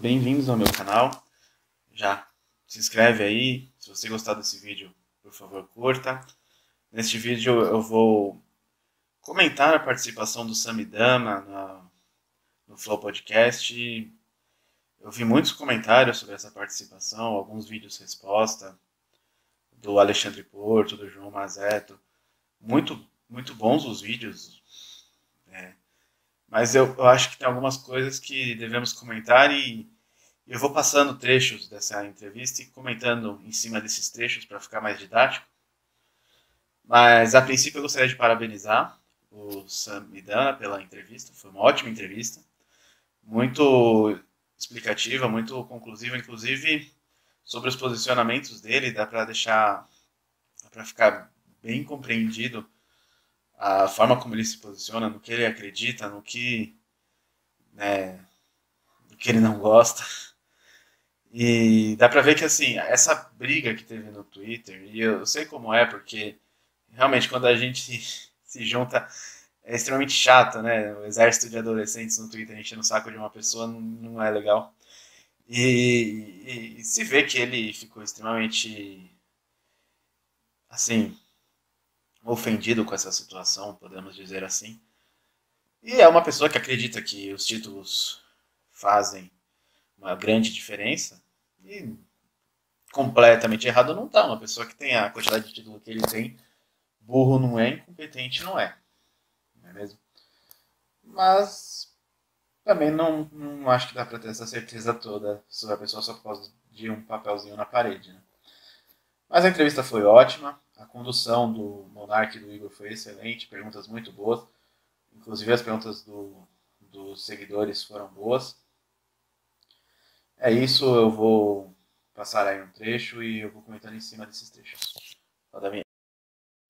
bem-vindos ao meu canal. Já se inscreve aí, se você gostar desse vídeo, por favor, curta. Neste vídeo eu vou comentar a participação do Samidama na, no Flow Podcast. Eu vi muitos comentários sobre essa participação, alguns vídeos resposta do Alexandre Porto, do João Mazeto. Muito, muito bons os vídeos. Mas eu, eu, acho que tem algumas coisas que devemos comentar e eu vou passando trechos dessa entrevista e comentando em cima desses trechos para ficar mais didático. Mas a princípio eu gostaria de parabenizar o Sam Midana pela entrevista, foi uma ótima entrevista, muito explicativa, muito conclusiva, inclusive sobre os posicionamentos dele, dá para deixar, para ficar bem compreendido a forma como ele se posiciona, no que ele acredita, no que, né, no que ele não gosta. E dá pra ver que, assim, essa briga que teve no Twitter, e eu sei como é, porque realmente quando a gente se junta é extremamente chato, né? O exército de adolescentes no Twitter enchendo no saco de uma pessoa não é legal. E, e, e, se vê que ele ficou extremamente assim ofendido com essa situação, podemos dizer assim. E é uma pessoa que acredita que os títulos fazem uma grande diferença. E completamente errado não está. Uma pessoa que tem a quantidade de título que ele tem, burro não é, incompetente não é. Não é mesmo? Mas também não, não acho que dá para ter essa certeza toda sobre a pessoa só por causa de um papelzinho na parede. Né? Mas a entrevista foi ótima. A condução do Monark e do Igor foi excelente, perguntas muito boas. Inclusive as perguntas do, dos seguidores foram boas. É isso, eu vou passar aí um trecho e eu vou comentando em cima desses trechos.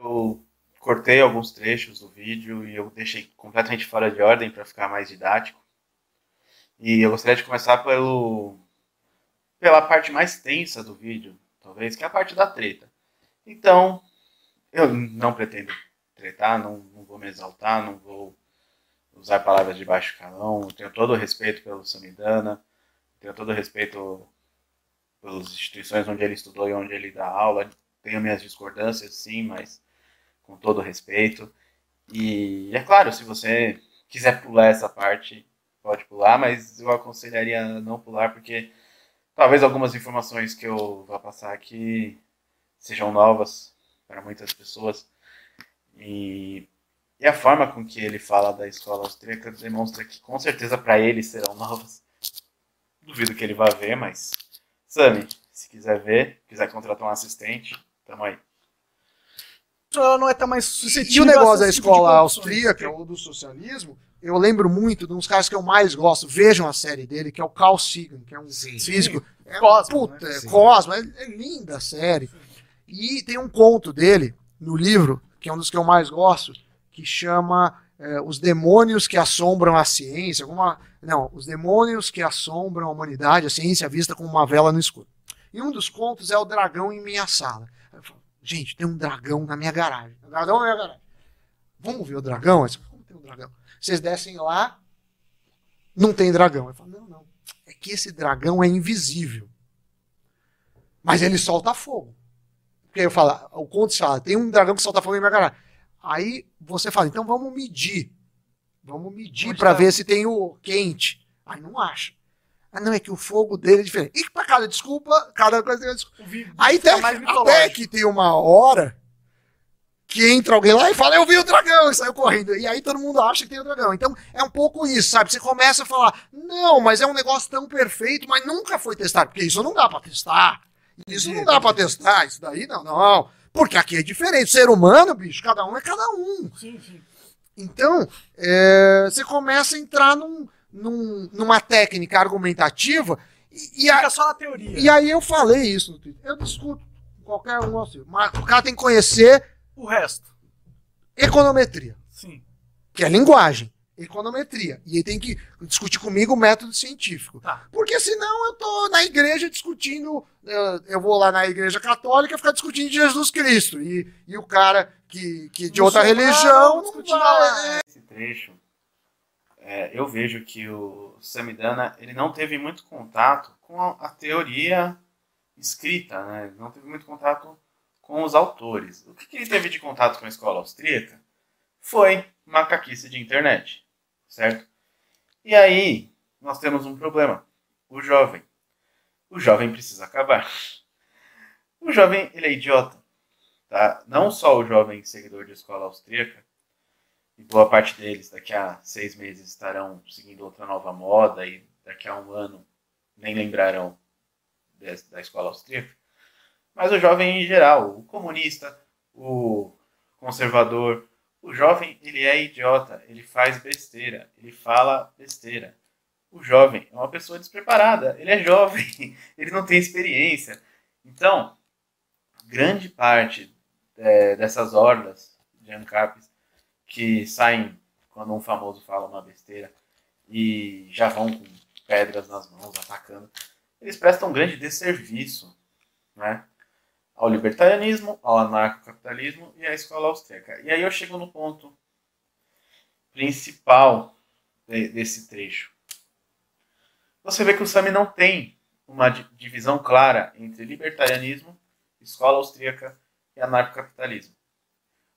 Eu cortei alguns trechos do vídeo e eu deixei completamente fora de ordem para ficar mais didático. E eu gostaria de começar pelo, pela parte mais tensa do vídeo, talvez, que é a parte da treta. Então, eu não pretendo tretar, não, não vou me exaltar, não vou usar palavras de baixo calão. Tenho todo o respeito pelo Samidana, tenho todo o respeito pelas instituições onde ele estudou e onde ele dá aula. Tenho minhas discordâncias, sim, mas com todo respeito. E é claro, se você quiser pular essa parte, pode pular, mas eu aconselharia não pular, porque talvez algumas informações que eu vou passar aqui sejam novas para muitas pessoas. E, e, a forma com que ele fala da escola austríaca demonstra que com certeza para ele serão novas. Duvido que ele vá ver, mas Sami, se quiser ver, quiser contratar um assistente, tamo aí. Ela não é tão mais suscetível. E o negócio da escola austríaca ou do socialismo, eu lembro muito de uns caras que eu mais gosto. Vejam a série dele, que é o Carl Sagan, que é um Sim. físico. É, Cosmo, puta, né? é Cosmo, é, é linda a série. Sim. E tem um conto dele no livro, que é um dos que eu mais gosto, que chama é, Os Demônios que Assombram a Ciência. Alguma, não, Os Demônios que Assombram a Humanidade, a Ciência Vista como uma Vela no Escuro. E um dos contos é o dragão em minha sala. Eu falo, gente, tem um dragão na minha garagem. Um dragão na minha garagem. Vamos ver o dragão? Falo, Como tem um dragão? Vocês descem lá, não tem dragão. Eu falo, não, não. É que esse dragão é invisível. Mas ele solta fogo. Porque eu falo, o conto fala, tem um dragão que solta fogo em minha garagem. Aí você fala, então vamos medir. Vamos medir para tá? ver se tem o quente. Aí não acha. Ah, não, é que o fogo dele é diferente. E para cada desculpa, cada coisa tem desculpa. Aí tem, até que tem uma hora que entra alguém lá e fala, eu vi o dragão, e saiu correndo. E aí todo mundo acha que tem o dragão. Então é um pouco isso, sabe? Você começa a falar, não, mas é um negócio tão perfeito, mas nunca foi testado. Porque isso não dá para testar. Isso não dá para testar, isso daí não, não. Porque aqui é diferente. Ser humano, bicho, cada um é cada um. Sim, sim. Então, é, você começa a entrar num, num, numa técnica argumentativa e, e Fica a, só na teoria. E aí eu falei isso no Twitter. Eu discuto qualquer um assim, mas o cara tem que conhecer o resto. Econometria. Sim. Que é linguagem econometria. E ele tem que discutir comigo o método científico. Tá. Porque senão eu tô na igreja discutindo. Eu vou lá na igreja católica ficar discutindo Jesus Cristo. E, e o cara que, que de outra religião. Discutindo vai... Esse trecho é, eu vejo que o Samidana ele não teve muito contato com a, a teoria escrita, né? não teve muito contato com os autores. O que, que ele teve de contato com a escola austríaca foi macaquice de internet, certo? E aí nós temos um problema. O jovem. O jovem precisa acabar. O jovem, ele é idiota. Tá? Não só o jovem seguidor de escola austríaca, e boa parte deles daqui a seis meses estarão seguindo outra nova moda e daqui a um ano nem lembrarão da escola austríaca, mas o jovem em geral, o comunista, o conservador, o jovem ele é idiota, ele faz besteira, ele fala besteira. O jovem é uma pessoa despreparada, ele é jovem, ele não tem experiência. Então, grande parte é, dessas hordas de ANCAPs que saem quando um famoso fala uma besteira e já vão com pedras nas mãos, atacando, eles prestam um grande desserviço né, ao libertarianismo, ao anarcocapitalismo e à escola austríaca. E aí eu chego no ponto principal de, desse trecho. Você vê que o Sami não tem uma divisão clara entre libertarianismo, escola austríaca e anarcocapitalismo.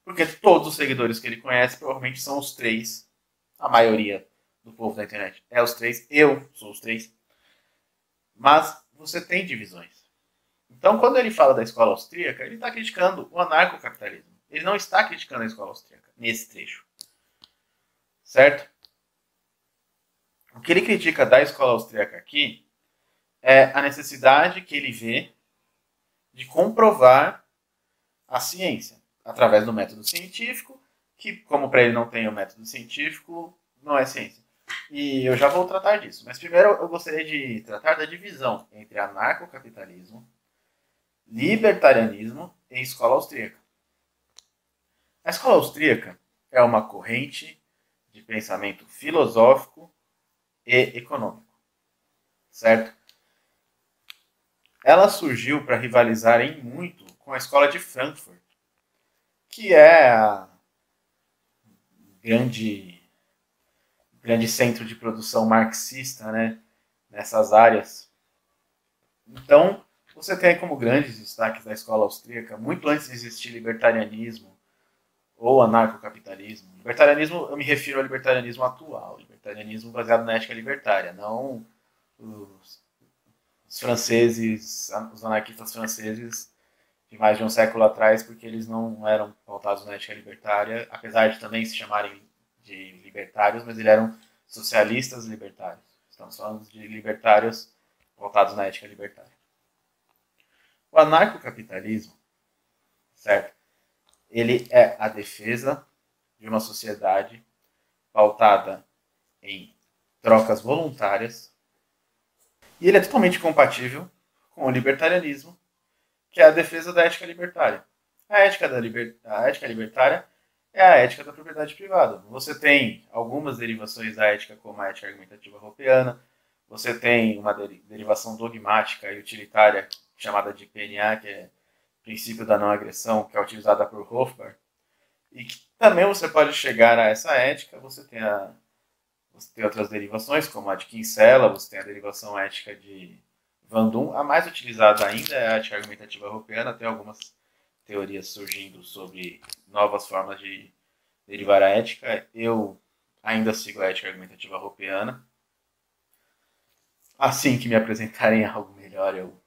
Porque todos os seguidores que ele conhece provavelmente são os três, a maioria do povo da internet é os três, eu sou os três. Mas você tem divisões. Então, quando ele fala da escola austríaca, ele está criticando o anarcocapitalismo. Ele não está criticando a escola austríaca nesse trecho. Certo? O que ele critica da escola austríaca aqui é a necessidade que ele vê de comprovar a ciência através do método científico, que, como para ele não tem o método científico, não é ciência. E eu já vou tratar disso. Mas primeiro eu gostaria de tratar da divisão entre anarcocapitalismo, libertarianismo e escola austríaca. A escola austríaca é uma corrente de pensamento filosófico e econômico, certo? Ela surgiu para rivalizar em muito com a escola de Frankfurt, que é a grande grande centro de produção marxista, né, nessas áreas. Então, você tem como grandes destaques da escola austríaca, muito antes de existir libertarianismo ou anarcocapitalismo. Libertarianismo, eu me refiro ao libertarianismo atual, libertarianismo baseado na ética libertária, não os, os franceses, os anarquistas franceses de mais de um século atrás, porque eles não eram pautados na ética libertária, apesar de também se chamarem de libertários, mas eles eram socialistas libertários. Estamos falando de libertários voltados na ética libertária. O anarcocapitalismo, certo? Ele é a defesa de uma sociedade pautada em trocas voluntárias e ele é totalmente compatível com o libertarianismo, que é a defesa da ética libertária. A ética, da liber... a ética libertária é a ética da propriedade privada. Você tem algumas derivações da ética, como a ética argumentativa europeana, você tem uma derivação dogmática e utilitária chamada de PNA, que é princípio da não agressão, que é utilizada por Hofbauer, e que também você pode chegar a essa ética, você tem, a, você tem outras derivações, como a de Kinsella, você tem a derivação ética de Van Dum, a mais utilizada ainda é a ética argumentativa europeana, tem algumas teorias surgindo sobre novas formas de derivar a ética. Eu ainda sigo a ética argumentativa europeana. Assim que me apresentarem algo melhor, eu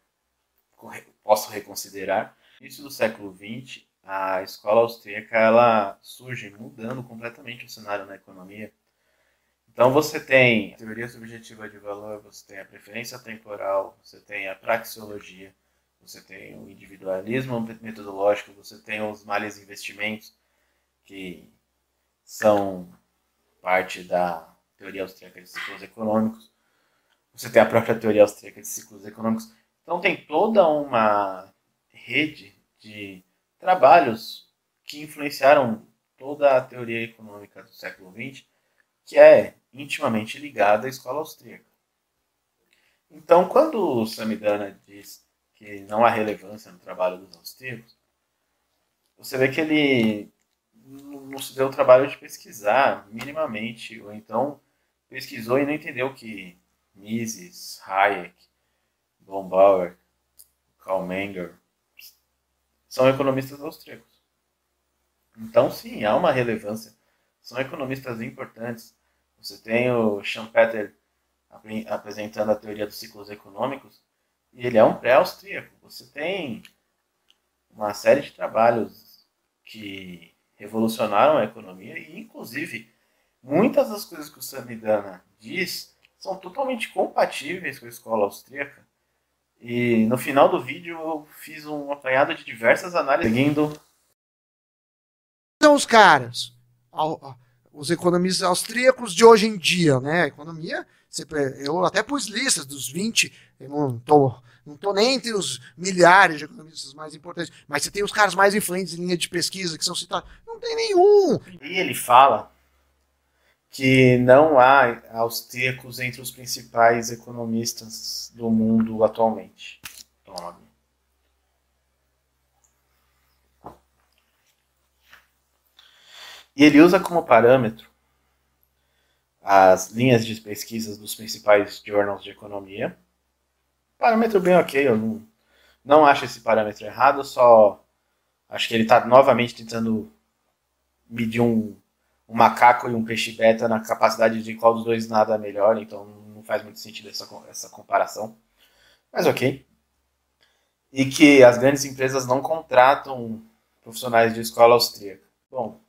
posso reconsiderar. No início do século XX, a escola austríaca ela surge mudando completamente o cenário na economia. Então você tem a teoria subjetiva de valor, você tem a preferência temporal, você tem a praxeologia, você tem o individualismo metodológico, você tem os males investimentos, que são parte da teoria austríaca de ciclos econômicos. Você tem a própria teoria austríaca de ciclos econômicos. Então tem toda uma rede de trabalhos que influenciaram toda a teoria econômica do século XX, que é intimamente ligada à escola austríaca. Então, quando o Samidana diz que não há relevância no trabalho dos austríacos, você vê que ele não se deu o trabalho de pesquisar minimamente, ou então pesquisou e não entendeu que Mises, Hayek, Blombauer, Karl Menger são economistas austríacos. Então, sim, há uma relevância. São economistas importantes. Você tem o Schumpeter apresentando a teoria dos ciclos econômicos, e ele é um pré-austríaco. Você tem uma série de trabalhos que revolucionaram a economia e, inclusive, muitas das coisas que o Samidana diz são totalmente compatíveis com a escola austríaca. E no final do vídeo eu fiz um apanhado de diversas análises seguindo. São os caras, os economistas austríacos de hoje em dia, né? A economia, eu até pus listas dos 20, eu não tô, não tô nem entre os milhares de economistas mais importantes, mas você tem os caras mais influentes em linha de pesquisa que são citados. Não tem nenhum. E ele fala que não há austríacos entre os principais economistas do mundo atualmente. Tome. E ele usa como parâmetro as linhas de pesquisas dos principais journals de economia. Parâmetro bem ok, eu não, não acho esse parâmetro errado, só acho que ele está novamente tentando medir um um macaco e um peixe beta na capacidade de qual dos dois nada melhor, então não faz muito sentido essa, essa comparação. Mas ok. E que as grandes empresas não contratam profissionais de escola austríaca. Bom,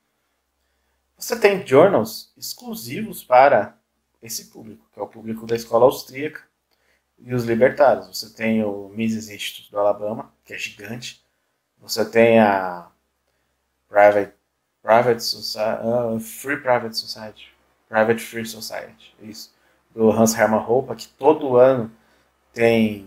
você tem journals exclusivos para esse público, que é o público da escola austríaca e os libertários. Você tem o Mises Institute do Alabama, que é gigante. Você tem a Private Private Society, uh, Free Private Society, Private Free Society, isso, do Hans Hermann Hoppe, que todo ano tem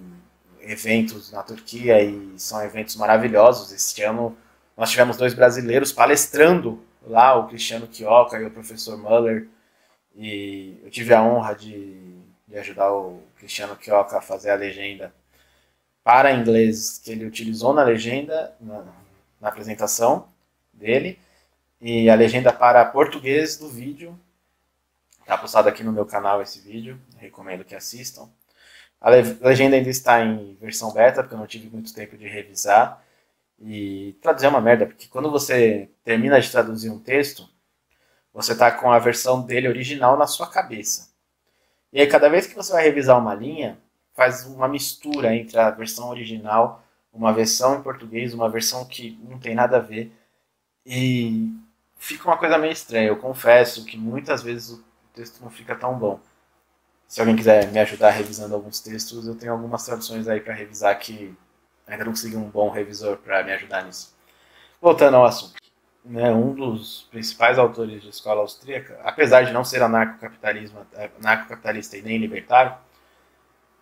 eventos na Turquia e são eventos maravilhosos. Este ano nós tivemos dois brasileiros palestrando lá, o Cristiano Chioca e o professor Muller, e eu tive a honra de, de ajudar o Cristiano Chioca a fazer a legenda para inglês que ele utilizou na legenda, na, na apresentação dele, e a legenda para português do vídeo. Está postado aqui no meu canal esse vídeo, recomendo que assistam. A legenda ainda está em versão beta, porque eu não tive muito tempo de revisar. E traduzir é uma merda, porque quando você termina de traduzir um texto, você está com a versão dele original na sua cabeça. E aí, cada vez que você vai revisar uma linha, faz uma mistura entre a versão original, uma versão em português, uma versão que não tem nada a ver. E fica uma coisa meio estranha. Eu confesso que muitas vezes o texto não fica tão bom. Se alguém quiser me ajudar revisando alguns textos, eu tenho algumas traduções aí para revisar que ainda não consegui um bom revisor para me ajudar nisso. Voltando ao assunto. Né, um dos principais autores de escola austríaca, apesar de não ser anarcocapitalismo, anarcocapitalista e nem libertário,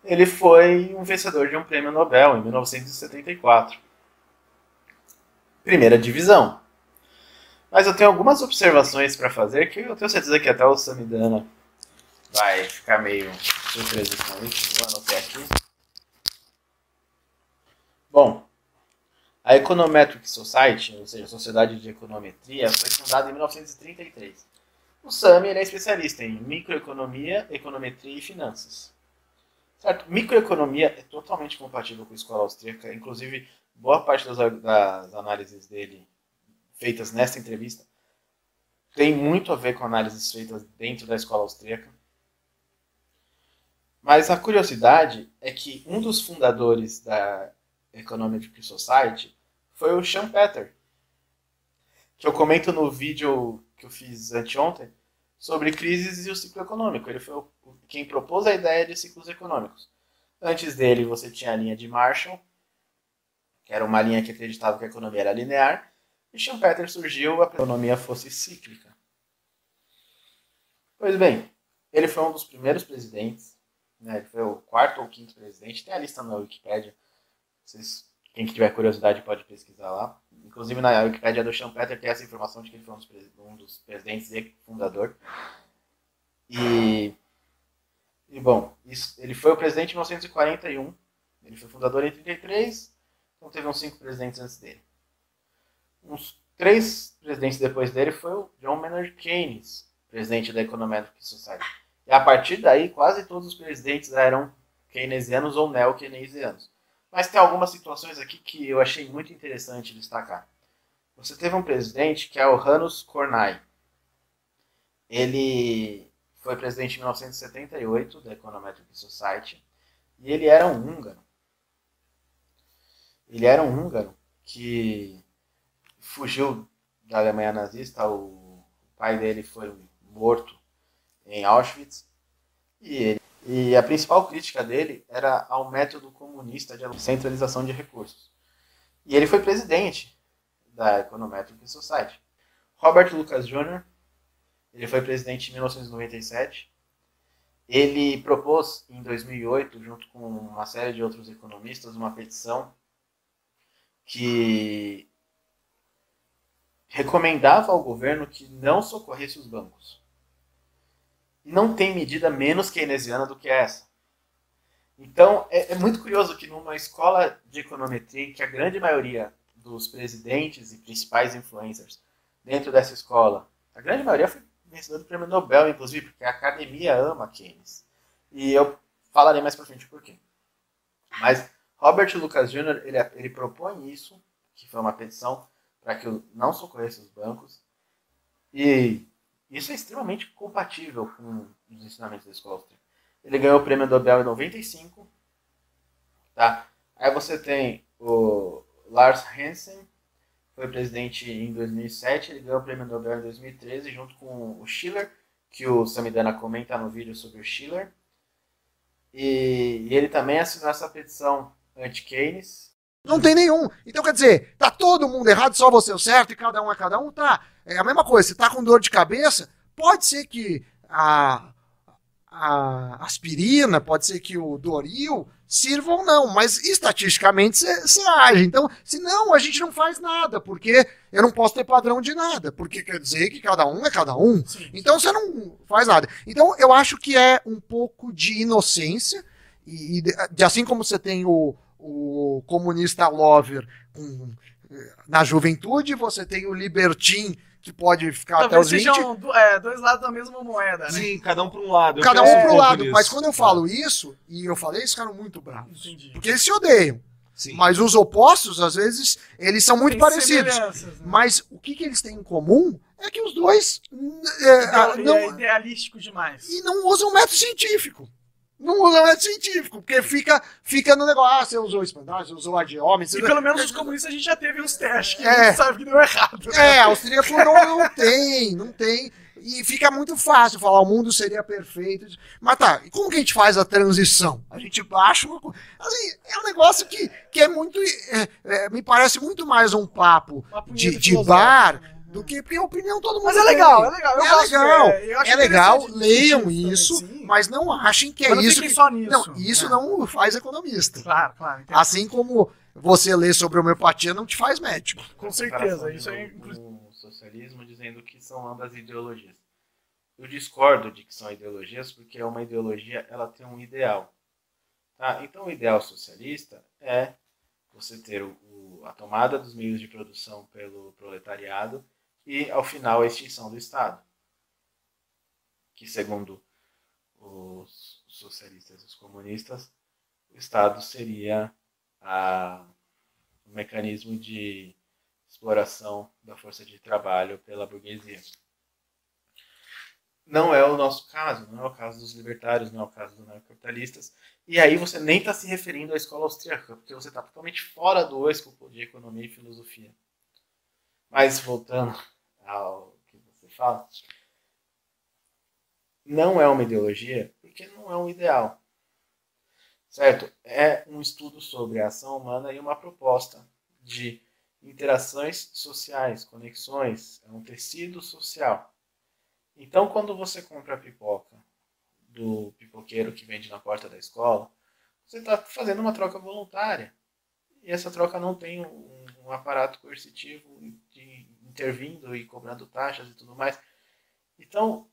ele foi um vencedor de um prêmio Nobel em 1974. Primeira divisão. Mas eu tenho algumas observações para fazer que eu tenho certeza que até o Samidana vai ficar meio surpreso com isso. Vou anotar aqui. Bom, a Econometric Society, ou seja, a Sociedade de Econometria, foi fundada em 1933. O SAMI é especialista em microeconomia, econometria e finanças. Certo? Microeconomia é totalmente compatível com a escola austríaca, inclusive boa parte das, das análises dele feitas nesta entrevista tem muito a ver com análises feitas dentro da escola austríaca. Mas a curiosidade é que um dos fundadores da Economic Society foi o Schumpeter, que eu comento no vídeo que eu fiz anteontem sobre crises e o ciclo econômico. Ele foi quem propôs a ideia de ciclos econômicos. Antes dele, você tinha a linha de Marshall, que era uma linha que acreditava que a economia era linear, e Schumpeter surgiu a economia fosse cíclica. Pois bem, ele foi um dos primeiros presidentes, né, ele foi o quarto ou quinto presidente, tem a lista na Wikipedia, vocês, quem tiver curiosidade pode pesquisar lá. Inclusive na Wikipedia do Schumpeter tem essa informação de que ele foi um dos, um dos presidentes e fundador. E, e bom, isso, ele foi o presidente em 1941, ele foi fundador em 33, então teve uns cinco presidentes antes dele uns três presidentes depois dele foi o John Maynard Keynes, presidente da Econometric Society. E a partir daí, quase todos os presidentes eram keynesianos ou neo-keynesianos. Mas tem algumas situações aqui que eu achei muito interessante destacar. Você teve um presidente que é o Hanus Kornai. Ele foi presidente em 1978 da Econometric Society e ele era um húngaro. Ele era um húngaro que fugiu da Alemanha nazista, o pai dele foi morto em Auschwitz e, ele, e a principal crítica dele era ao método comunista de centralização de recursos. E ele foi presidente da Econometric Society. Robert Lucas Jr., ele foi presidente em 1997. Ele propôs em 2008, junto com uma série de outros economistas, uma petição que recomendava ao governo que não socorresse os bancos. Não tem medida menos keynesiana do que essa. Então, é, é, muito curioso que numa escola de econometria, que a grande maioria dos presidentes e principais influencers dentro dessa escola, a grande maioria foi vencedor do prêmio Nobel, inclusive, porque a academia ama Keynes. E eu falarei mais pra frente por quê. Mas Robert Lucas Jr., ele, ele propõe isso, que foi uma petição para que eu não socorresse os bancos. E isso é extremamente compatível com os ensinamentos da escola austríaca. Ele ganhou o prêmio Nobel em 95. Tá? Aí você tem o Lars Hansen, foi presidente em 2007, ele ganhou o prêmio Nobel em 2013, junto com o Schiller, que o Samidana comenta no vídeo sobre o Schiller. E, e ele também assinou essa petição anti-Keynes. Não tem nenhum. Então, quer dizer, tá todo mundo errado, só você o certo e cada um é cada um? Tá. É a mesma coisa. Você tá com dor de cabeça, pode ser que a, a aspirina, pode ser que o Doril sirva ou não, mas estatisticamente você age. Então, se não, a gente não faz nada, porque eu não posso ter padrão de nada, porque quer dizer que cada um é cada um. Sim. Então você não faz nada. Então eu acho que é um pouco de inocência, e, de, assim como você tem o, o comunista lover com, na juventude, você tem o libertin que pode ficar Talvez até os 20. Sejam é, dois lados da mesma moeda, né? Sim, cada um para um lado. Cada um para um lado. Mas quando eu falo isso, e eu falei, eles ficaram muito bravos. Entendi. Porque eles se odeiam. Sim. Mas os opostos, às vezes, eles são muito Tem parecidos. Né? Mas o que, que eles têm em comum é que os dois é, não, é idealístico demais. E não usam método científico. Não usa método científico, porque fica, fica no negócio. Ah, você usou espandar, você usou adiome. Você... E pelo menos os comunistas a gente já teve uns testes que é, a gente sabe que deu errado. É, austríaco não, não tem, não tem. E fica muito fácil falar o mundo seria perfeito. Mas tá, e como que a gente faz a transição? A gente baixa uma coisa. Assim, é um negócio que, que é muito. É, é, me parece muito mais um papo de, de bar. Né? Do que porque a opinião todo mundo Mas é legal, é legal. Eu é legal, é, é legal, leiam isso, sim. mas não achem que é não isso. Que, só nisso. Não, isso é. não faz economista. Claro, claro. Entendi. Assim como você lê sobre homeopatia não te faz médico. Com certeza, isso é o socialismo dizendo que são ambas ideologias. Eu discordo de que são ideologias porque uma ideologia ela tem um ideal. Tá? Então o ideal socialista é você ter o, a tomada dos meios de produção pelo proletariado e, ao final, a extinção do Estado, que, segundo os socialistas e os comunistas, o Estado seria a, mecanismo de exploração da força de trabalho pela burguesia. Não é o nosso caso, não é o caso dos libertários, não é o caso dos neocapitalistas. E aí você nem está se referindo à escola austríaca, porque você está totalmente fora do escopo de economia e filosofia. Mas voltando ao que você fala, não é uma ideologia porque não é um ideal. Certo? É um estudo sobre a ação humana e uma proposta de interações sociais, conexões, é um tecido social. Então, quando você compra a pipoca do pipoqueiro que vende na porta da escola, você está fazendo uma troca voluntária. E essa troca não tem um, um aparato coercitivo de intervindo e cobrando taxas e tudo mais. Então,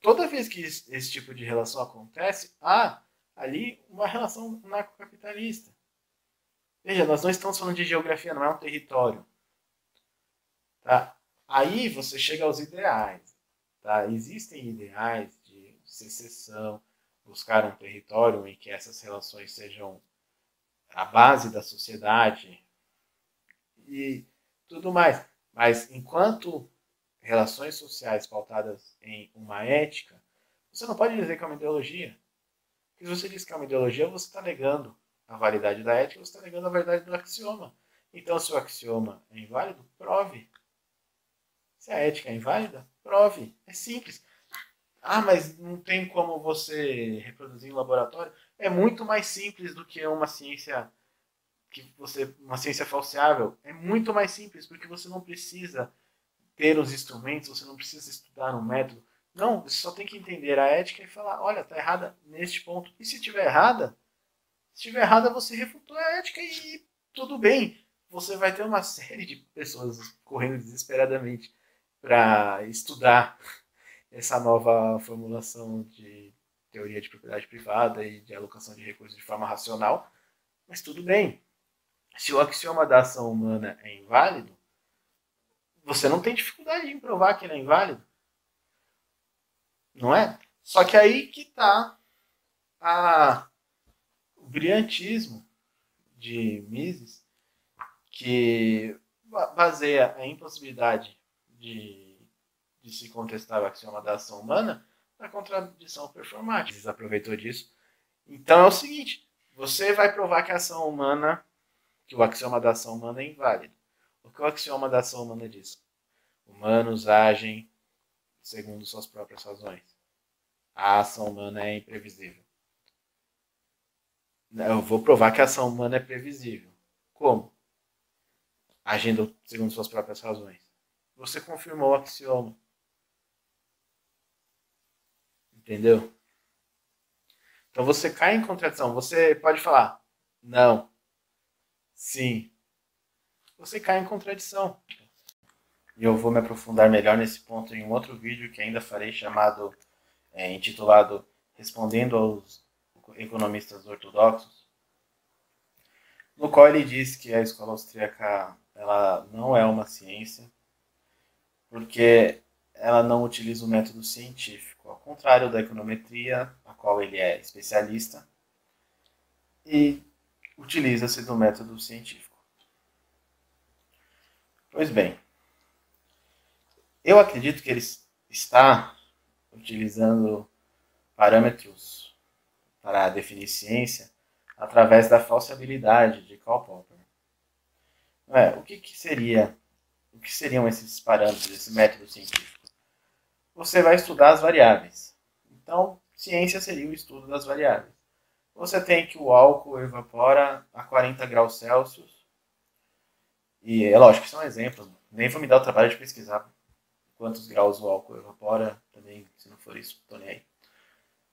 toda vez que esse tipo de relação acontece, há ali uma relação narcocapitalista. Veja, nós não estamos falando de geografia, não é um território. Tá? Aí você chega aos ideais. Tá? Existem ideais de secessão, buscar um território em que essas relações sejam a base da sociedade e tudo mais. Mas enquanto relações sociais pautadas em uma ética, você não pode dizer que é uma ideologia. Porque se você diz que é uma ideologia, você está negando a validade da ética, você está negando a validade do axioma. Então, se o axioma é inválido, prove. Se a ética é inválida, prove. É simples. Ah, mas não tem como você reproduzir em laboratório. É muito mais simples do que uma ciência que você uma ciência falseável. É muito mais simples porque você não precisa ter os instrumentos, você não precisa estudar um método. Não, você só tem que entender a ética e falar, olha, tá errada neste ponto. E se estiver errada, se estiver errada, você refutou a ética e tudo bem. Você vai ter uma série de pessoas correndo desesperadamente para estudar essa nova formulação de teoria de propriedade privada e de alocação de recursos de forma racional, mas tudo bem. Se o axioma da ação humana é inválido, você não tem dificuldade em provar que ele é inválido. Não é? Só que aí que está o brilhantismo de Mises, que baseia a impossibilidade de, de se contestar o axioma da ação humana na contradição performática. Mises aproveitou disso. Então é o seguinte: você vai provar que a ação humana, que o axioma da ação humana é inválido. O que o axioma da ação humana diz? Humanos agem segundo suas próprias razões. A ação humana é imprevisível. Eu vou provar que a ação humana é previsível. Como? Agindo segundo suas próprias razões. Você confirmou o axioma. Entendeu? Então você cai em contradição. Você pode falar não, sim. Você cai em contradição. E eu vou me aprofundar melhor nesse ponto em um outro vídeo que ainda farei, chamado, é, intitulado Respondendo aos Economistas Ortodoxos, no qual ele diz que a escola austríaca ela não é uma ciência, porque ela não utiliza o método científico, ao contrário da econometria, a qual ele é especialista, e utiliza-se do método científico. Pois bem, eu acredito que ele está utilizando parâmetros para definir ciência através da falsibilidade de Karl Popper. É, o que, que seria, o que seriam esses parâmetros, esse método científico? Você vai estudar as variáveis. Então, ciência seria o estudo das variáveis. Você tem que o álcool evapora a 40 graus Celsius. E é lógico que são exemplos. Nem vou me dar o trabalho de pesquisar quantos graus o álcool evapora, também, se não for isso, tô nem aí.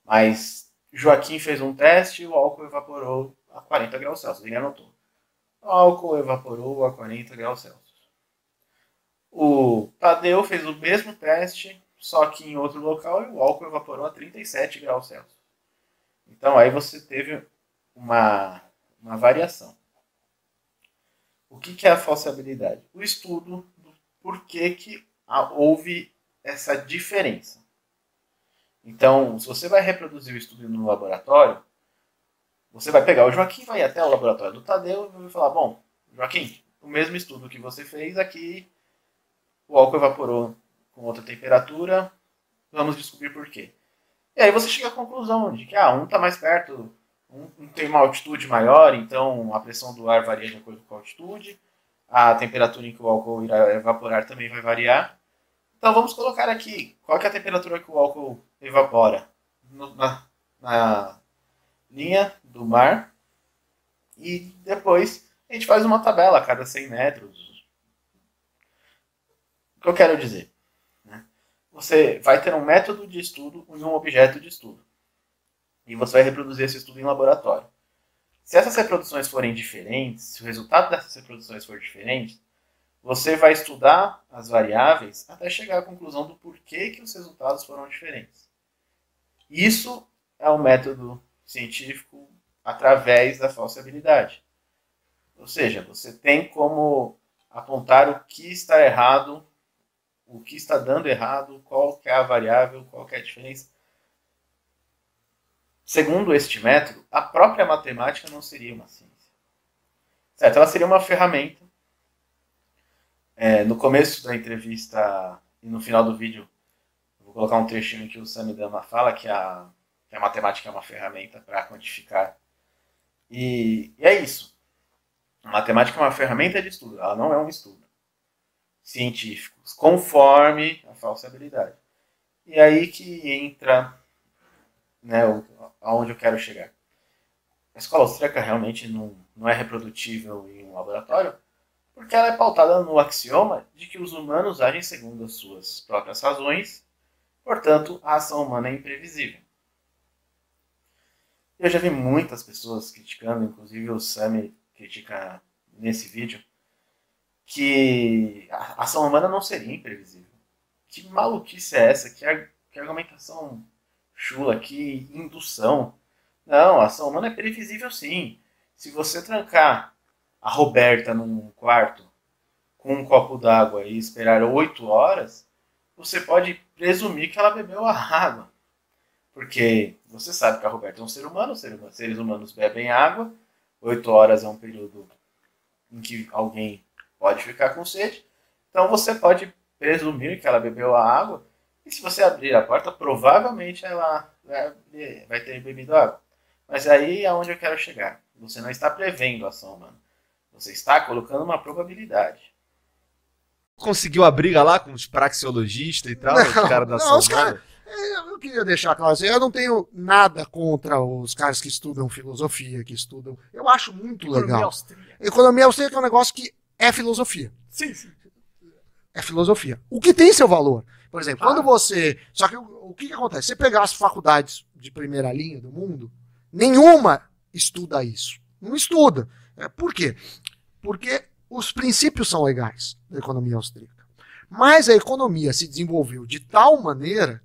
Mas Joaquim fez um teste e o álcool evaporou a 40 graus Celsius, ele anotou. O álcool evaporou a 40 graus Celsius. O Tadeu fez o mesmo teste, só que em outro local, e o álcool evaporou a 37 graus Celsius. Então aí você teve uma, uma variação. O que, que é a falsibilidade? O estudo do porquê que houve essa diferença. Então, se você vai reproduzir o estudo no laboratório, você vai pegar o Joaquim, vai até o laboratório do Tadeu e vai falar: Bom, Joaquim, o mesmo estudo que você fez aqui, o álcool evaporou com outra temperatura, vamos descobrir por quê. E aí você chega à conclusão de que ah, um está mais perto, um, um tem uma altitude maior, então a pressão do ar varia de acordo com a altitude, a temperatura em que o álcool irá evaporar também vai variar. Então vamos colocar aqui qual é a temperatura que o álcool evapora no, na, na linha do mar e depois a gente faz uma tabela a cada 100 metros. O que eu quero dizer? Você vai ter um método de estudo e um objeto de estudo. E você vai reproduzir esse estudo em laboratório. Se essas reproduções forem diferentes, se o resultado dessas reproduções for diferente, você vai estudar as variáveis até chegar à conclusão do porquê que os resultados foram diferentes. Isso é o método científico através da falsibilidade. Ou seja, você tem como apontar o que está errado, o que está dando errado, qual é a variável, qual é a diferença. segundo este método, a própria matemática não seria uma ciência. Certo? Ela seria uma ferramenta. É, no começo da entrevista e no final do vídeo, vou colocar um trechinho em que o Samidama fala que a, que a matemática é uma ferramenta para quantificar. E, e é isso. A matemática é uma ferramenta de estudo, ela não é um estudo científico, conforme a falsibilidade. E aí que entra né, aonde eu quero chegar. A escola austríaca realmente não, não é reprodutível em um laboratório, porque ela é pautada no axioma de que os humanos agem segundo as suas próprias razões, portanto, a ação humana é imprevisível. Eu já vi muitas pessoas criticando, inclusive o Sami critica nesse vídeo, que a ação humana não seria imprevisível. Que maluquice é essa? Que, que argumentação chula, que indução. Não, a ação humana é previsível sim. Se você trancar a Roberta num quarto com um copo d'água e esperar oito horas, você pode presumir que ela bebeu a água. Porque você sabe que a Roberta é um ser humano, seres humanos bebem água, oito horas é um período em que alguém pode ficar com sede. Então você pode presumir que ela bebeu a água e se você abrir a porta, provavelmente ela vai ter bebido água. Mas aí é onde eu quero chegar. Você não está prevendo a ação humana. Você está colocando uma probabilidade. Conseguiu a briga lá com os praxeologistas e tal, não, os caras da ação humana? É, eu queria deixar claro assim, eu não tenho nada contra os caras que estudam filosofia, que estudam. Eu acho muito Economia legal. Austríaca. Economia austríaca é um negócio que é filosofia. Sim, sim. É filosofia. O que tem seu valor. Por exemplo, ah. quando você. Só que o, o que, que acontece? Você pegar as faculdades de primeira linha do mundo, nenhuma estuda isso. Não estuda. É, por quê? Porque os princípios são legais da economia austríaca. Mas a economia se desenvolveu de tal maneira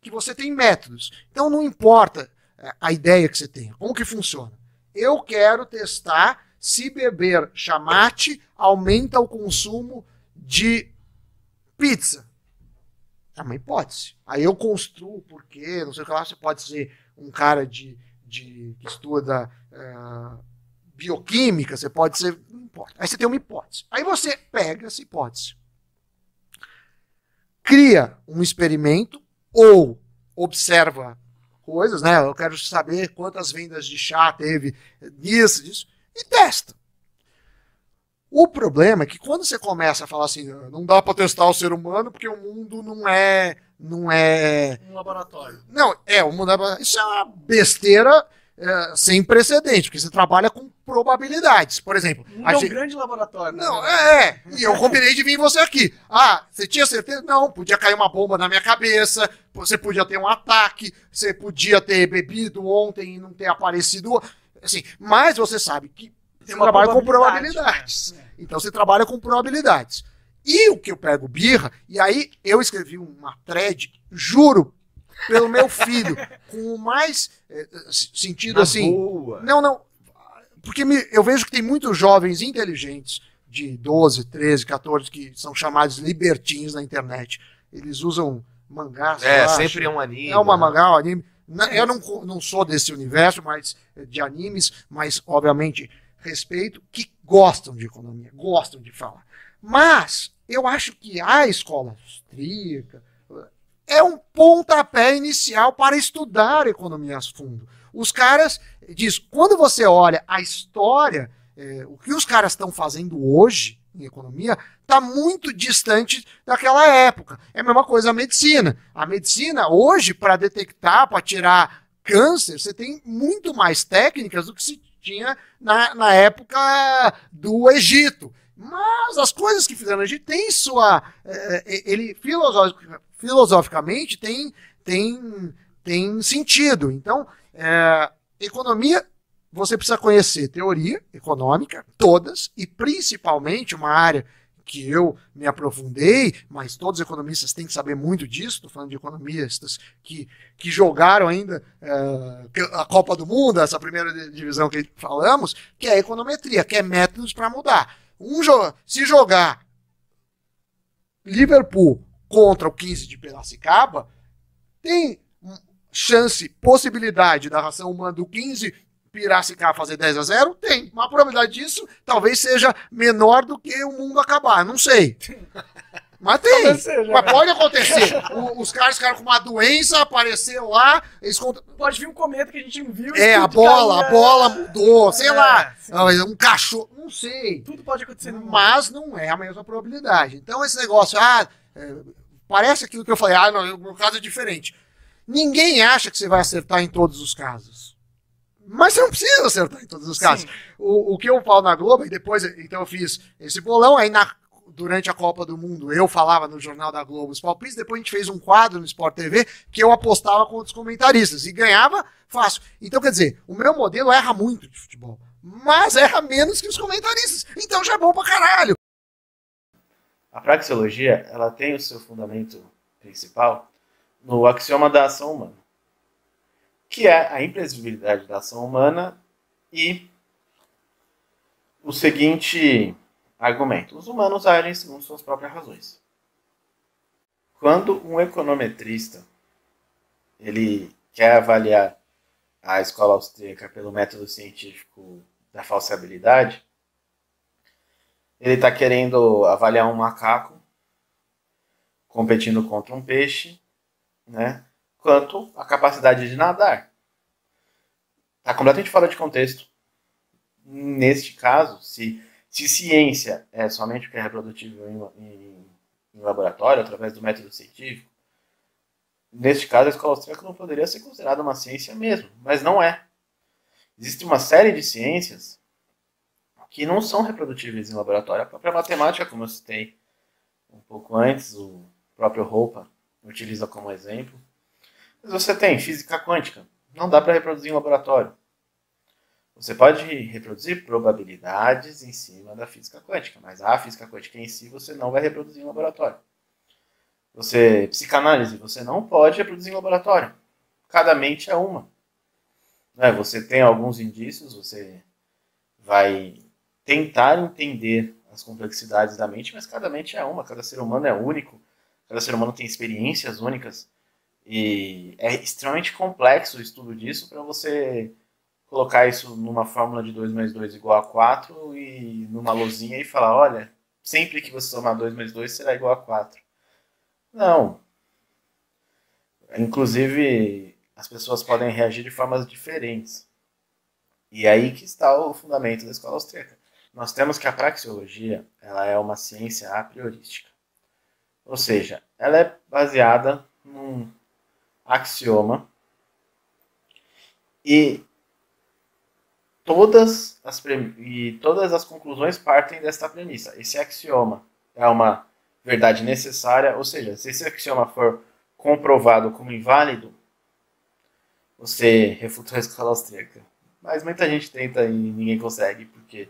que você tem métodos. Então não importa é, a ideia que você tenha, como que funciona. Eu quero testar se beber chamate aumenta o consumo de pizza. É uma hipótese. Aí eu construo porque, não sei o que lá, você pode ser um cara de, de que estuda uh, bioquímica, você pode ser. Não importa. Aí você tem uma hipótese. Aí você pega essa hipótese, cria um experimento ou observa coisas, né? Eu quero saber quantas vendas de chá teve nisso, disso, e testa. O problema é que quando você começa a falar assim, não dá para testar o ser humano porque o mundo não é não é um laboratório. Não, é o mundo é... isso é uma besteira é, sem precedente, porque você trabalha com probabilidades. Por exemplo, é um gente... grande laboratório. Né? Não, é, é. E eu combinei de vir você aqui. Ah, você tinha certeza? Não, podia cair uma bomba na minha cabeça, você podia ter um ataque, você podia ter bebido ontem e não ter aparecido. Assim, mas você sabe que você trabalha com probabilidades. Né? Então você trabalha com probabilidades. E o que eu pego birra, e aí eu escrevi uma thread, juro, pelo meu filho, com o mais é, sentido Na assim. Boa. Não, não. Porque me, eu vejo que tem muitos jovens inteligentes de 12, 13, 14 que são chamados libertins na internet. Eles usam mangás. É, sempre é um anime. É uma né? mangá, um anime. Eu não, não sou desse universo mas de animes, mas obviamente respeito, que gostam de economia, gostam de falar. Mas eu acho que a escola austríaca é um pontapé inicial para estudar economia a fundo. Os caras diz, quando você olha a história, é, o que os caras estão fazendo hoje em economia está muito distante daquela época. É a mesma coisa a medicina. A medicina hoje para detectar, para tirar câncer, você tem muito mais técnicas do que se tinha na, na época do Egito. Mas as coisas que fizeram no Egito têm sua. É, ele filosofic, filosoficamente tem, tem, tem sentido. Então, é, economia, você precisa conhecer teoria econômica, todas, e principalmente uma área que eu me aprofundei, mas todos os economistas têm que saber muito disso. Estou falando de economistas que, que jogaram ainda uh, a Copa do Mundo, essa primeira divisão que falamos, que é econometria, que é métodos para mudar. Um se jogar Liverpool contra o 15 de Piracicaba, tem chance, possibilidade da ração humana do 15 Piracicaba fazer 10 a 0? Tem. Mas a probabilidade disso talvez seja menor do que o mundo acabar. Não sei. Mas tem. Mas pode acontecer. O, os caras ficaram com uma doença, apareceu lá. Eles cont... Pode vir um cometa que a gente não viu. É, a bola, a bola mudou, sei é, lá. Um cachorro, não sei. Tudo pode acontecer. Mas não é a mesma probabilidade. Então esse negócio, ah, é, parece aquilo que eu falei, ah, não, o meu caso é diferente. Ninguém acha que você vai acertar em todos os casos. Mas você não precisa acertar em todos os casos. O, o que eu falo na Globo, e depois, então eu fiz esse bolão, aí na durante a Copa do Mundo, eu falava no Jornal da Globo os palpites, depois a gente fez um quadro no Sport TV que eu apostava com os comentaristas e ganhava fácil. Então, quer dizer, o meu modelo erra muito de futebol, mas erra menos que os comentaristas. Então já é bom pra caralho. A praxeologia, ela tem o seu fundamento principal no axioma da ação humana, que é a imprevisibilidade da ação humana e o seguinte Argumento: os humanos agem segundo suas próprias razões. Quando um econometrista ele quer avaliar a escola austríaca pelo método científico da falsibilidade, ele está querendo avaliar um macaco competindo contra um peixe, né? Quanto a capacidade de nadar. Está completamente fora de contexto. Neste caso, se se ciência é somente o que é reprodutível em, em, em laboratório, através do método científico, neste caso a escola austríaca não poderia ser considerada uma ciência mesmo, mas não é. Existe uma série de ciências que não são reprodutíveis em laboratório. A própria matemática, como eu citei um pouco antes, o próprio Roupa utiliza como exemplo. Mas você tem física quântica, não dá para reproduzir em laboratório. Você pode reproduzir probabilidades em cima da física quântica, mas a física quântica em si você não vai reproduzir em laboratório. Você, psicanálise, você não pode reproduzir em laboratório. Cada mente é uma. Né? Você tem alguns indícios, você vai tentar entender as complexidades da mente, mas cada mente é uma, cada ser humano é único, cada ser humano tem experiências únicas e é extremamente complexo o estudo disso para você colocar isso numa fórmula de 2 mais 2 igual a 4 e numa luzinha e falar, olha, sempre que você somar 2 mais 2 será igual a 4. Não. Inclusive, as pessoas podem reagir de formas diferentes. E aí que está o fundamento da escola austríaca. Nós temos que a praxeologia ela é uma ciência a priorística. Ou seja, ela é baseada num axioma e todas as e todas as conclusões partem desta premissa. Esse axioma é uma verdade necessária, ou seja, se esse axioma for comprovado como inválido, você refuta a escala austríaca. Mas muita gente tenta e ninguém consegue, porque.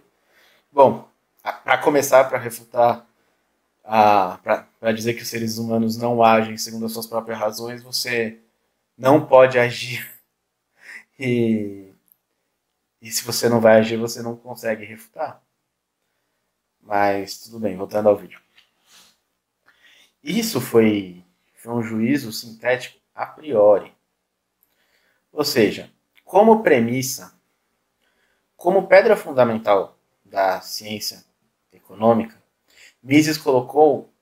Bom, para começar, para refutar, para dizer que os seres humanos não agem segundo as suas próprias razões, você não pode agir e e se você não vai agir, você não consegue refutar. Mas tudo bem, voltando ao vídeo. Isso foi, foi um juízo sintético a priori. Ou seja, como premissa, como pedra fundamental da ciência econômica, Mises colocou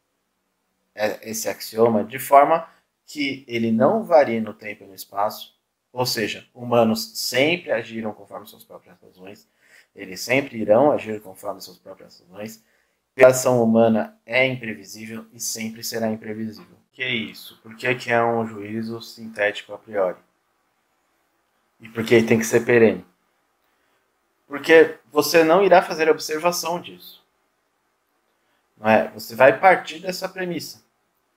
é, esse axioma de forma que ele não varia no tempo e no espaço, ou seja, humanos sempre agiram conforme suas próprias razões, eles sempre irão agir conforme suas próprias razões. A ação humana é imprevisível e sempre será imprevisível. Que é isso? Por que, que é um juízo sintético a priori? E por que tem que ser perene? Porque você não irá fazer observação disso. Não é? Você vai partir dessa premissa.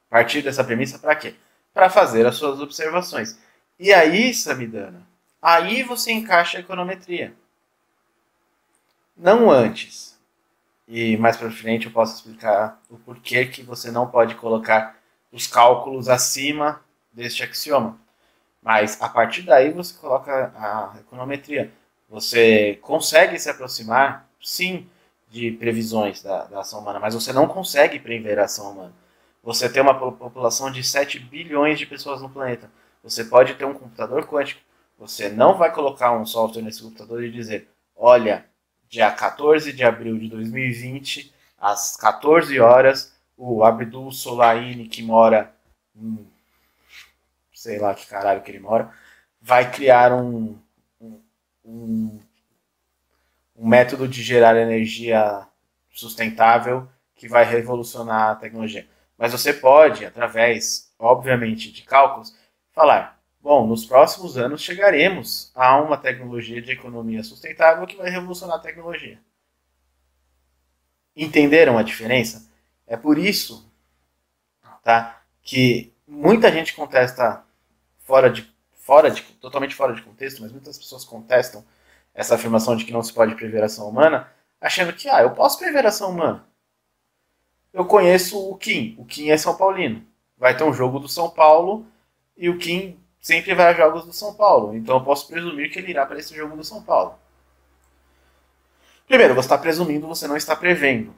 Partir dessa premissa para quê? Para fazer as suas observações. E aí, Samidana, aí você encaixa a econometria. Não antes. E mais para frente eu posso explicar o porquê que você não pode colocar os cálculos acima deste axioma. Mas a partir daí você coloca a econometria. Você consegue se aproximar, sim, de previsões da, da ação humana, mas você não consegue prever a ação humana. Você tem uma população de 7 bilhões de pessoas no planeta Você pode ter um computador quântico. Você não vai colocar um software nesse computador e dizer: olha, dia 14 de abril de 2020, às 14 horas, o Abdul Solaini, que mora em. sei lá que caralho que ele mora, vai criar um, um, um, um método de gerar energia sustentável que vai revolucionar a tecnologia. Mas você pode, através, obviamente, de cálculos, falar: bom, nos próximos anos chegaremos a uma tecnologia de economia sustentável que vai revolucionar a tecnologia. Entenderam a diferença? É por isso tá, que muita gente contesta fora de, fora de, totalmente fora de contexto, mas muitas pessoas contestam essa afirmação de que não se pode prever a ação humana, achando que, ah, eu posso prever a ação humana. Eu conheço o Kim, o Kim é São Paulino. Vai ter um jogo do São Paulo e o Kim sempre vai a jogos do São Paulo. Então eu posso presumir que ele irá para esse jogo do São Paulo. Primeiro, você está presumindo, você não está prevendo.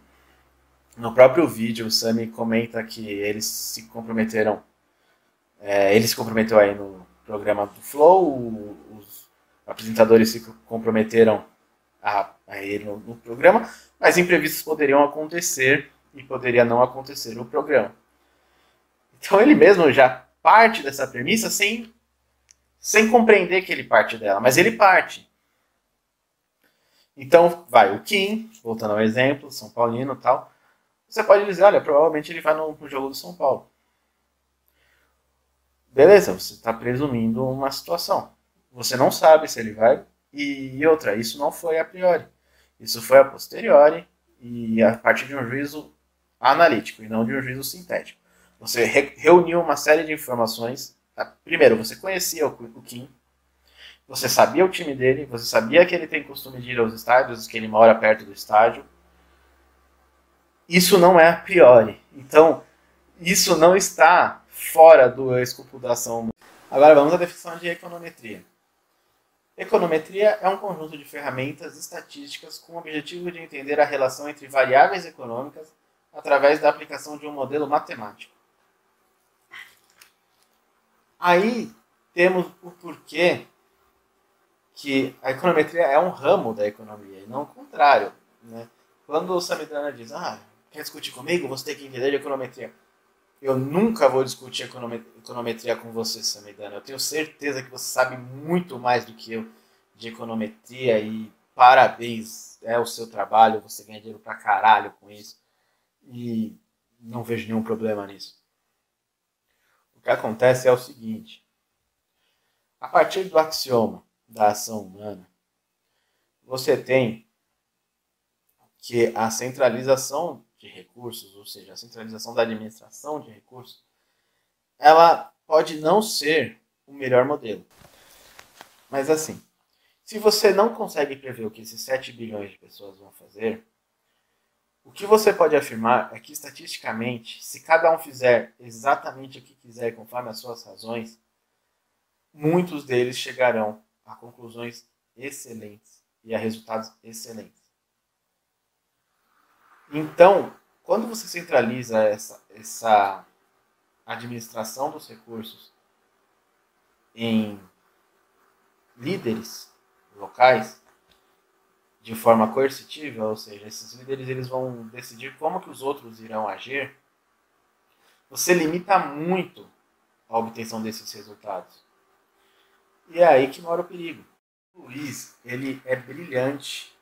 No próprio vídeo, o Sami comenta que eles se comprometeram. É, ele se comprometeu aí no programa do Flow, os apresentadores se comprometeram a, a ir no, no programa, mas imprevistos poderiam acontecer e poderia não acontecer o programa. Então ele mesmo já parte dessa premissa sem, sem compreender que ele parte dela, mas ele parte. Então, vai o Kim, voltando ao exemplo, São Paulino tal. Você pode dizer, olha, provavelmente ele vai no, no jogo do São Paulo. Beleza, você está presumindo uma situação. Você não sabe se ele vai. E outra, isso não foi a priori. Isso foi a posteriori e a partir de um juízo analítico e não de um juízo sintético. Você re reuniu uma série de informações. Tá? Primeiro, você conhecia o, o Kim, você sabia o time dele, você sabia que ele tem costume de ir aos estádios, que ele mora perto do estádio. Isso não é a priori. Então, isso não está fora do escopo da ação. Agora vamos à definição de econometria. Econometria é um conjunto de ferramentas estatísticas com o objetivo de entender a relação entre variáveis econômicas através da aplicação de um modelo matemático. Aí temos o porquê que a econometria é um ramo da economia e não o contrário. Né? Quando o Samidana diz, ah, quer discutir comigo? Você tem que entender de econometria. Eu nunca vou discutir econometria com você, Samidana. Eu tenho certeza que você sabe muito mais do que eu de econometria e parabéns, é o seu trabalho, você ganha dinheiro pra caralho com isso. E não vejo nenhum problema nisso que acontece é o seguinte: a partir do axioma da ação humana, você tem que a centralização de recursos, ou seja, a centralização da administração de recursos, ela pode não ser o melhor modelo. Mas assim, se você não consegue prever o que esses 7 bilhões de pessoas vão fazer, o que você pode afirmar é que, estatisticamente, se cada um fizer exatamente o que quiser conforme as suas razões, muitos deles chegarão a conclusões excelentes e a resultados excelentes. Então, quando você centraliza essa, essa administração dos recursos em líderes locais, de forma coercitiva, ou seja, esses líderes eles vão decidir como que os outros irão agir, você limita muito a obtenção desses resultados. E é aí que mora o perigo. O Luiz, ele é brilhante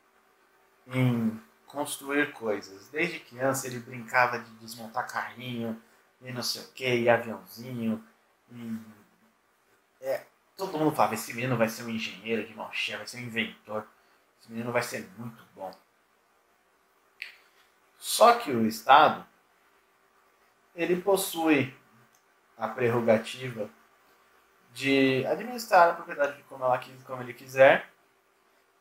em construir coisas. Desde criança ele brincava de desmontar carrinho, e não sei o que, e aviãozinho. E é, todo mundo falava, esse menino vai ser um engenheiro de mão cheia, vai ser um inventor. Esse menino vai ser muito bom. Só que o Estado, ele possui a prerrogativa de administrar a propriedade como, ela, como ele quiser.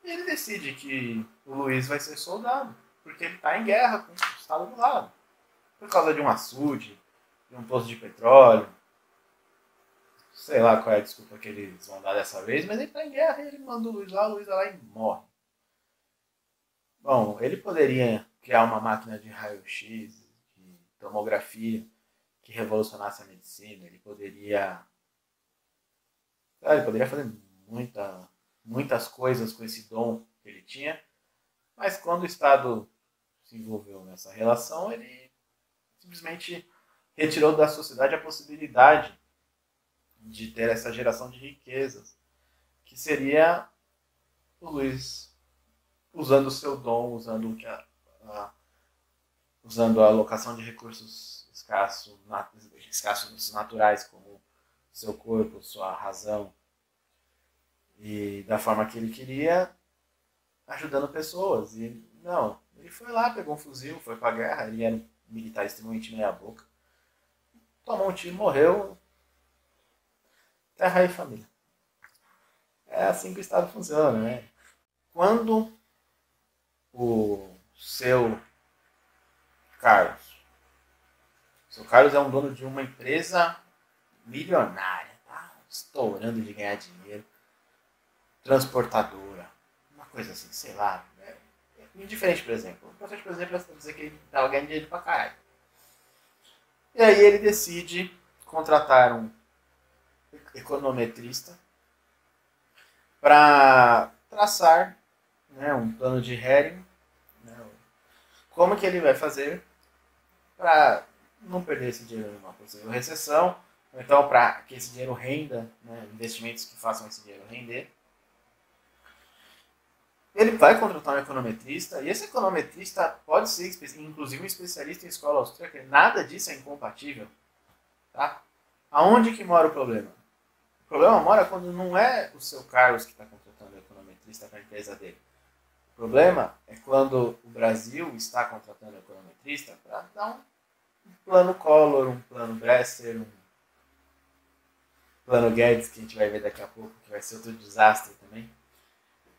E ele decide que o Luiz vai ser soldado, porque ele está em guerra com o Estado do lado. Por causa de um açude, de um poço de petróleo. Sei lá qual é a desculpa que eles vão dar dessa vez, mas ele está em guerra e ele manda o Luiz lá, o Luiz vai lá e morre. Bom, ele poderia criar uma máquina de raio-x, de tomografia, que revolucionasse a medicina. Ele poderia Ele poderia fazer muita, muitas coisas com esse dom que ele tinha, mas quando o Estado se envolveu nessa relação, ele simplesmente retirou da sociedade a possibilidade de ter essa geração de riquezas, que seria o Luiz usando o seu dom, usando a, a, usando a alocação de recursos escassos, escassos naturais, como seu corpo, sua razão, e da forma que ele queria, ajudando pessoas. E não, ele foi lá, pegou um fuzil, foi pra guerra, ele era um militar extremamente meia-boca, tomou um tiro, morreu. Terra e família. É assim que o Estado funciona, né? Quando o seu Carlos, seu Carlos é um dono de uma empresa milionária, tá? Estourando de ganhar dinheiro, transportadora, uma coisa assim, sei lá, é, é indiferente, por exemplo. O importante, por exemplo, é dizer que ele estava ganhando dinheiro pra caralho. E aí ele decide contratar um econometrista para traçar né, um plano de Hering, né, como que ele vai fazer para não perder esse dinheiro numa possível recessão, ou então para que esse dinheiro renda, né, investimentos que façam esse dinheiro render. Ele vai contratar um econometrista, e esse econometrista pode ser, inclusive, um especialista em escola austríaca. Nada disso é incompatível. Tá? Aonde que mora o problema? O problema mora quando não é o seu Carlos que está contratando o econometrista para a empresa dele. O problema é quando o Brasil está contratando econometrista para dar um, plano Collor, um plano Bresser, um plano Guedes, que a gente vai ver daqui a pouco, que vai ser outro desastre também.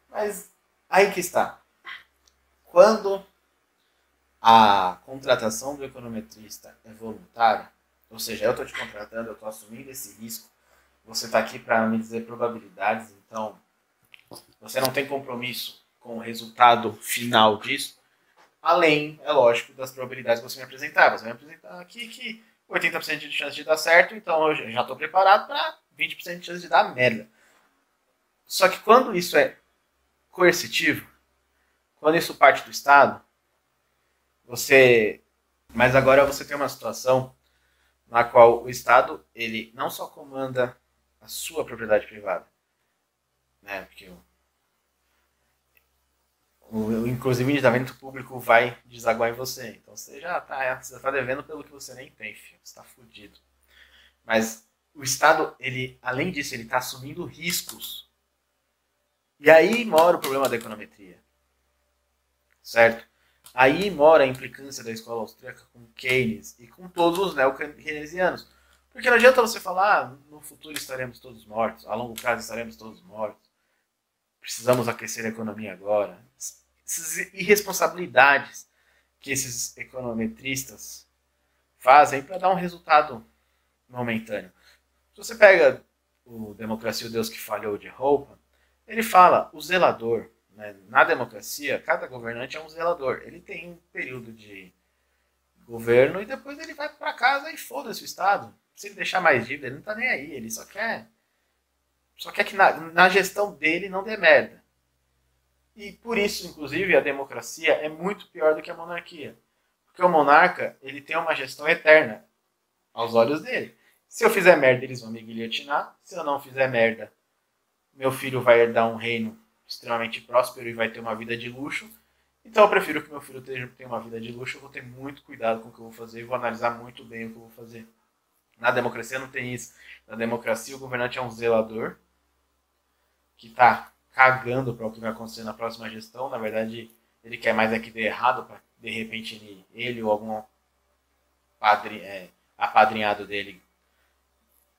Mas aí que está. Quando a contratação do econometrista é voluntária, ou seja, eu estou te contratando, eu estou assumindo esse risco. Você está aqui para me dizer probabilidades, então você não tem compromisso com o resultado final disso. Além, é lógico, das probabilidades que você me apresentar. Você me apresentar aqui que 80% de chance de dar certo, então eu já estou preparado para 20% de chance de dar merda. Só que quando isso é coercitivo, quando isso parte do Estado, você. Mas agora você tem uma situação na qual o Estado ele não só comanda a sua propriedade privada, né? Porque o, inclusive o endividamento público vai desaguar em você. Então você já está tá devendo pelo que você nem tem, filho. Você está fudido. Mas o Estado, ele, além disso, ele está assumindo riscos. E aí mora o problema da econometria. Certo? Aí mora a implicância da escola austríaca com Keynes e com todos os neo-keynesianos. Porque não adianta você falar, ah, no futuro estaremos todos mortos, a longo prazo estaremos todos mortos, precisamos aquecer a economia agora. Essas irresponsabilidades que esses econometristas fazem para dar um resultado momentâneo. Se você pega o Democracia o Deus que Falhou de Roupa, ele fala, o zelador, né? Na democracia, cada governante é um zelador. Ele tem um período de governo e depois ele vai para casa e foda-se o Estado. Se ele deixar mais dívida, ele não tá nem aí. Ele só quer. Só quer que na, na gestão dele não dê merda. E por isso, inclusive, a democracia é muito pior do que a monarquia. Porque o monarca, ele tem uma gestão eterna aos olhos dele. Se eu fizer merda, eles vão me guilhotinar. Se eu não fizer merda, meu filho vai herdar um reino extremamente próspero e vai ter uma vida de luxo. Então eu prefiro que meu filho tenha uma vida de luxo, eu vou ter muito cuidado com o que eu vou fazer e vou analisar muito bem o que eu vou fazer. Na democracia não tem isso. Na democracia o governante é um zelador que está cagando para o que vai acontecer na próxima gestão. Na verdade, ele quer mais é que dê errado para de repente ele, ele ou algum padre, é, apadrinhado dele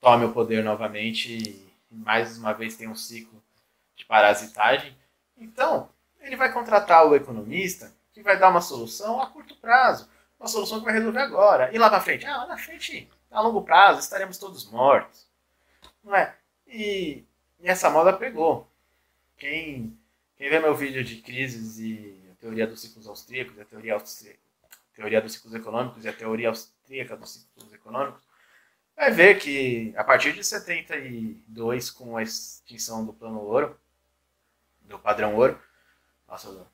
tome o poder novamente e mais uma vez tem um ciclo de parasitagem. Então, ele vai contratar o economista que vai dar uma solução a curto prazo, uma solução que vai resolver agora. E lá na frente, ah, lá na frente, a longo prazo, estaremos todos mortos. Não é? E, e essa moda pegou. Quem, quem vê meu vídeo de crises e a teoria dos ciclos austríacos, a teoria, austríaca, a teoria dos ciclos econômicos e a teoria austríaca dos ciclos econômicos, vai ver que a partir de 72, com a extinção do plano ouro, do padrão ouro, nossa,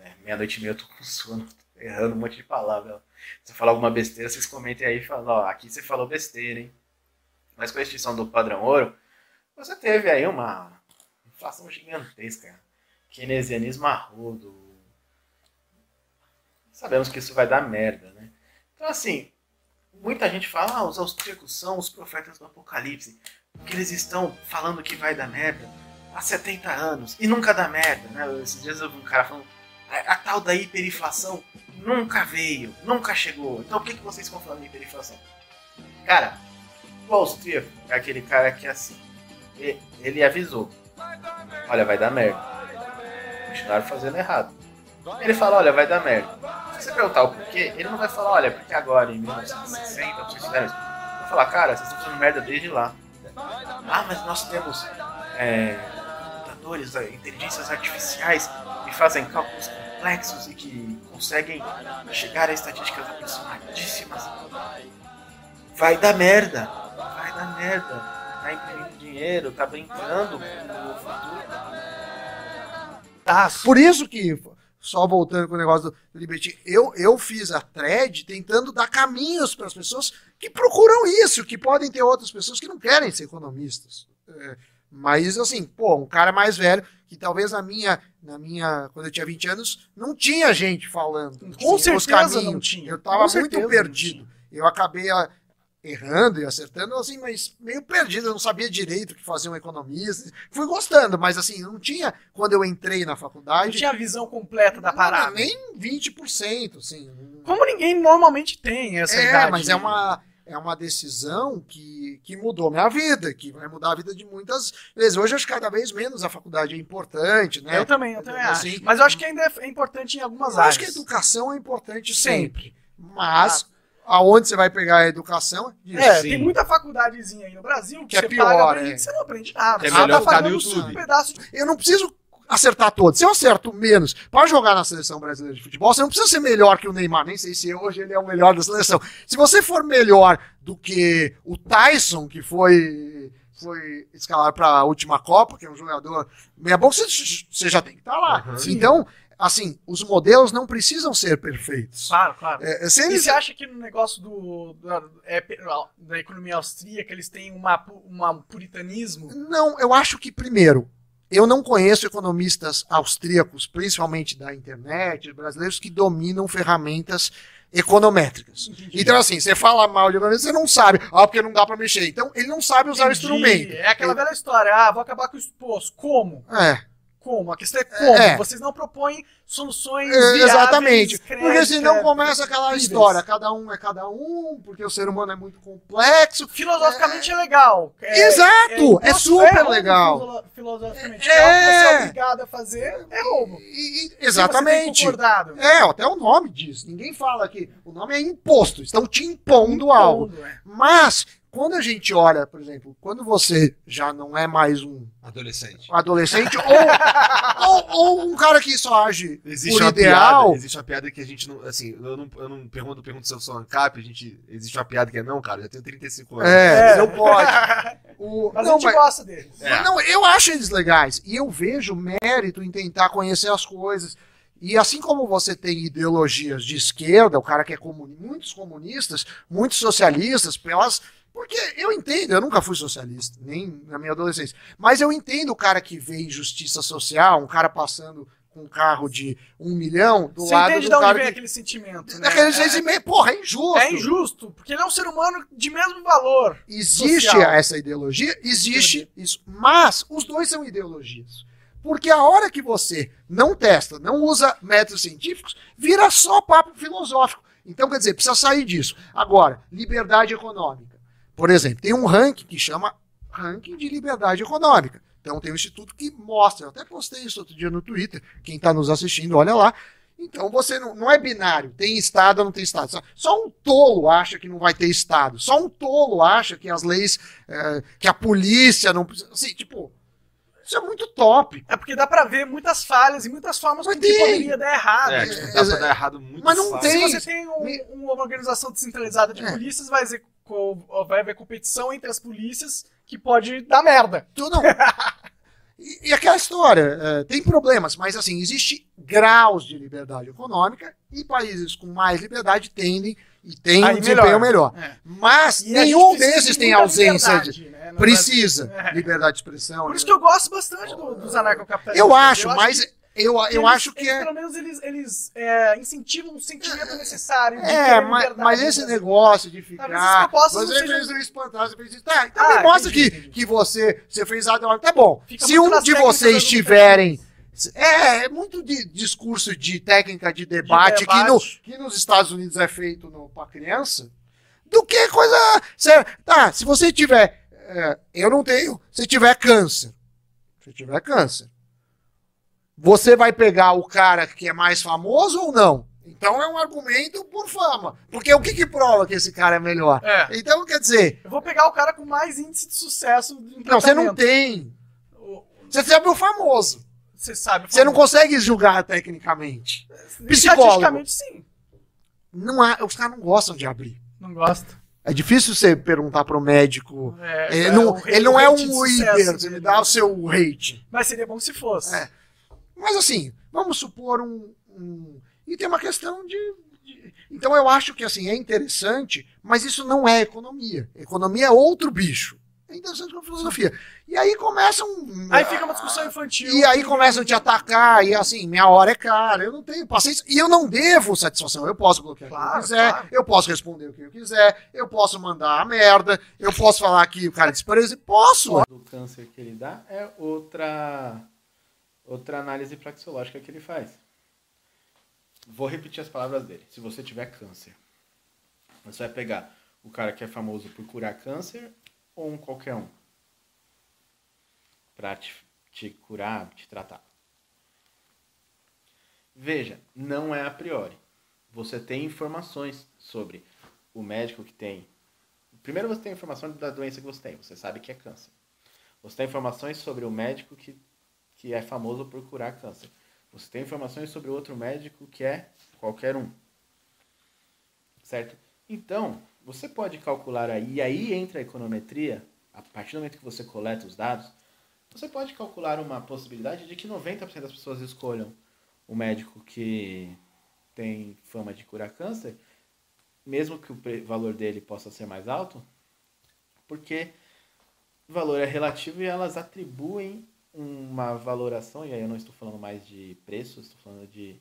é, meia-noite e meia eu tô com sono, tô errando um monte de palavra. Se eu falar alguma besteira, vocês comentem aí e falam, ó, aqui você falou besteira, hein? Mas com a extinção do padrão ouro, você teve aí uma inflação gigantesca, keynesianismo arrudo. Sabemos que isso vai dar merda, né? Então, assim, muita gente fala, ah, os austríacos são os profetas do apocalipse, porque eles estão falando que vai dar merda há 70 anos e nunca dá merda, né? Esses dias eu vi um cara falando, a, a tal da hiperinflação nunca veio, nunca chegou. Então por que, que vocês estão falando de hiperinflação? Cara, o austríaco é aquele cara que assim, ele avisou, olha, vai dar merda. Continuaram fazendo errado. Ele fala, olha, vai dar merda. Se você perguntar o porquê, ele não vai falar, olha, porque agora, em 1960, vocês fizeram isso. Vai falar, cara, vocês estão fazendo merda desde lá. Ah, mas nós temos é, computadores, é, inteligências artificiais que fazem cálculos complexos e que conseguem chegar a estatísticas aproximadíssimas. Vai dar merda. Vai dar merda. Tá imprimindo dinheiro, tá brincando com o futuro. Tá, por isso que só voltando com o negócio do, Liberty, eu, eu fiz a thread tentando dar caminhos para as pessoas que procuram isso, que podem ter outras pessoas que não querem ser economistas. É, mas, assim, pô, um cara mais velho, que talvez na minha, na minha, quando eu tinha 20 anos, não tinha gente falando. Com certeza os caminhos. não tinha. Eu estava muito perdido. Eu acabei errando e acertando, assim, mas meio perdido, eu não sabia direito o que fazia um economista. Fui gostando, mas assim, não tinha, quando eu entrei na faculdade... Não tinha a visão completa da parada. Nem 20%, assim. Como ninguém normalmente tem essa é, idade. mas é uma, é uma decisão que, que mudou minha vida, que vai mudar a vida de muitas vezes. Hoje, acho que cada vez menos a faculdade é importante, né? Eu também, eu também assim, acho. Mas eu acho que ainda é importante em algumas eu áreas. Eu acho que a educação é importante sempre. sempre. Mas... Ah aonde você vai pegar a educação. Isso. É, Sim. tem muita facudadezinha aí no Brasil que, que é pior, paga, é. você não aprende nada. É melhor ficar no YouTube. Um pedaço de... Eu não preciso acertar todos. Se eu acerto menos para jogar na seleção brasileira de futebol, você não precisa ser melhor que o Neymar. Nem sei se hoje ele é o melhor da seleção. Se você for melhor do que o Tyson, que foi foi escalado para a última Copa, que é um jogador meia bom, você, você já tem que estar tá lá. Uhum. Então, assim, os modelos não precisam ser perfeitos. Claro, claro. É, se eles... E você acha que no negócio do, da, é, da economia austríaca eles têm uma, uma puritanismo? Não, eu acho que, primeiro, eu não conheço economistas austríacos, principalmente da internet, brasileiros, que dominam ferramentas econométricas. Entendi. Então, assim, você fala mal de economista, você não sabe. Ah, porque não dá para mexer. Então, ele não sabe usar Entendi. o instrumento. É aquela velha história. Ah, vou acabar com o exposto. Como? É como. A questão é como. É. Vocês não propõem soluções é, viáveis, Exatamente. Porque senão começa aquela história. Cada um é cada um, porque o ser humano é muito complexo. Filosoficamente é, é legal. É, Exato! É, é super legal. Filosoficamente. É. você é obrigado a fazer, é roubo. E, e, exatamente. É, até o nome diz. Ninguém fala que o nome é imposto. Estão te impondo, impondo algo. Mas quando a gente olha, por exemplo, quando você já não é mais um adolescente, um adolescente ou, ou, ou, um cara que só age existe por ideal, piada, existe uma piada que a gente não, assim, eu não, eu não pergunto, pergunto se eu sou ANCAP, a gente existe uma piada que é não, cara, eu já tenho 35 anos. É, é. não pode. O, mas não, a gente mas, gosta deles. É. Não, eu acho eles legais e eu vejo mérito em tentar conhecer as coisas. E assim como você tem ideologias de esquerda, o cara que é comunista, muitos comunistas, muitos socialistas, pelas porque eu entendo, eu nunca fui socialista, nem na minha adolescência. Mas eu entendo o cara que vê injustiça social, um cara passando com um carro de um milhão do Você lado entende do de onde vem que... aquele sentimento, né? Aquele é... sentimento, porra, é injusto. É injusto, porque ele é um ser humano de mesmo valor. Existe social. essa ideologia, existe isso, mas os dois são ideologias. Porque a hora que você não testa, não usa métodos científicos, vira só papo filosófico. Então, quer dizer, precisa sair disso. Agora, liberdade econômica. Por exemplo, tem um ranking que chama Ranking de Liberdade Econômica. Então tem um instituto que mostra, eu até postei isso outro dia no Twitter, quem está nos assistindo, olha lá. Então você não, não é binário, tem Estado ou não tem Estado. Só, só, um tolo acha que não vai ter Estado. Só um tolo acha que as leis, é, que a polícia não precisa. Assim, tipo, isso é muito top. É porque dá pra ver muitas falhas e muitas formas mas que poderia dar errado. É, tipo, dá pra dar errado muito Mas não fácil. tem. Se você tem um, uma organização descentralizada de é. polícias, vai dizer vai haver competição entre as polícias que pode dar merda. Tu não. E, e aquela história, uh, tem problemas, mas assim, existe graus de liberdade econômica e países com mais liberdade tendem e têm um desempenho melhor. melhor. É. Mas e nenhum desses tem ausência de. Né? Precisa. É. Liberdade de expressão. Por isso que eu gosto bastante do, dos anarcocapitalistas. Eu acho, eu mas. Acho que eu, eu eles, acho que eles, é. Pelo menos eles, eles é, incentivam o sentimento necessário. é, mas, mas esse negócio de ficar. Você fez um espantar, você fez Tá, então ah, me mostra entendi, que, entendi. que você, você fez algo. Tá bom. Fica Se um de vocês tiverem. É, é muito de discurso de técnica de debate, de debate. Que, no, que nos Estados Unidos é feito para criança, do que coisa. Tá, se você tiver. É, eu não tenho. Se tiver câncer. Se tiver câncer você vai pegar o cara que é mais famoso ou não? Então é um argumento por fama. Porque o que, que prova que esse cara é melhor? É. Então, quer dizer. Eu vou pegar o cara com mais índice de sucesso. Não, você não tem. Você sabe o famoso. Você sabe. Você não consegue julgar tecnicamente. Psicólogo. sim. Não há, os caras não gostam de abrir. Não gostam. É difícil você perguntar para o médico. É, ele, é, não, ele não é um você me dá o seu rating. Mas seria bom se fosse. É. Mas assim, vamos supor um. um... E tem uma questão de, de, Então eu acho que assim, é interessante, mas isso não é economia. Economia é outro bicho. É interessante com a filosofia. E aí começam. Aí fica uma discussão infantil. E aí começam a te atacar, e assim, minha hora é cara, eu não tenho paciência. E eu não devo satisfação. Eu posso bloquear claro, quem eu quiser, claro. eu posso responder o que eu quiser, eu posso mandar a merda, eu posso falar que o cara despreza. Posso. O câncer que ele dá é outra outra análise praxeológica que ele faz. Vou repetir as palavras dele. Se você tiver câncer, você vai pegar o cara que é famoso por curar câncer ou um qualquer um para te, te curar, te tratar. Veja, não é a priori. Você tem informações sobre o médico que tem. Primeiro você tem informação da doença que você tem, você sabe que é câncer. Você tem informações sobre o médico que que é famoso por curar câncer. Você tem informações sobre outro médico que é qualquer um. Certo? Então, você pode calcular aí, e aí entra a econometria, a partir do momento que você coleta os dados, você pode calcular uma possibilidade de que 90% das pessoas escolham o médico que tem fama de curar câncer, mesmo que o valor dele possa ser mais alto, porque o valor é relativo e elas atribuem uma valoração, e aí eu não estou falando mais de preço, estou falando de,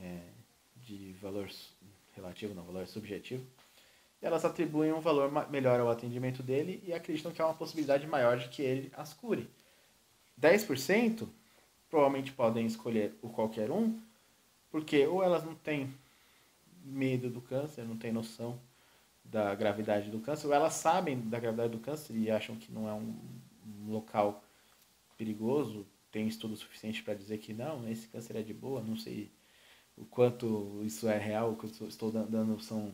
é, de valor relativo, não, valor subjetivo. E elas atribuem um valor melhor ao atendimento dele e acreditam que há uma possibilidade maior de que ele as cure. 10% provavelmente podem escolher o qualquer um, porque ou elas não têm medo do câncer, não têm noção da gravidade do câncer, ou elas sabem da gravidade do câncer e acham que não é um local perigoso, tem estudo suficiente para dizer que não, esse câncer é de boa, não sei o quanto isso é real, o que eu estou dando são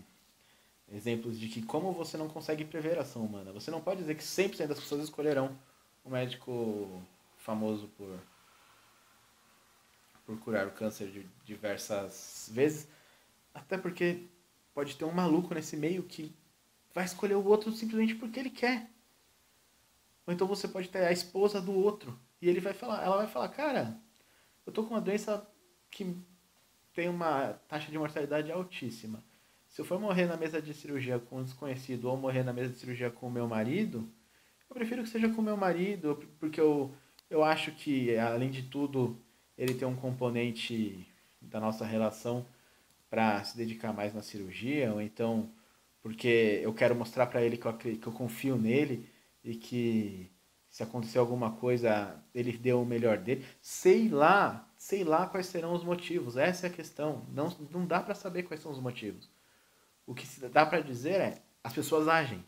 exemplos de que como você não consegue prever a ação humana. Você não pode dizer que 100% das pessoas escolherão um médico famoso por por curar o câncer de diversas vezes, até porque pode ter um maluco nesse meio que vai escolher o outro simplesmente porque ele quer. Ou então você pode ter a esposa do outro. E ele vai falar, ela vai falar, cara, eu tô com uma doença que tem uma taxa de mortalidade altíssima. Se eu for morrer na mesa de cirurgia com um desconhecido ou morrer na mesa de cirurgia com o meu marido, eu prefiro que seja com o meu marido, porque eu, eu acho que, além de tudo, ele tem um componente da nossa relação para se dedicar mais na cirurgia, ou então porque eu quero mostrar para ele que eu, que eu confio nele e que se acontecer alguma coisa, ele deu o melhor dele. Sei lá, sei lá quais serão os motivos. Essa é a questão. Não, não dá para saber quais são os motivos. O que dá para dizer é, as pessoas agem.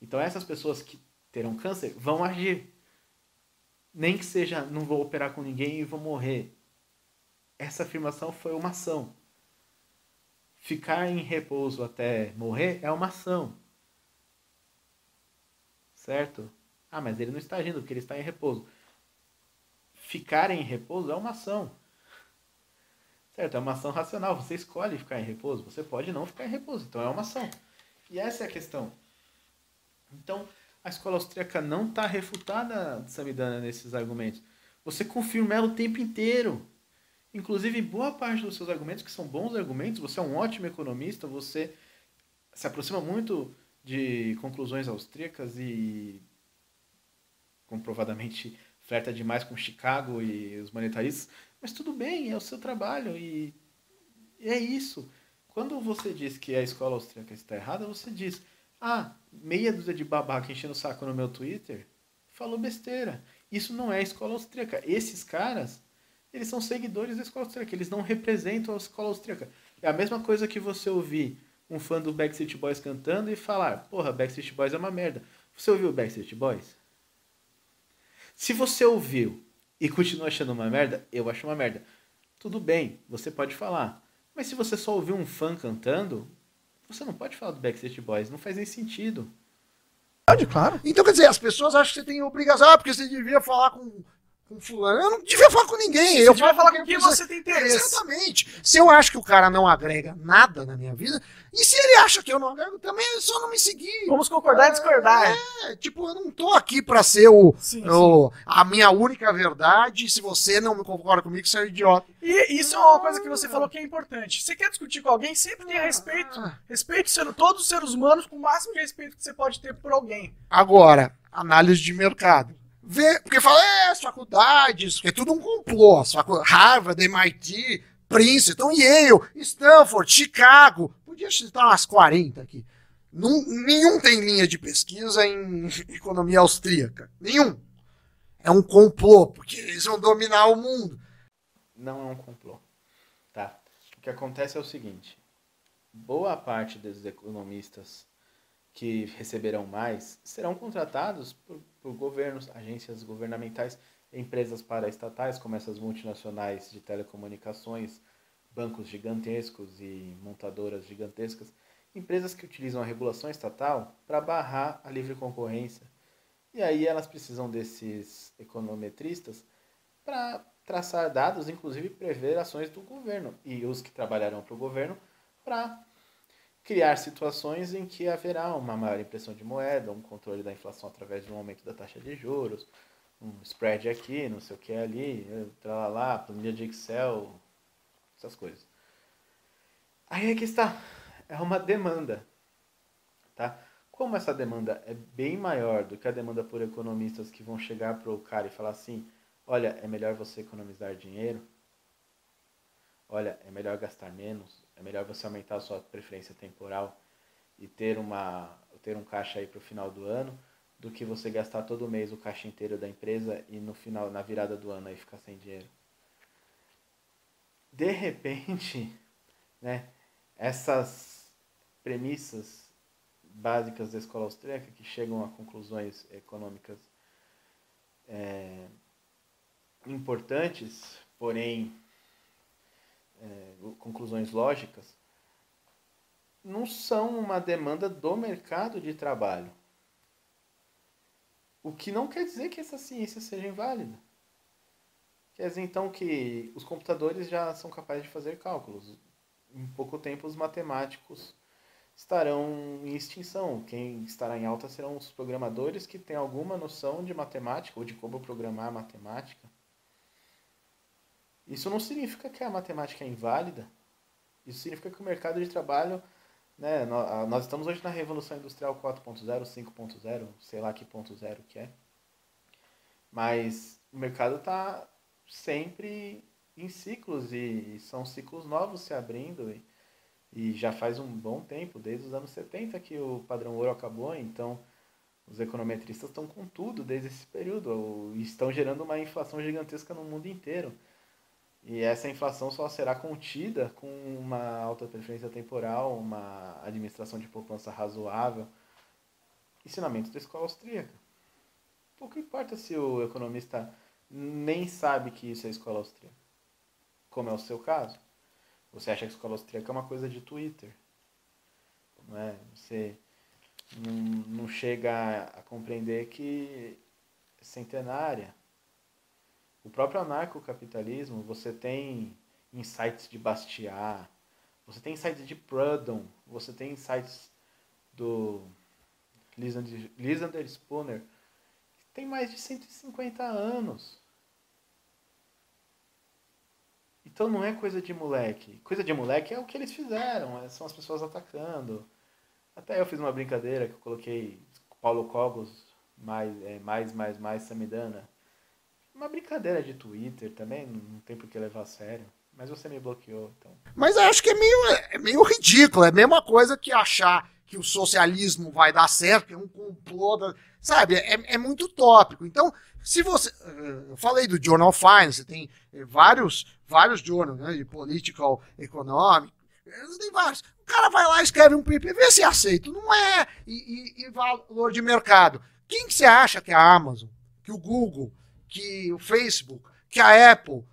Então essas pessoas que terão câncer vão agir. Nem que seja, não vou operar com ninguém e vou morrer. Essa afirmação foi uma ação. Ficar em repouso até morrer é uma ação certo? Ah, mas ele não está agindo porque ele está em repouso. Ficar em repouso é uma ação. Certo? É uma ação racional. Você escolhe ficar em repouso. Você pode não ficar em repouso. Então é uma ação. E essa é a questão. Então, a escola austríaca não está refutada, Samidana, nesses argumentos. Você confirma ela o tempo inteiro. Inclusive, boa parte dos seus argumentos, que são bons argumentos, você é um ótimo economista, você se aproxima muito de conclusões austríacas e comprovadamente flerta demais com Chicago e os monetaristas, mas tudo bem, é o seu trabalho e, é isso. Quando você diz que a escola austríaca está errada, você diz, ah, meia dúzia de babaca enchendo o saco no meu Twitter falou besteira. Isso não é a escola austríaca. Esses caras, eles são seguidores da escola austríaca, eles não representam a escola austríaca. É a mesma coisa que você ouvir um fã do Backstreet Boys cantando e falar, porra, Backstreet Boys é uma merda. Você ouviu Backstreet Boys? Se você ouviu e continua achando uma merda, eu acho uma merda. Tudo bem, você pode falar. Mas se você só ouviu um fã cantando, você não pode falar do Backstreet Boys, não faz nem sentido. Pode, claro. Então, quer dizer, as pessoas acham que você tem obrigação, ah, porque você devia falar com com fulano. Eu não devia falar com ninguém. Você eu devia falar com quem você tem interesse. Exatamente. Se eu acho que o cara não agrega nada na minha vida, e se ele acha que eu não agrego, também é só não me seguir. Vamos concordar e discordar. É, tipo, eu não tô aqui pra ser o, sim, o sim. a minha única verdade. Se você não me concorda comigo, você é um idiota. E isso é uma coisa que você falou que é importante. Você quer discutir com alguém, sempre tenha respeito. Ah. Respeite sendo todos os seres humanos com o máximo de respeito que você pode ter por alguém. Agora, análise de mercado porque fala, é, as faculdades, é tudo um complô, as Harvard, MIT, Princeton, Yale, Stanford, Chicago, podia citar umas 40 aqui. Num, nenhum tem linha de pesquisa em economia austríaca. Nenhum. É um complô, porque eles vão dominar o mundo. Não é um complô. Tá? O que acontece é o seguinte: boa parte dos economistas que receberão mais serão contratados por, por governos, agências governamentais, empresas paraestatais, como essas multinacionais de telecomunicações, bancos gigantescos e montadoras gigantescas, empresas que utilizam a regulação estatal para barrar a livre concorrência. E aí elas precisam desses econometristas para traçar dados, inclusive prever ações do governo. E os que trabalharão para o governo para criar situações em que haverá uma maior impressão de moeda, um controle da inflação através de um aumento da taxa de juros, um spread aqui, não sei o que ali, lá, planilha de Excel, essas coisas. Aí é que está, é uma demanda, tá? Como essa demanda é bem maior do que a demanda por economistas que vão chegar para o cara e falar assim, olha, é melhor você economizar dinheiro, olha, é melhor gastar menos, é melhor você aumentar a sua preferência temporal e ter, uma, ter um caixa aí para o final do ano do que você gastar todo mês o caixa inteiro da empresa e no final, na virada do ano aí ficar sem dinheiro. De repente, né, essas premissas básicas da escola austríaca que chegam a conclusões econômicas é, importantes, porém é, conclusões lógicas, não são uma demanda do mercado de trabalho. O que não quer dizer que essa ciência seja inválida. Quer dizer então que os computadores já são capazes de fazer cálculos. Em pouco tempo os matemáticos estarão em extinção. Quem estará em alta serão os programadores que têm alguma noção de matemática ou de como programar matemática. Isso não significa que a matemática é inválida. Isso significa que o mercado de trabalho, né, nós estamos hoje na revolução industrial 4.0, 5.0, sei lá que ponto zero que é. Mas o mercado está sempre em ciclos e são ciclos novos se abrindo e, e já faz um bom tempo, desde os anos 70 que o padrão ouro acabou, então os econometristas estão com tudo desde esse período estão gerando uma inflação gigantesca no mundo inteiro. E essa inflação só será contida com uma alta preferência temporal, uma administração de poupança razoável. Ensinamento da escola austríaca. Pouco importa se o economista nem sabe que isso é escola austríaca. Como é o seu caso. Você acha que escola austríaca é uma coisa de Twitter. Não é? Você não, não chega a compreender que é centenária o próprio anarcocapitalismo, você tem insights de Bastiat, você tem insights de Proudhon, você tem insights do Lysander Spooner, que tem mais de 150 anos. Então não é coisa de moleque. Coisa de moleque é o que eles fizeram, é, são as pessoas atacando. Até eu fiz uma brincadeira que eu coloquei Paulo Cogos mais, é, mais, mais, mais Samidana. Uma brincadeira de Twitter também, não tem por que levar a sério. Mas você me bloqueou, então. Mas eu acho que é meio, é meio ridículo. É a mesma coisa que achar que o socialismo vai dar certo, que é um complô. Da, sabe? É, é muito tópico. Então, se você. Eu falei do Journal Finance, tem vários, vários journals, né? De political economic. Tem vários. O cara vai lá, escreve um paper, vê se é aceito. Não é. E, e, e valor de mercado. Quem que você acha que é a Amazon, que o Google, que o Facebook, que a Apple,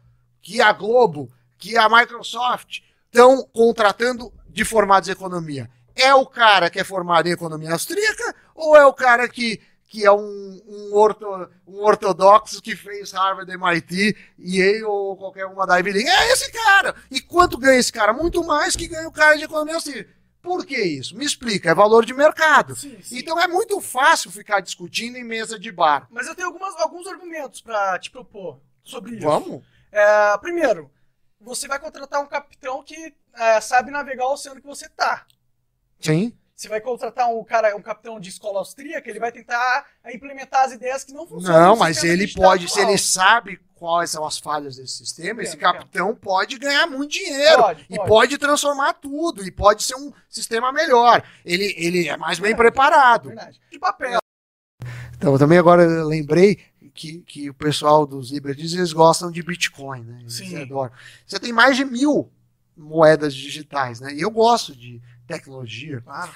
que a Globo, que a Microsoft estão contratando de formados em economia? É o cara que é formado em economia austríaca ou é o cara que, que é um, um, orto, um ortodoxo que fez Harvard, MIT, Yale ou qualquer uma da Ivy League? É esse cara! E quanto ganha esse cara? Muito mais que ganha o cara de economia austríaca. Por que isso? Me explica, é valor de mercado. Sim, sim. Então é muito fácil ficar discutindo em mesa de bar. Mas eu tenho algumas, alguns argumentos para te propor sobre isso. Vamos? É, primeiro, você vai contratar um capitão que é, sabe navegar o oceano que você tá. Sim. Você vai contratar um cara, um capitão de escola austríaca, ele vai tentar implementar as ideias que não funcionam. Não, mas ele pode, se ele sabe quais são as falhas desse sistema, esse capitão pode ganhar muito dinheiro pode, e pode transformar tudo e pode ser um sistema melhor. Ele, ele é mais bem é, preparado. Verdade. De papel. Então, também agora eu lembrei que, que o pessoal dos Liberties eles gostam de Bitcoin, né? Eles Sim. adoram. Você tem mais de mil moedas digitais, né? E eu gosto de tecnologia. Claro.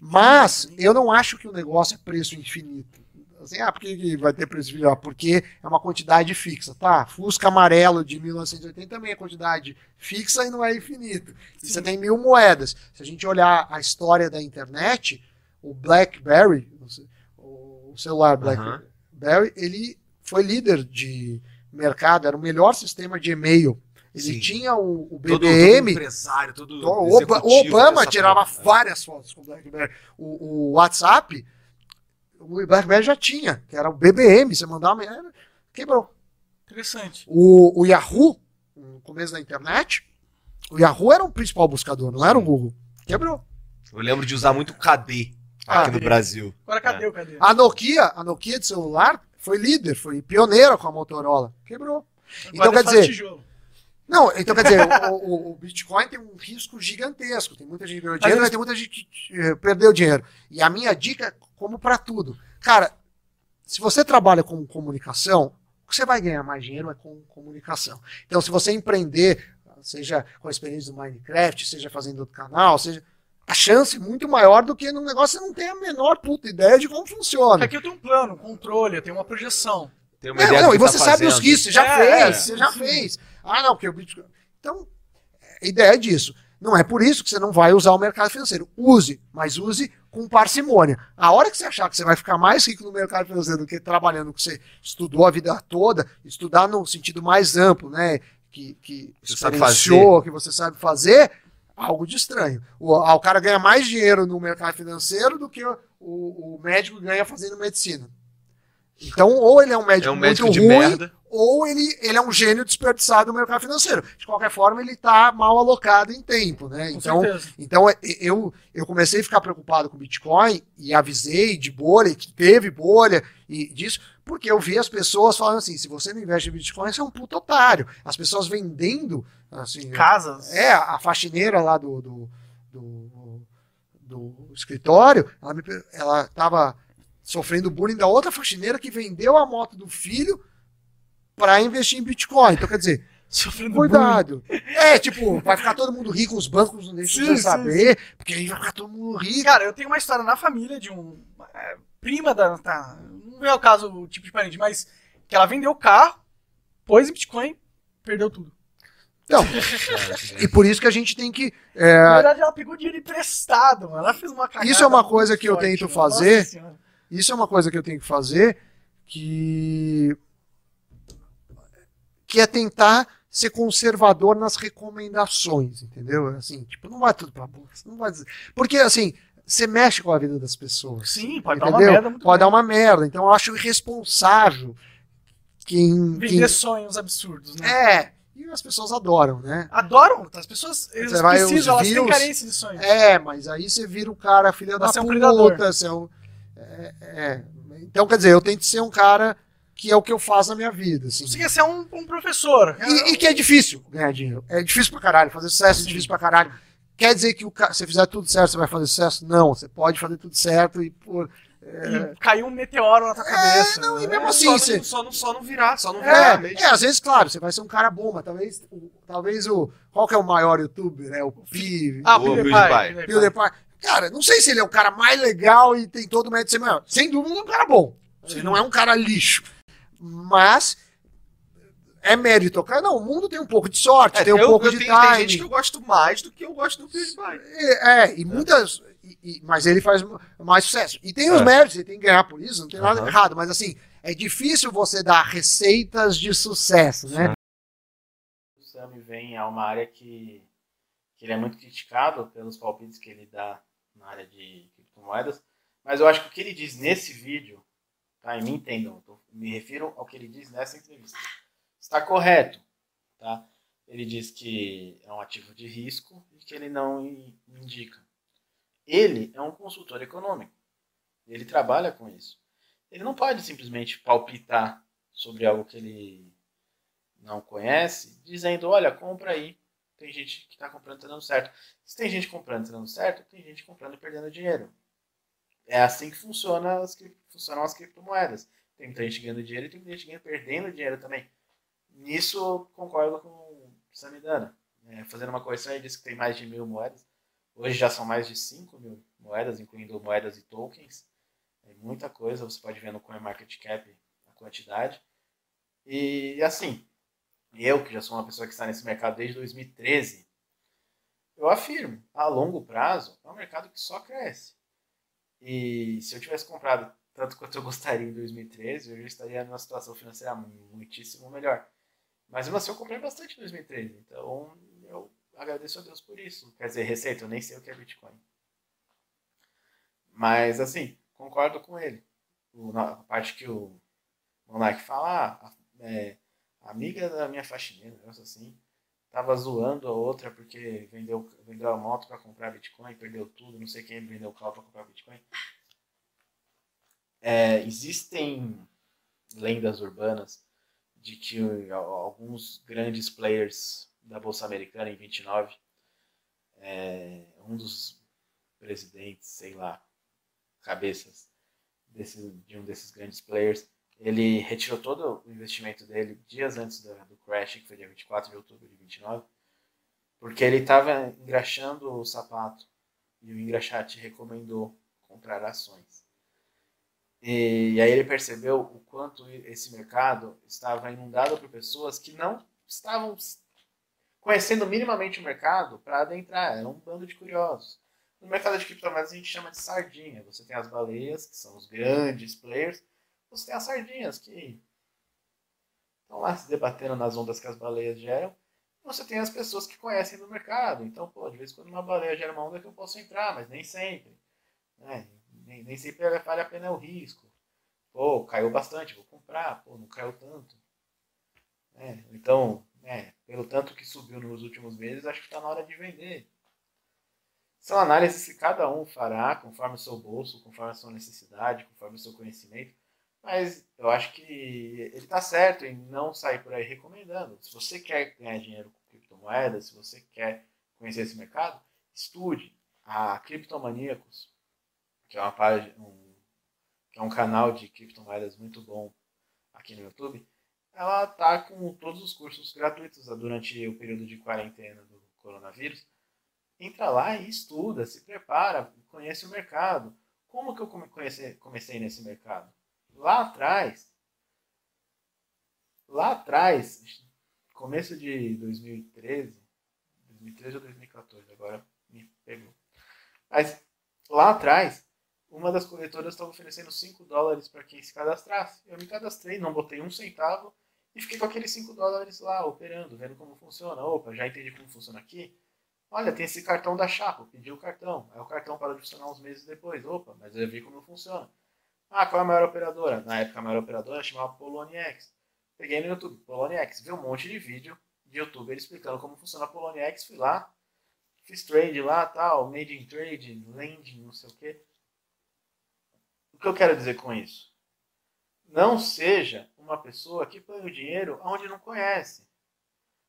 Mas eu não acho que o negócio é preço infinito. Assim, ah, por que vai ter preço infinito? Porque é uma quantidade fixa, tá? Fusca amarelo de 1980 também é quantidade fixa e não é infinito. E você tem mil moedas. Se a gente olhar a história da internet, o BlackBerry, o celular BlackBerry, ele foi líder de mercado, era o melhor sistema de e-mail ele Sim. tinha o, o BBM. Todo, todo empresário, todo o, o Obama tirava várias fotos com o BlackBerry. O, o, WhatsApp, o BlackBerry já tinha, que era o BBM. Você mandava, quebrou. Interessante. O, o Yahoo, no começo da internet, o Yahoo era o principal buscador, não era o Google. Quebrou. Eu lembro de usar muito KD aqui ah, no Brasil. Agora cadê é. o KD? A Nokia, a Nokia de celular foi líder, foi pioneira com a Motorola. Quebrou. Então quer dizer, tijolo. Não, então quer dizer, o, o, o, Bitcoin tem um risco gigantesco. Tem muita gente que ganhou dinheiro, mas tem muita gente que eh, perdeu dinheiro. E a minha dica, como para tudo, cara, se você trabalha com comunicação, o que você vai ganhar mais dinheiro é com comunicação. Então, se você empreender, seja com a experiência do Minecraft, seja fazendo outro canal, seja a chance é muito maior do que num negócio que você não tem a menor puta ideia de como funciona. Aqui eu tenho um plano, controle, eu tenho uma projeção. Tem uma é, ideia não, e você tá sabe fazendo. os riscos, você já é, fez, é, você já sim. fez. Ah, não, porque o Bitcoin. Então, a ideia é disso. Não é por isso que você não vai usar o mercado financeiro. Use, mas use com parcimônia. A hora que você achar que você vai ficar mais rico no mercado financeiro do que trabalhando que você estudou a vida toda, estudar no sentido mais amplo, né? Que, que você sabe fazer. que você sabe fazer, algo de estranho. O, o cara ganha mais dinheiro no mercado financeiro do que o, o médico ganha fazendo medicina. Então, ou ele é um médico, é um médico muito ruim, merda. Ou ele, ele é um gênio desperdiçado no mercado financeiro. De qualquer forma, ele está mal alocado em tempo, né? Com então, certeza. então eu, eu comecei a ficar preocupado com o Bitcoin e avisei de bolha, que teve bolha e disso, porque eu vi as pessoas falando assim: se você não investe em Bitcoin, você é um puto otário. As pessoas vendendo assim, casas. É, a faxineira lá do, do, do, do escritório, ela, me, ela tava sofrendo bullying da outra faxineira que vendeu a moto do filho para investir em Bitcoin. Então, quer dizer, sofrendo cuidado. Bullying. É, tipo, vai ficar todo mundo rico, os bancos não deixam sim, você saber, sim. porque aí vai ficar todo mundo rico. Cara, eu tenho uma história na família de um. É, prima da. Tá, não é o caso, o tipo de parente, mas que ela vendeu o carro, pôs em Bitcoin, perdeu tudo. Não. e por isso que a gente tem que. É... Na verdade, ela pegou dinheiro emprestado, ela fez uma cagada. Isso é uma coisa que eu tento fazer. Isso é uma coisa que eu tenho que fazer que que é tentar ser conservador nas recomendações, entendeu? Assim, tipo, não vai tudo para bolsa, não vai dizer. Porque assim, você mexe com a vida das pessoas. Sim, pode entendeu? dar uma merda muito Pode dar grande. uma merda. Então eu acho irresponsável quem. Vender quem sonhos absurdos, né? é. E as pessoas adoram, né? Adoram, as pessoas eles Você vai, precisam, elas têm carência de sonhos. É, mas aí você vira o cara filha da é puta. você é um- é, é. Então, quer dizer, eu tento ser um cara que é o que eu faço na minha vida. Assim. Você quer ser um, um professor. E, e que é difícil ganhar dinheiro. É difícil pra caralho. Fazer sucesso é difícil pra caralho. Quer dizer que o ca... se você fizer tudo certo, você vai fazer sucesso? Não, você pode fazer tudo certo e por. E caiu um meteoro na tua cabeça. não, e mesmo assim, só, você- não, só, não, só não virar, só não virar. É, mesmo. é, às vezes, claro, você vai ser um cara bom, mas talvez, o- talvez o. Qual que é o maior youtuber? né? o Pi. Ah, O PewDiePie. PewDiePie. Cara, não sei se ele é o cara mais legal e tem todo o mérito de ser maior. Sem dúvida, ele é um cara bom. Ele não é um cara lixo. Mas. É mérito. Cara, não, o mundo tem um pouco de sorte, É, tem um eu- pouco eu de tenho- Tem gente time. que eu gosto mais do que eu gosto do PewDiePie. É, é, e muitas. e- e- mas ele faz mais sucesso. E tem os É. méritos, ele tem que ganhar por isso, não tem nada errado. Mas assim, é difícil você dar receitas de sucesso, né? O Sami vem a uma área que, que ele é muito criticado pelos palpites que ele dá na área de criptomoedas, mas eu acho que o que ele diz nesse vídeo, tá? E me entendam, tô- me refiro ao que ele diz nessa entrevista. Está correto, tá? Ele diz que é um ativo de risco e que ele não indica. Ele é um consultor econômico. Ele trabalha com isso. Ele não pode simplesmente palpitar sobre algo que ele não conhece, dizendo, olha, compra aí. Tem gente que está comprando e tá dando certo. Se tem gente comprando e tá dando certo, tem gente comprando e perdendo dinheiro. É assim que funciona as, cri- funcionam as criptomoedas. Tem muita gente ganhando dinheiro e tem muita gente perdendo dinheiro também. Nisso eu concordo com o Samidana. É, fazendo uma correção, ele disse que tem mais de mil moedas. Hoje já são mais de 5 mil moedas, incluindo moedas e tokens. É muita coisa, você pode ver no CoinMarketCap a quantidade. E assim, eu que já sou uma pessoa que está nesse mercado desde 2013, eu afirmo, a longo prazo é um mercado que só cresce. E se eu tivesse comprado tanto quanto eu gostaria em 2013, eu já estaria numa situação financeira muitíssimo melhor. Mas mesmo assim eu comprei bastante em 2013, então eu agradeço a Deus por isso. Quer dizer, receita, eu nem sei o que é Bitcoin. Mas assim, concordo com ele. O- na a parte que o Monark fala, ah, é, a amiga da minha faxineira, negócio assim, tava zoando a outra porque vendeu, vendeu a moto para comprar Bitcoin, perdeu tudo, não sei quem vendeu o carro para comprar Bitcoin. É, existem lendas urbanas de que alguns grandes players da Bolsa Americana em 29, é, um dos presidentes, sei lá, cabeças desse, de um desses grandes players, ele retirou todo o investimento dele dias antes do, do crash, que foi dia 24 de outubro de 29, porque ele estava engraxando o sapato e o engraxate recomendou comprar ações. E, aí ele percebeu o quanto esse mercado estava inundado por pessoas que não estavam conhecendo minimamente o mercado para adentrar, era um bando de curiosos. No mercado de criptomoedas a gente chama de sardinha. Você tem as baleias, que são os grandes players, você tem as sardinhas que estão lá se debatendo nas ondas que as baleias geram. Você tem as pessoas que conhecem do mercado. Então, pô, de vez em quando uma baleia gera uma onda que eu posso entrar, mas nem sempre. Né? Nem, nem sempre vale a pena o risco. Pô, caiu bastante, vou comprar. Pô, não caiu tanto. É, então, é, pelo tanto que subiu nos últimos meses, acho que está na hora de vender. São análises que cada um fará conforme o seu bolso, conforme a sua necessidade, conforme o seu conhecimento. Mas eu acho que ele está certo em não sair por aí recomendando. Se você quer ganhar dinheiro com criptomoedas, se você quer conhecer esse mercado, estude. A Criptomaníacos, que é uma página, um, que é um canal de criptomoedas muito bom aqui no YouTube, ela está com todos os cursos gratuitos durante o período de quarentena do coronavírus. Entra lá e estuda, se prepara, conhece o mercado. Como que eu comecei, comecei nesse mercado? Lá atrás, lá atrás, começo de 2013, 2013 ou 2014, agora me pegou. Mas lá atrás, uma das corretoras estava oferecendo 5 dólares para quem se cadastrasse. Eu me cadastrei, não botei um centavo e fiquei com aqueles 5 dólares lá, operando, vendo como funciona. Opa, já entendi como funciona aqui. Olha, tem esse cartão da chapa, pedi o cartão. Aí o cartão parou de funcionar uns meses depois. Opa, mas eu vi como funciona. Ah, qual é a maior operadora? Na época a maior operadora chamava Poloniex. Peguei no YouTube, Poloniex, vi um monte de vídeo de youtuber explicando como funciona a Poloniex, fui lá, fiz trade lá, tal, made in trade, lending, não sei o que. O que eu quero dizer com isso? Não seja uma pessoa que põe o dinheiro onde não conhece.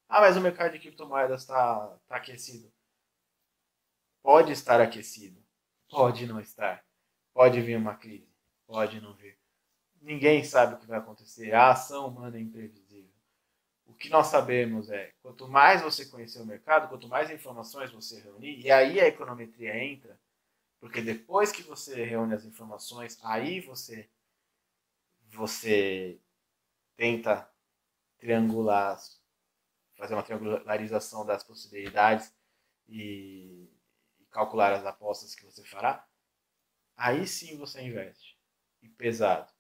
Ah, mas o mercado de criptomoedas está tá aquecido. Pode estar aquecido. Pode não estar. Pode vir uma crise. Pode não vir. Ninguém sabe o que vai acontecer. A ação humana é imprevisível. O que nós sabemos é, quanto mais você conhecer o mercado, quanto mais informações você reunir, e aí a econometria entra, porque depois que você reúne as informações, aí você você tenta triangular, fazer uma triangularização das possibilidades e, e calcular as apostas que você fará, aí sim você investe. E pesado.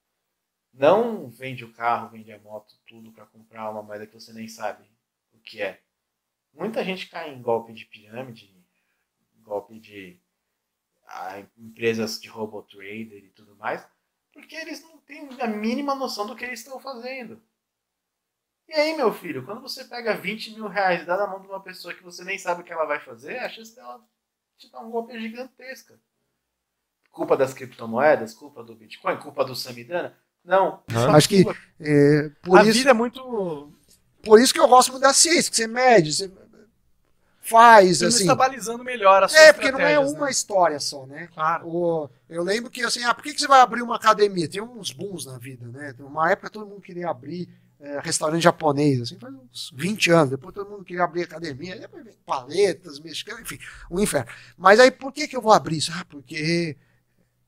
Não vende o carro, vende a moto, tudo para comprar uma moeda que você nem sabe o que é. Muita gente cai em golpe de pirâmide, golpe de a, empresas de robot trader e tudo mais, porque eles não têm a mínima noção do que eles estão fazendo. E aí, meu filho, quando você pega 20 mil reais e dá na mão de uma pessoa que você nem sabe o que ela vai fazer, a chance dela te dar um golpe é gigantesca. Culpa das criptomoedas, culpa do Bitcoin, culpa do Samidana? Não. Acho que é, por a isso, vida é muito. Por isso que eu gosto muito da ciência, que você mede, você faz, assim. está balizando melhor a sua É, porque não é estratégias, uma né? história só, né? Claro. O- eu lembro que assim, ah, por que, que você vai abrir uma academia? Tem uns booms na vida, né? Uma época todo mundo queria abrir é, restaurante japonês, assim, faz uns 20 anos. Depois todo mundo queria abrir academia, depois paletas, mexicanas, enfim, um inferno. Mas aí por que, que eu vou abrir isso? Ah, porque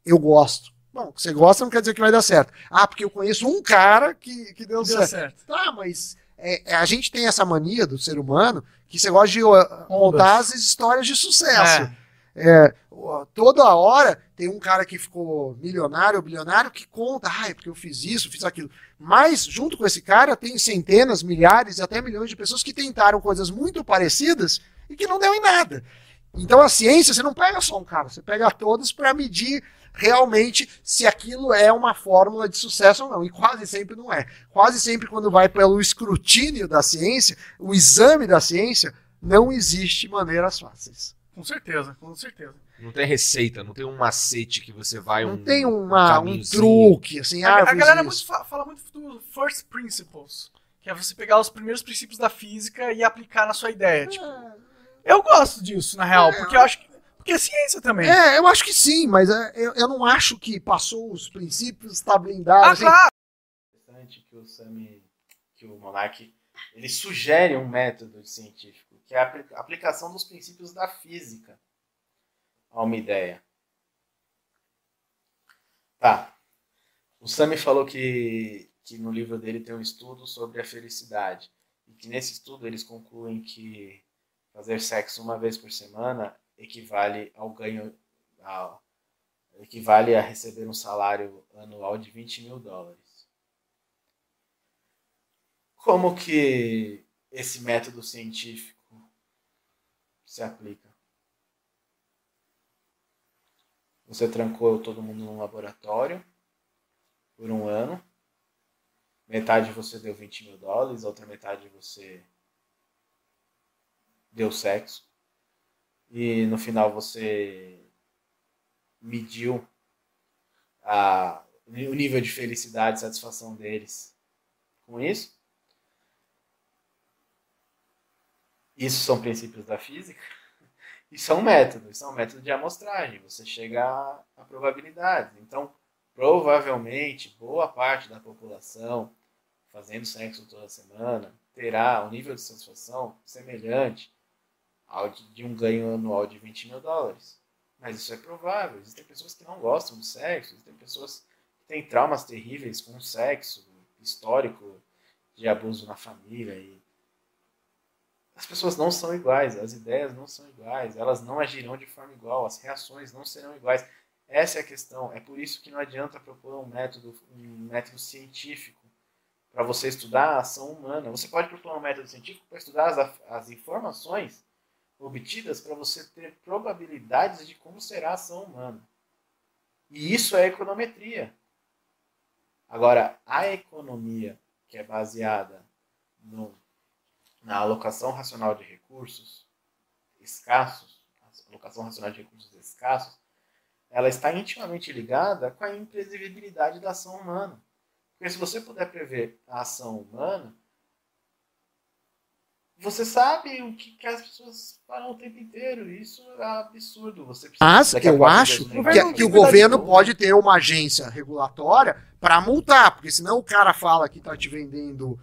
eu gosto. Bom, você gosta não quer dizer que vai dar certo. Ah, porque eu conheço um cara que, que deu, Deu certo. certo. Tá, mas é, a gente tem essa mania do ser humano que você gosta de contar as histórias de sucesso. É. É, toda hora tem um cara que ficou milionário ou bilionário que conta, ah, é porque eu fiz isso, fiz aquilo. Mas, junto com esse cara, tem centenas, milhares e até milhões de pessoas que tentaram coisas muito parecidas e que não deu em nada. Então, a ciência, você não pega só um cara, você pega todos para medir realmente se aquilo é uma fórmula de sucesso ou não. E quase sempre não é. Quase sempre, quando vai pelo escrutínio da ciência, o exame da ciência, não existe maneiras fáceis. Com certeza, com certeza. Não tem receita, não tem um macete que você vai Não um, tem uma, um caminhozinho. truque, assim, A, ah, a galera muito fa- fala muito do first principles, que é você pegar os primeiros princípios da física e aplicar na sua ideia. Tipo, eu gosto disso, na real, É, porque eu acho que. Porque é ciência também. É, eu acho que sim, mas é, eu, eu não acho que passou os princípios, está blindado. ah, assim. claro! interessante que o Sami, que o Monark, ele sugere um método científico, que é a apli- aplicação dos princípios da física a uma ideia. Tá. O Sami falou que, que no livro dele tem um estudo sobre a felicidade. E que nesse estudo eles concluem que fazer sexo uma vez por semana equivale ao ganho. Ao, equivale a receber um salário anual de 20 mil dólares. Como que esse método científico se aplica? Você trancou todo mundo num laboratório por um ano. Metade você deu 20 mil dólares, outra metade você deu sexo. E no final você mediu a, o nível de felicidade e satisfação deles com isso. Isso são princípios da física. Isso é um método, isso é um método de amostragem. Você chega a, probabilidades. Então, provavelmente, boa parte da população fazendo sexo toda semana terá um nível de satisfação semelhante de, um ganho anual de 20 mil dólares. Mas isso é provável. Existem pessoas que não gostam do sexo, existem pessoas que têm traumas terríveis com o sexo, histórico de abuso na família e as pessoas não são iguais, as ideias não são iguais, elas não agirão de forma igual, as reações não serão iguais. Essa é a questão. É por isso que não adianta propor um método, um método científico para você estudar a ação humana. Você pode propor um método científico para estudar as, as informações obtidas para você ter probabilidades de como será a ação humana. E isso é econometria. Agora, a economia que é baseada no, na alocação racional de recursos escassos, alocação racional de recursos escassos, ela está intimamente ligada com a imprevisibilidade da ação humana. Porque se você puder prever a ação humana, você sabe o que, que, as pessoas falam o tempo inteiro. Isso é absurdo. Você Mas eu acho que, que o governo pode ter uma agência regulatória para multar, porque senão o cara fala que está te vendendo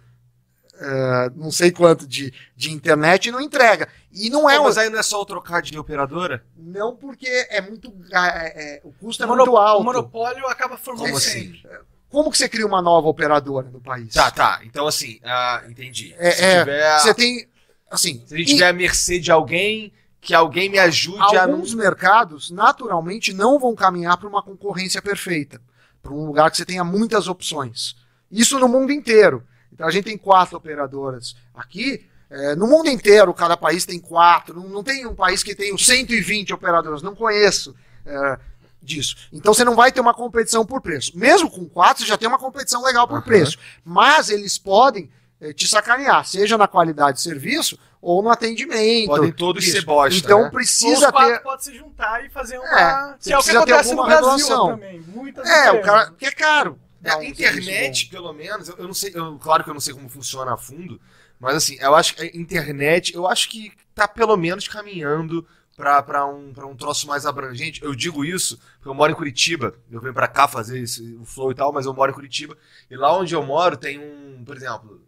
Uh, não sei quanto de, de internet e não entrega. E não é. mas aí não é só o trocar de operadora? Não, porque é muito. É, é, o custo é muito alto. O monopólio acaba formando Como assim? Como que você cria uma nova operadora no país? Tá, tá. Então, assim, uh, entendi. É, se é, tiver... Você tem. Assim, se a gente tiver a mercê de alguém, que alguém me ajude Alguns a. Alguns mercados, naturalmente, não vão caminhar para uma concorrência perfeita. Para um lugar que você tenha muitas opções. Isso no mundo inteiro. Então a gente tem quatro operadoras aqui. É, no mundo inteiro, cada país tem quatro. Não, não tem um país que tenha 120 operadoras. Não conheço é, disso. Então você não vai ter uma competição por preço. Mesmo com quatro, você já tem uma competição legal por uhum. preço. Mas eles podem é, te sacanear, seja na qualidade de serviço ou no atendimento. Podem todos ser bosta. Então né? precisa ter. pode se juntar e fazer uma. É, que é o que acontece no Brasil regulação. também. Muitas é, o cara. que é caro. É, a internet, pelo menos, eu, eu não sei, eu, claro que eu não sei como funciona a fundo, mas assim, eu acho que a internet, eu acho que tá pelo menos caminhando para um, pra um troço mais abrangente. Eu digo isso porque eu moro em Curitiba, eu venho para cá fazer esse, o flow e tal, mas eu moro em Curitiba, e lá onde eu moro tem um, por exemplo,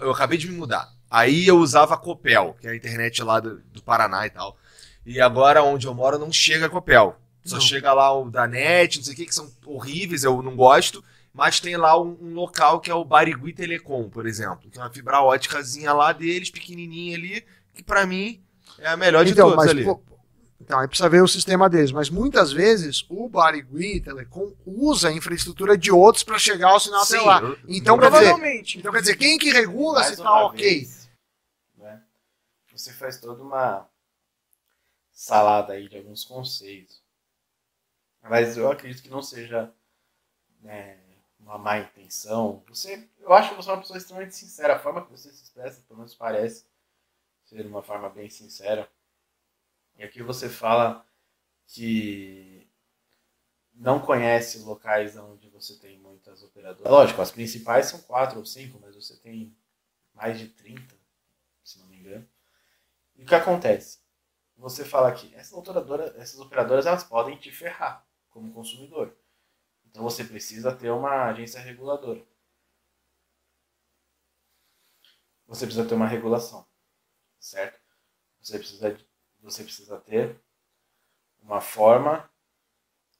eu acabei de me mudar. Aí eu usava a Copel, que é a internet lá do, do Paraná e tal. E agora onde eu moro não chega a Copel. Só não. chega lá o da NET, não sei o que, que são horríveis, eu não gosto. Mas tem lá um, um, local que é o Barigui Telecom, por exemplo. Que é uma fibra óticazinha lá deles, pequenininha ali, que para mim é a melhor de então, todas ali. Pô, então, aí precisa ver o sistema deles. Mas muitas vezes o Barigui Telecom usa a infraestrutura de outros para chegar ao sinal Sim, até lá. Então, quer dizer, então, quer dizer, quem que regula Mais se tá ok? Vez, né? Você faz toda uma salada aí de alguns conceitos. Mas eu acredito que não seja né, uma má intenção. Você, eu acho que você é uma pessoa extremamente sincera. A forma que você se expressa, pelo menos parece ser uma forma bem sincera. E aqui você fala que não conhece locais onde você tem muitas operadoras. Lógico, as principais são quatro ou cinco, mas você tem mais de 30, se não me engano. E o que acontece? Você fala que essas operadoras, essas operadoras elas podem te ferrar como consumidor. Então você precisa ter uma agência reguladora. Você precisa ter uma regulação, certo? Você precisa, você precisa ter uma forma,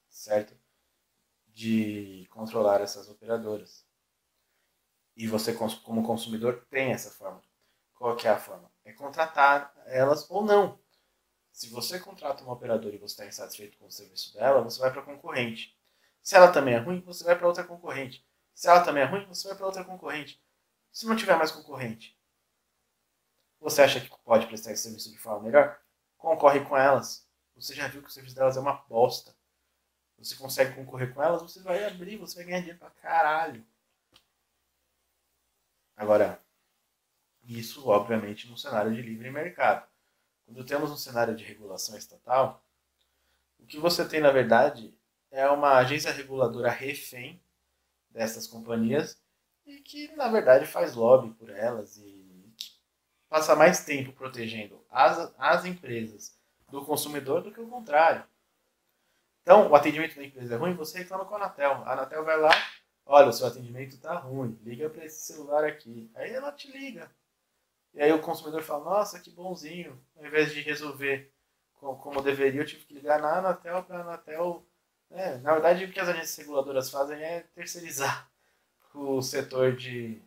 certo, de controlar essas operadoras. E você, como consumidor, tem essa forma. Qual que é a forma? É contratar elas ou não. Se você contrata uma operadora e você está insatisfeito com o serviço dela, você vai para a concorrente. Se ela também é ruim, você vai para outra concorrente. Se ela também é ruim, você vai para outra concorrente. Se não tiver mais concorrente, você acha que pode prestar esse serviço de forma melhor? Concorre com elas. Você já viu que o serviço delas é uma bosta. Você consegue concorrer com elas, você vai abrir, você vai ganhar dinheiro pra caralho. Agora, isso obviamente no cenário de livre mercado. Quando temos um cenário de regulação estatal, o que você tem na verdade é uma agência reguladora refém dessas companhias e que, na verdade, faz lobby por elas e passa mais tempo protegendo as, as empresas do consumidor do que o contrário. Então, o atendimento da empresa é ruim, você reclama com a Anatel. A Anatel vai lá, olha, o seu atendimento está ruim, liga para esse celular aqui. Aí ela te liga. E aí o consumidor fala, nossa, que bonzinho. Ao invés de resolver como, deveria, eu tive que ligar na Anatel para a Anatel é, na verdade, o que as agências reguladoras fazem é terceirizar o setor de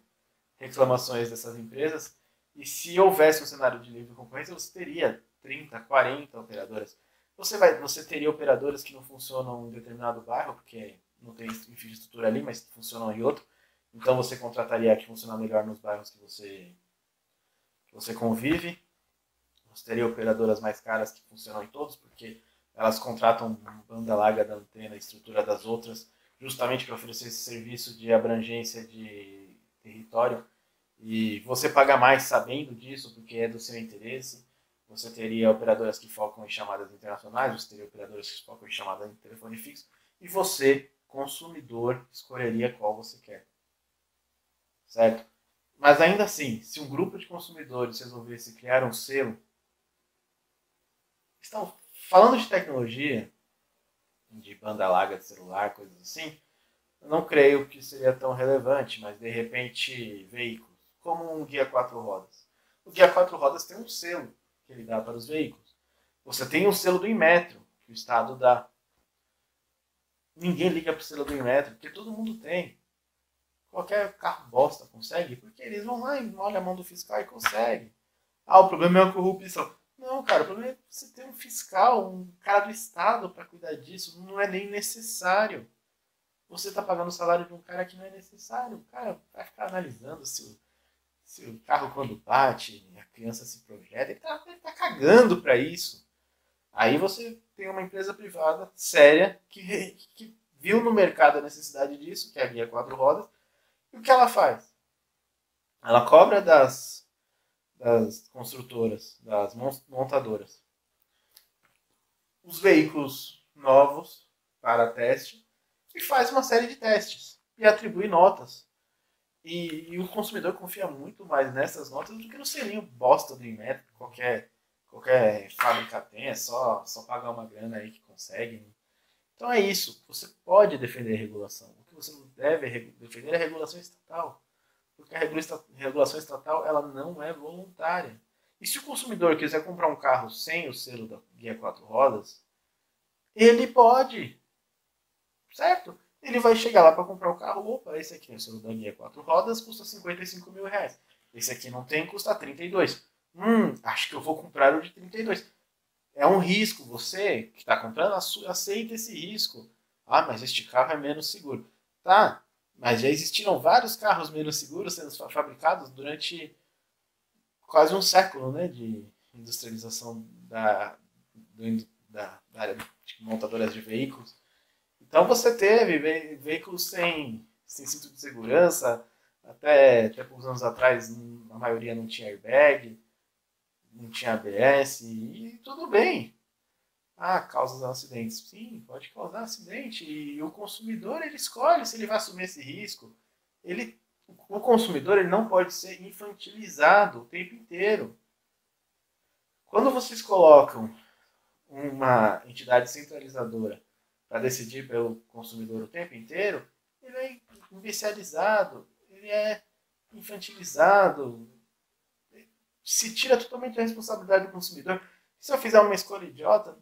reclamações dessas empresas. E se houvesse um cenário de livre concorrência, você teria 30, 40 operadoras. Você, vai, você teria operadoras que não funcionam em determinado bairro, porque não tem infraestrutura ali, mas funcionam em outro. Então você contrataria a que funciona melhor nos bairros que você, que você convive. você teria operadoras mais caras que funcionam em todos, porque elas contratam banda larga da antena, estrutura das outras, justamente para oferecer esse serviço de abrangência de território. E você paga mais sabendo disso, porque é do seu interesse. Você teria operadoras que focam em chamadas internacionais, você teria operadoras que focam em chamadas em telefone fixo, e você, consumidor, escolheria qual você quer. Certo? Mas ainda assim, se um grupo de consumidores resolvesse criar um selo, estão falando de tecnologia, de banda larga de celular, coisas assim, eu não creio que seria tão relevante, mas de repente veículos, como um guia quatro rodas. O guia quatro rodas tem um selo que ele dá para os veículos. Você tem um selo do Inmetro, que o Estado dá. Ninguém liga para o selo do Inmetro, porque todo mundo tem. Qualquer carro bosta consegue, porque eles vão lá e olham a mão do fiscal e conseguem. Ah, o problema é a corrupção. Não, cara, o problema é você ter um fiscal, um cara do Estado para cuidar disso. Não é nem necessário. Você está pagando o salário de um cara que não é necessário. O cara vai ficar analisando se o, se o carro quando bate, a criança se projeta. Ele está tá cagando para isso. Aí você tem uma empresa privada séria que, que viu no mercado a necessidade disso, que é a Guia Quatro Rodas. E o que ela faz? Ela cobra das das construtoras, das montadoras. Os veículos novos para teste e faz uma série de testes e atribui notas. E, e o consumidor confia muito mais nessas notas do que no selinho bosta do Inmetro, qualquer, qualquer fábrica tem, é só, só pagar uma grana aí que consegue. Né? Então é isso, você pode defender a regulação. O que você não deve defender é a regulação estatal porque a regulação estatal ela não é voluntária. E se o consumidor quiser comprar um carro sem o selo da guia quatro rodas, ele pode, certo? Ele vai chegar lá para comprar o carro, opa, esse aqui tem o da guia quatro rodas, custa 55 mil reais. Esse aqui não tem, custa 32. Hum, acho que eu vou comprar o de 32. É um risco, você que está comprando, aceita esse risco. Ah, mas este carro é menos seguro. Tá, mas já existiram vários carros menos seguros sendo fabricados durante quase um século né, de industrialização da, do, da, da, área de montadoras de veículos. Então você teve ve veículos sem, sem cinto de segurança, até, até poucos anos atrás a maioria não tinha airbag, não tinha ABS, e tudo bem. Ah, causas acidentes. Sim, pode causar acidente. E o consumidor ele escolhe se ele vai assumir esse risco. Ele, o consumidor ele não pode ser infantilizado o tempo inteiro. Quando vocês colocam uma entidade centralizadora para decidir pelo consumidor o tempo inteiro, ele é imbecilizado, ele é infantilizado, se tira totalmente a responsabilidade do consumidor. Se eu fizer uma escolha idiota,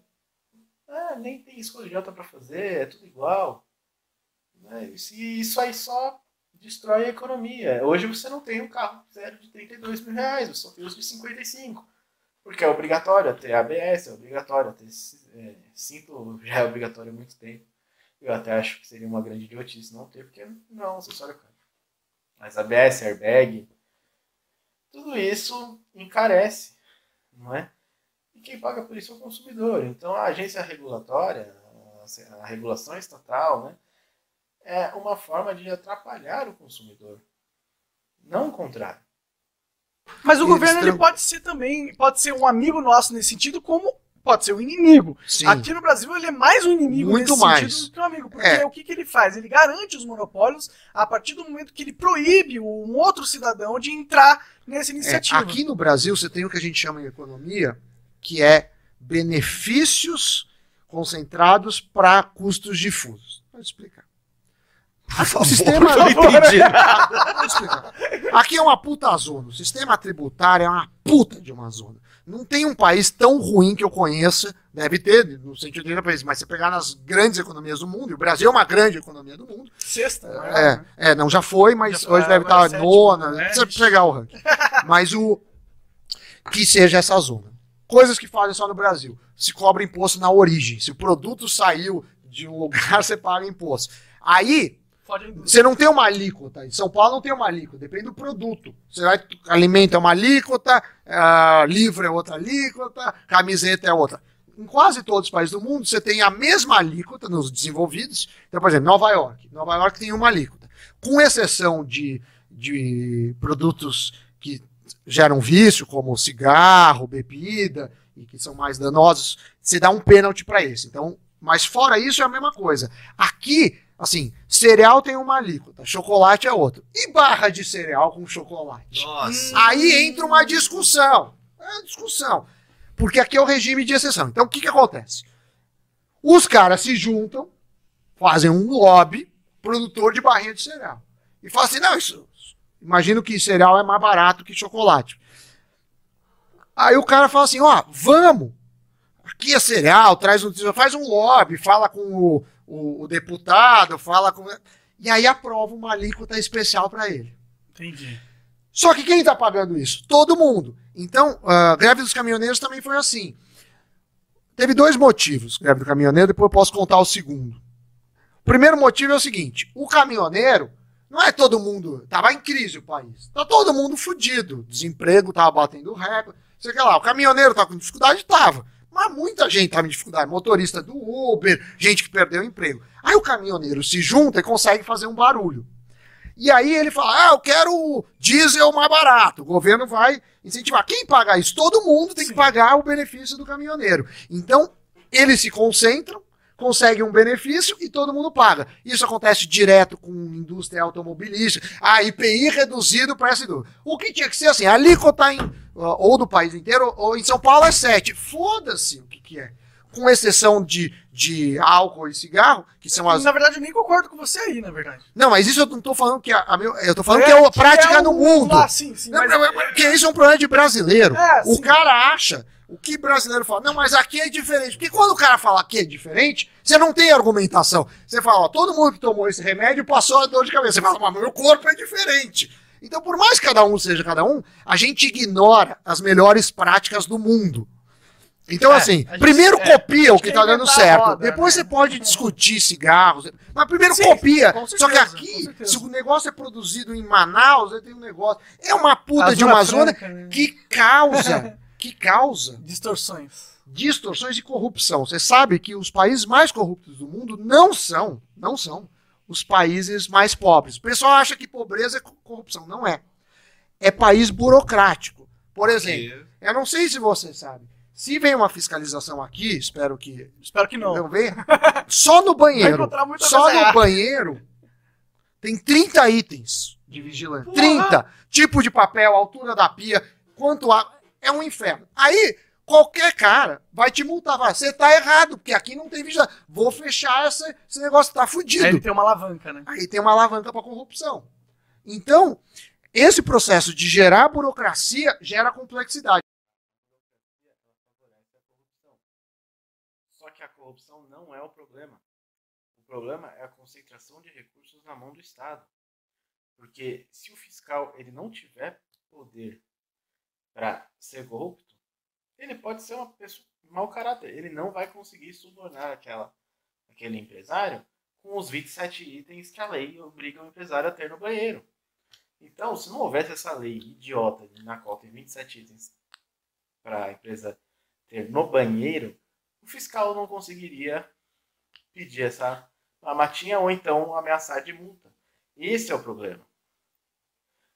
ah, nem tem escolha idiota para fazer, é tudo igual. Né? E isso aí só destrói a economia. Hoje você não tem um carro zero de 32 mil reais, você só tem os de 55. Porque é obrigatório ter ABS, é obrigatório ter é, cinto, já é obrigatório há muito tempo. Eu até acho que seria uma grande idiotice não ter, porque não é um acessório caro. Mas ABS, airbag, tudo isso encarece, não é? quem paga por isso é o consumidor. Então a agência regulatória, a regulação estatal, né, é uma forma de atrapalhar o consumidor, não o contrário. Mas o governo ele pode ser também, pode ser um amigo nosso nesse sentido, como pode ser um inimigo. Sim. Aqui no Brasil ele é mais um inimigo Muito nesse mais. sentido do que um amigo. Porque é. o que, que ele faz? Ele garante os monopólios a partir do momento que ele proíbe um outro cidadão de entrar nessa é, iniciativa. É, aqui no Brasil você tem o que a gente chama em economia que é benefícios concentrados para custos difusos. Vou explicar. o sistema não entendi Aqui é uma puta zona. O sistema tributário é uma puta de uma zona. Não tem um país tão ruim que eu conheça, deve ter, no sentido de país, mas se pegar nas grandes economias do mundo, e o Brasil é uma grande economia do mundo. Sexta, é, né? é, não, já foi, mas já hoje deve estar nona, né? precisa pegar o ranking. Mas o que seja essa zona coisas que fazem só no Brasil. Se cobra imposto na origem. Se o produto saiu de um lugar, você paga imposto. Aí. Você não tem uma alíquota. Em São Paulo não tem uma alíquota, depende do produto. Você vai, alimento é uma alíquota, uh, livro é outra alíquota, camiseta é outra. Em quase todos os países do mundo, você tem a mesma alíquota nos desenvolvidos. Então, por exemplo, Nova York. Nova York tem uma alíquota. Com exceção de, de produtos que geram vício, como cigarro, bebida, e que são mais danosos, você dá um pênalti para esse. Então, mas fora isso é a mesma coisa. Aqui, assim, cereal tem uma alíquota, chocolate é outro. E barra de cereal com chocolate? Nossa. Aí entra uma discussão. É uma discussão. Porque aqui é o regime de exceção. Então, o que, que acontece? Os caras se juntam, fazem um lobby, produtor de barrinha de cereal. E falam assim: não, isso. Imagino que cereal é mais barato que chocolate. Aí o cara fala assim: ó, vamos. Aqui é cereal, traz um, faz um lobby, fala com o, o, o deputado, fala com. E aí aprova uma alíquota especial para ele. Entendi. Só que quem está pagando isso? Todo mundo. Então, a greve dos caminhoneiros também foi assim. Teve dois motivos, greve do caminhoneiro, depois eu posso contar o segundo. O primeiro motivo é o seguinte: o caminhoneiro, não é todo mundo. Estava em crise o país. Tá todo mundo fudido. Desemprego estava batendo recorde. Sei lá, o caminhoneiro tá com dificuldade? Tava. Mas muita gente tava em dificuldade. Motorista do Uber, gente que perdeu o emprego. Aí o caminhoneiro se junta e consegue fazer um barulho. E aí ele fala: Ah, eu quero diesel mais barato. O governo vai incentivar. Quem paga isso? Todo mundo tem que pagar o benefício do caminhoneiro. Então, eles se concentram, conseguem um benefício e todo mundo paga. Isso acontece direto com indústria automobilística. A IPI reduzido para essa indústria. O que tinha que ser assim, a alíquota em ou do país inteiro, ou em São Paulo é 7. Foda-se o que, que é. Com exceção de, de álcool e cigarro, que são as. Na verdade, eu nem concordo com você aí, na verdade. Não, mas isso eu não tô falando que a, a meu, eu tô falando é, que é a prática é no mundo. Ah, sim, sim. Não, mas... Porque isso é um problema de brasileiro. É, o sim. cara acha. O que brasileiro fala? Não, mas aqui é diferente. Porque quando o cara fala aqui é diferente, você não tem argumentação. Você fala, ó, todo mundo que tomou esse remédio passou a dor de cabeça. Você fala, mas meu corpo é diferente. Então, por mais que cada um seja cada um, a gente ignora as melhores práticas do mundo. Então, é, assim, gente, primeiro é, copia o que está dando certo. Roda, Depois né? você pode discutir cigarros. Mas primeiro Sim, copia. Certeza, Só que aqui, se o negócio é produzido em Manaus, tem um negócio. É uma puta de uma zona né? que causa. que causa. Distorções. Distorções e corrupção. Você sabe que os países mais corruptos do mundo não são. Não são os países mais pobres. O pessoal acha que pobreza é corrupção. Não é. É país burocrático. Por exemplo, eu não sei se você sabe. Se vem uma fiscalização aqui, espero que. Espero que não. Não venha. Só no banheiro. Só no banheiro tem 30 itens de vigilância. Porra. 30. Tipo de papel, altura da pia, quanto há. É um inferno. Aí, qualquer cara vai te multar. Vai, você tá errado, porque aqui não tem vigilância. Vou fechar esse, esse negócio, tá fudido. Aí tem uma alavanca, né? Aí tem uma alavanca para corrupção. Então, esse processo de gerar burocracia gera complexidade. Só que a corrupção não é o problema. O problema é a concentração de recursos na mão do Estado. Porque se o fiscal ele não tiver poder para ser corrupto, ele pode ser uma pessoa mau caráter. Ele não vai conseguir subornar aquela, aquele empresário com os 27 itens que a lei obriga o empresário a ter no banheiro. Então, se não houvesse essa lei idiota na qual tem 27 itens para a empresa ter no banheiro, o fiscal não conseguiria pedir essa matinha ou então ameaçar de multa. Esse é o problema.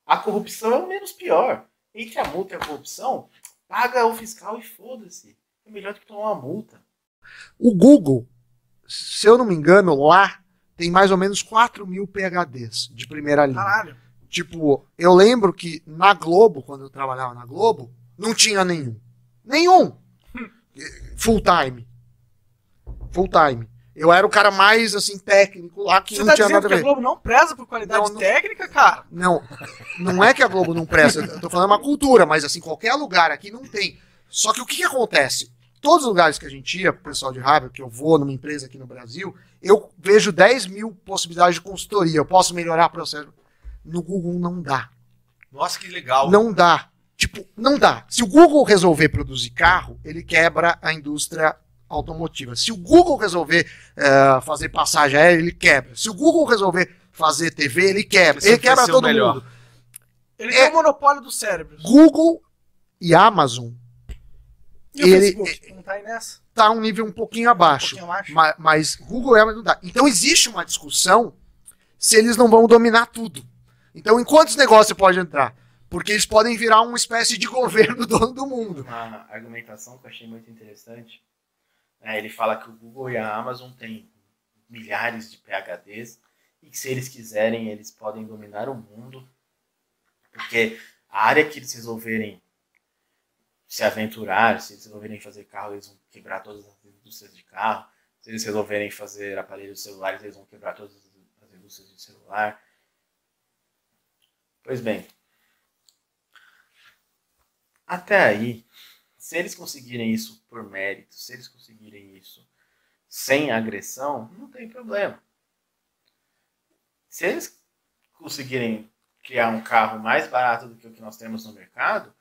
A corrupção é o menos pior. Entre a multa e a corrupção, Paga o fiscal e foda-se. É melhor do que tomar uma multa. O Google, se eu não me engano, lá tem mais ou menos 4 mil PHDs de primeira linha. Caralho. Tipo, eu lembro que na Globo, quando eu trabalhava na Globo, não tinha nenhum. Nenhum! Full time. Full time. Eu era o cara mais, assim, técnico lá, que Você não tá tinha nada a ver. que a Globo não preza por qualidade não, não, técnica, cara? Não, não é que a Globo não preza. eu tô falando uma cultura, mas, assim, qualquer lugar aqui não tem. Só que o que, que acontece? Todos os lugares que a gente ia, o pessoal de raiva, que eu vou numa empresa aqui no Brasil, eu vejo 10 mil possibilidades de consultoria. Eu posso melhorar o processo. No Google não dá. Nossa, que legal. Não dá. Tipo, não dá. Se o Google resolver produzir carro, ele quebra a indústria automotiva. Se o Google resolver uh, fazer passagem aérea, ele quebra. Se o Google resolver fazer TV, ele quebra. Ele quebra todo melhor. mundo. Ele é, tem o monopólio do cérebro. Google e Amazon. E ele, Facebook, não tá aí nessa? Tá um nível um pouquinho abaixo. Um pouquinho abaixo. Mas, mas, Google e Amazon não dá. Então existe uma discussão se eles não vão dominar tudo. Então, em quantos negócios você pode entrar? Porque eles podem virar uma espécie de governo dono do mundo. Uma argumentação que eu achei muito interessante. É, ele fala que o Google e a Amazon têm milhares de PHDs e que se eles quiserem, eles podem dominar o mundo. Porque a área que eles resolverem se aventurar, se eles resolverem fazer carro, eles vão quebrar todas as indústrias de carro. Se eles resolverem fazer aparelhos celulares, eles vão quebrar todas as indústrias de celular. Pois bem, até aí, se eles conseguirem isso por mérito, se eles conseguirem isso sem agressão, não tem problema. Se eles conseguirem criar um carro mais barato do que o que nós temos no mercado,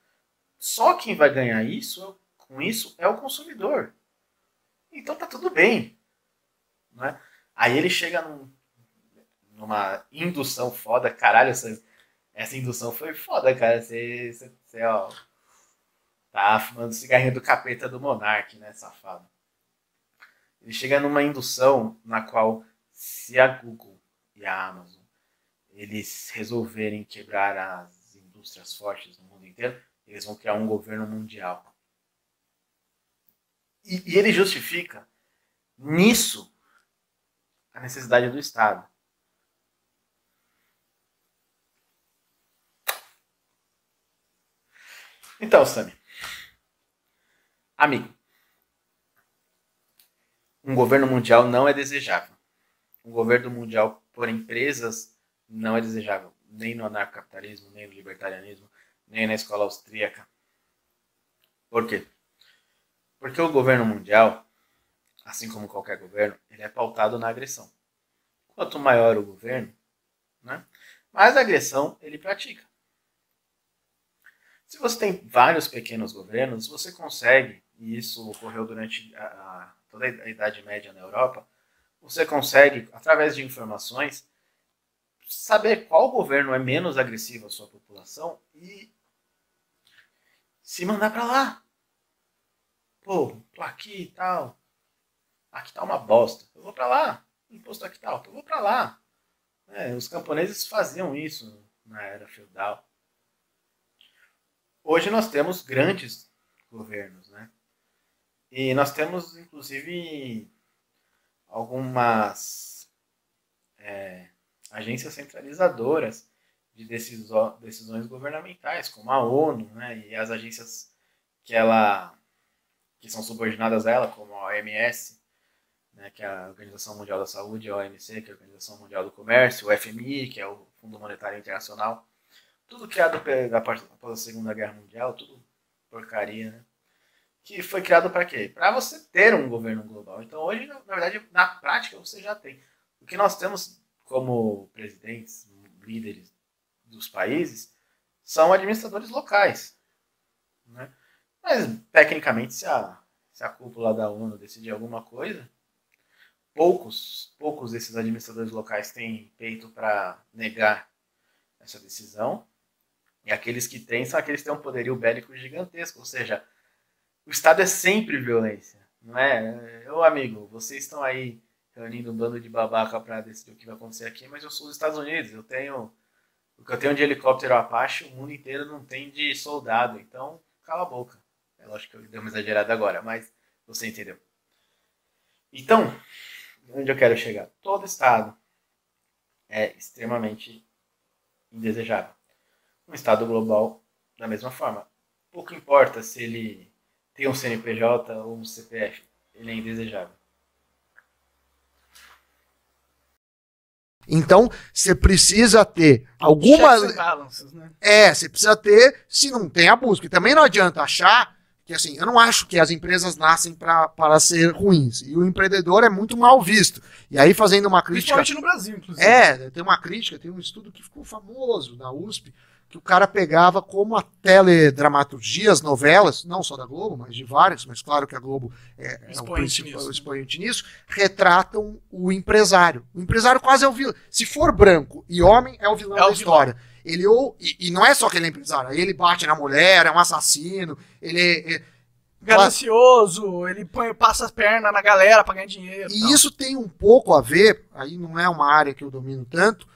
só quem vai ganhar isso com isso é o consumidor. Então tá tudo bem. Né? Aí ele chega num, numa indução foda, caralho, essa, essa indução foi foda, cara. Você, você, você ó, Tá fumando cigarrinho do capeta do Monark, né, safado? Ele chega numa indução na qual, se a Google e a Amazon eles resolverem quebrar as indústrias fortes no mundo inteiro, eles vão criar um governo mundial. E, e ele justifica nisso a necessidade do Estado. Então, Sami, Amigo, um governo mundial não é desejável. Um governo mundial por empresas não é desejável. Nem no anarcocapitalismo, nem no libertarianismo, nem na escola austríaca. Por quê? Porque o governo mundial, assim como qualquer governo, ele é pautado na agressão. Quanto maior o governo, né, mais agressão ele pratica. Se você tem vários pequenos governos, você consegue e isso ocorreu durante a, a, toda a Idade Média na Europa, você consegue, através de informações, saber qual governo é menos agressivo à sua população e se mandar para lá. Pô, tô aqui e tal. Aqui tá uma bosta. Eu vou para lá. imposto aqui tal. Eu vou para lá. É, os camponeses faziam isso na era feudal. Hoje nós temos grandes governos, né? E nós temos, inclusive, algumas é, agências centralizadoras de decisões governamentais, como a ONU, né, e as agências que ela que são subordinadas a ela, como a OMS, né, que é a Organização Mundial da Saúde, a OMC, que é a Organização Mundial do Comércio, o FMI, que é o Fundo Monetário Internacional, tudo criado após a Segunda Guerra Mundial, tudo porcaria, né? Que foi criado para quê? Para você ter um governo global. Então, hoje, na verdade, na prática, você já tem. O que nós temos como presidentes, líderes dos países, são administradores locais. Né? Mas, tecnicamente, se a, se a cúpula da ONU decidir alguma coisa, poucos, poucos desses administradores locais têm peito para negar essa decisão. E aqueles que têm são aqueles que têm um poderio bélico gigantesco, ou seja, o Estado é sempre violência, não é? Ô amigo, vocês estão aí reunindo um bando de babaca para decidir o que vai acontecer aqui, mas eu sou dos Estados Unidos, eu tenho o que eu tenho de helicóptero Apache, o mundo inteiro não tem de soldado, então cala a boca. É lógico que eu dei uma exagerada agora, mas você entendeu. Então, onde eu quero chegar? Todo Estado é extremamente indesejável. Um Estado global, da mesma forma. Pouco importa se ele tem um CNPJ ou um CPF. Ele é indesejável. Então, você precisa ter alguma. né? É, você precisa ter, se não tem abuso. Porque também não adianta achar que, assim, eu não acho que as empresas nascem para ser ruins. E o empreendedor é muito mal visto. E aí, fazendo uma crítica. Principalmente no Brasil, inclusive. É, tem uma crítica, tem um estudo que ficou famoso na USP, que o cara pegava como a teledramaturgia, as novelas, não só da Globo, mas de várias, mas claro que a Globo é, é o principal nisso. expoente nisso, retratam o empresário. O empresário quase é o vilão. Se for branco e homem, é o vilão é da o história. Vilão. Ele ou e, e, não é só que ele é empresário, ele bate na mulher, é um assassino, ele é, é ganancioso, ele põe, passa as pernas na galera pra ganhar dinheiro. E isso tem um pouco a ver, aí não é uma área que eu domino tanto,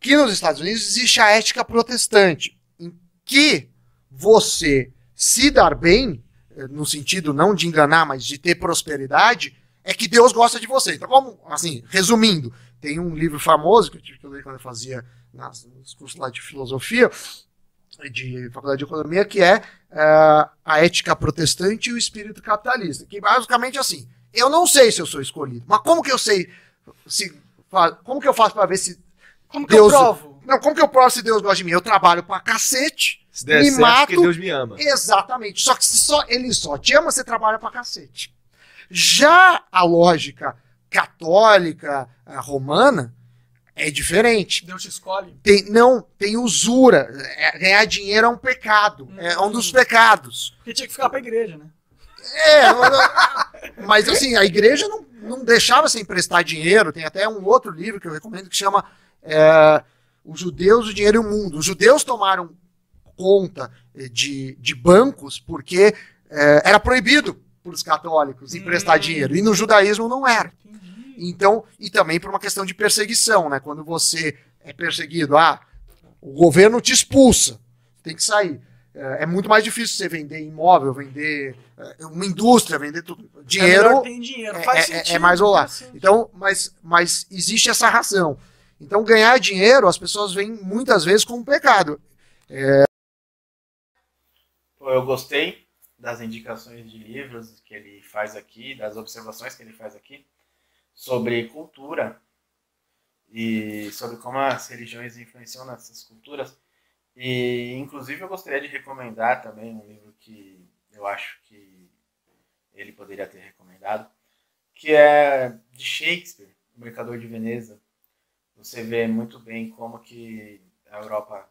que nos Estados Unidos existe a ética protestante, em que você se dar bem, eh, no sentido não de enganar, mas de ter prosperidade, é que Deus gosta de você. Então, como, assim, resumindo, tem um livro famoso que eu tive que ler quando eu fazia nas, nos cursos lá de filosofia, de faculdade de economia, que é uh, a ética protestante e o espírito capitalista. Que basicamente é assim: eu não sei se eu sou escolhido, mas como que eu sei se como que eu faço para ver se como que Deus, eu provo? Não, como que eu provo se Deus gosta de mim? Eu trabalho pra cacete. Se der me certo, mato. porque Deus me ama. Exatamente. Só que se só, ele só te ama, você trabalha pra cacete. Já a lógica católica, romana, é diferente. Deus te escolhe? Tem, não, tem usura. É, ganhar dinheiro é um pecado. Hum. É um dos pecados. Porque tinha que ficar pra igreja, né? É, mas assim, a igreja não, não deixava sem emprestar dinheiro. Tem até um outro livro que eu recomendo que chama é, Os Judeus, o Dinheiro e o Mundo. Os judeus tomaram conta eh, de, de bancos porque é, era proibido para os católicos emprestar hum. dinheiro. E no judaísmo não era. Então, e também por uma questão de perseguição, né? Quando você é perseguido, ah, o governo te expulsa, tem que sair. É, é muito mais difícil você vender imóvel, vender é, uma indústria, vender tudo. Dinheiro. É, dinheiro. É, é, é mais rolar. Então, mas, mas existe essa razão. Então, ganhar dinheiro, as pessoas veem muitas vezes como um pecado. É... Eu gostei das indicações de livros que ele faz aqui, das observações que ele faz aqui sobre cultura e sobre como as religiões influenciam nessas culturas. E, inclusive, eu gostaria de recomendar também um livro que eu acho que ele poderia ter recomendado, que é de Shakespeare, O Mercador de Veneza, você vê muito bem como que a Europa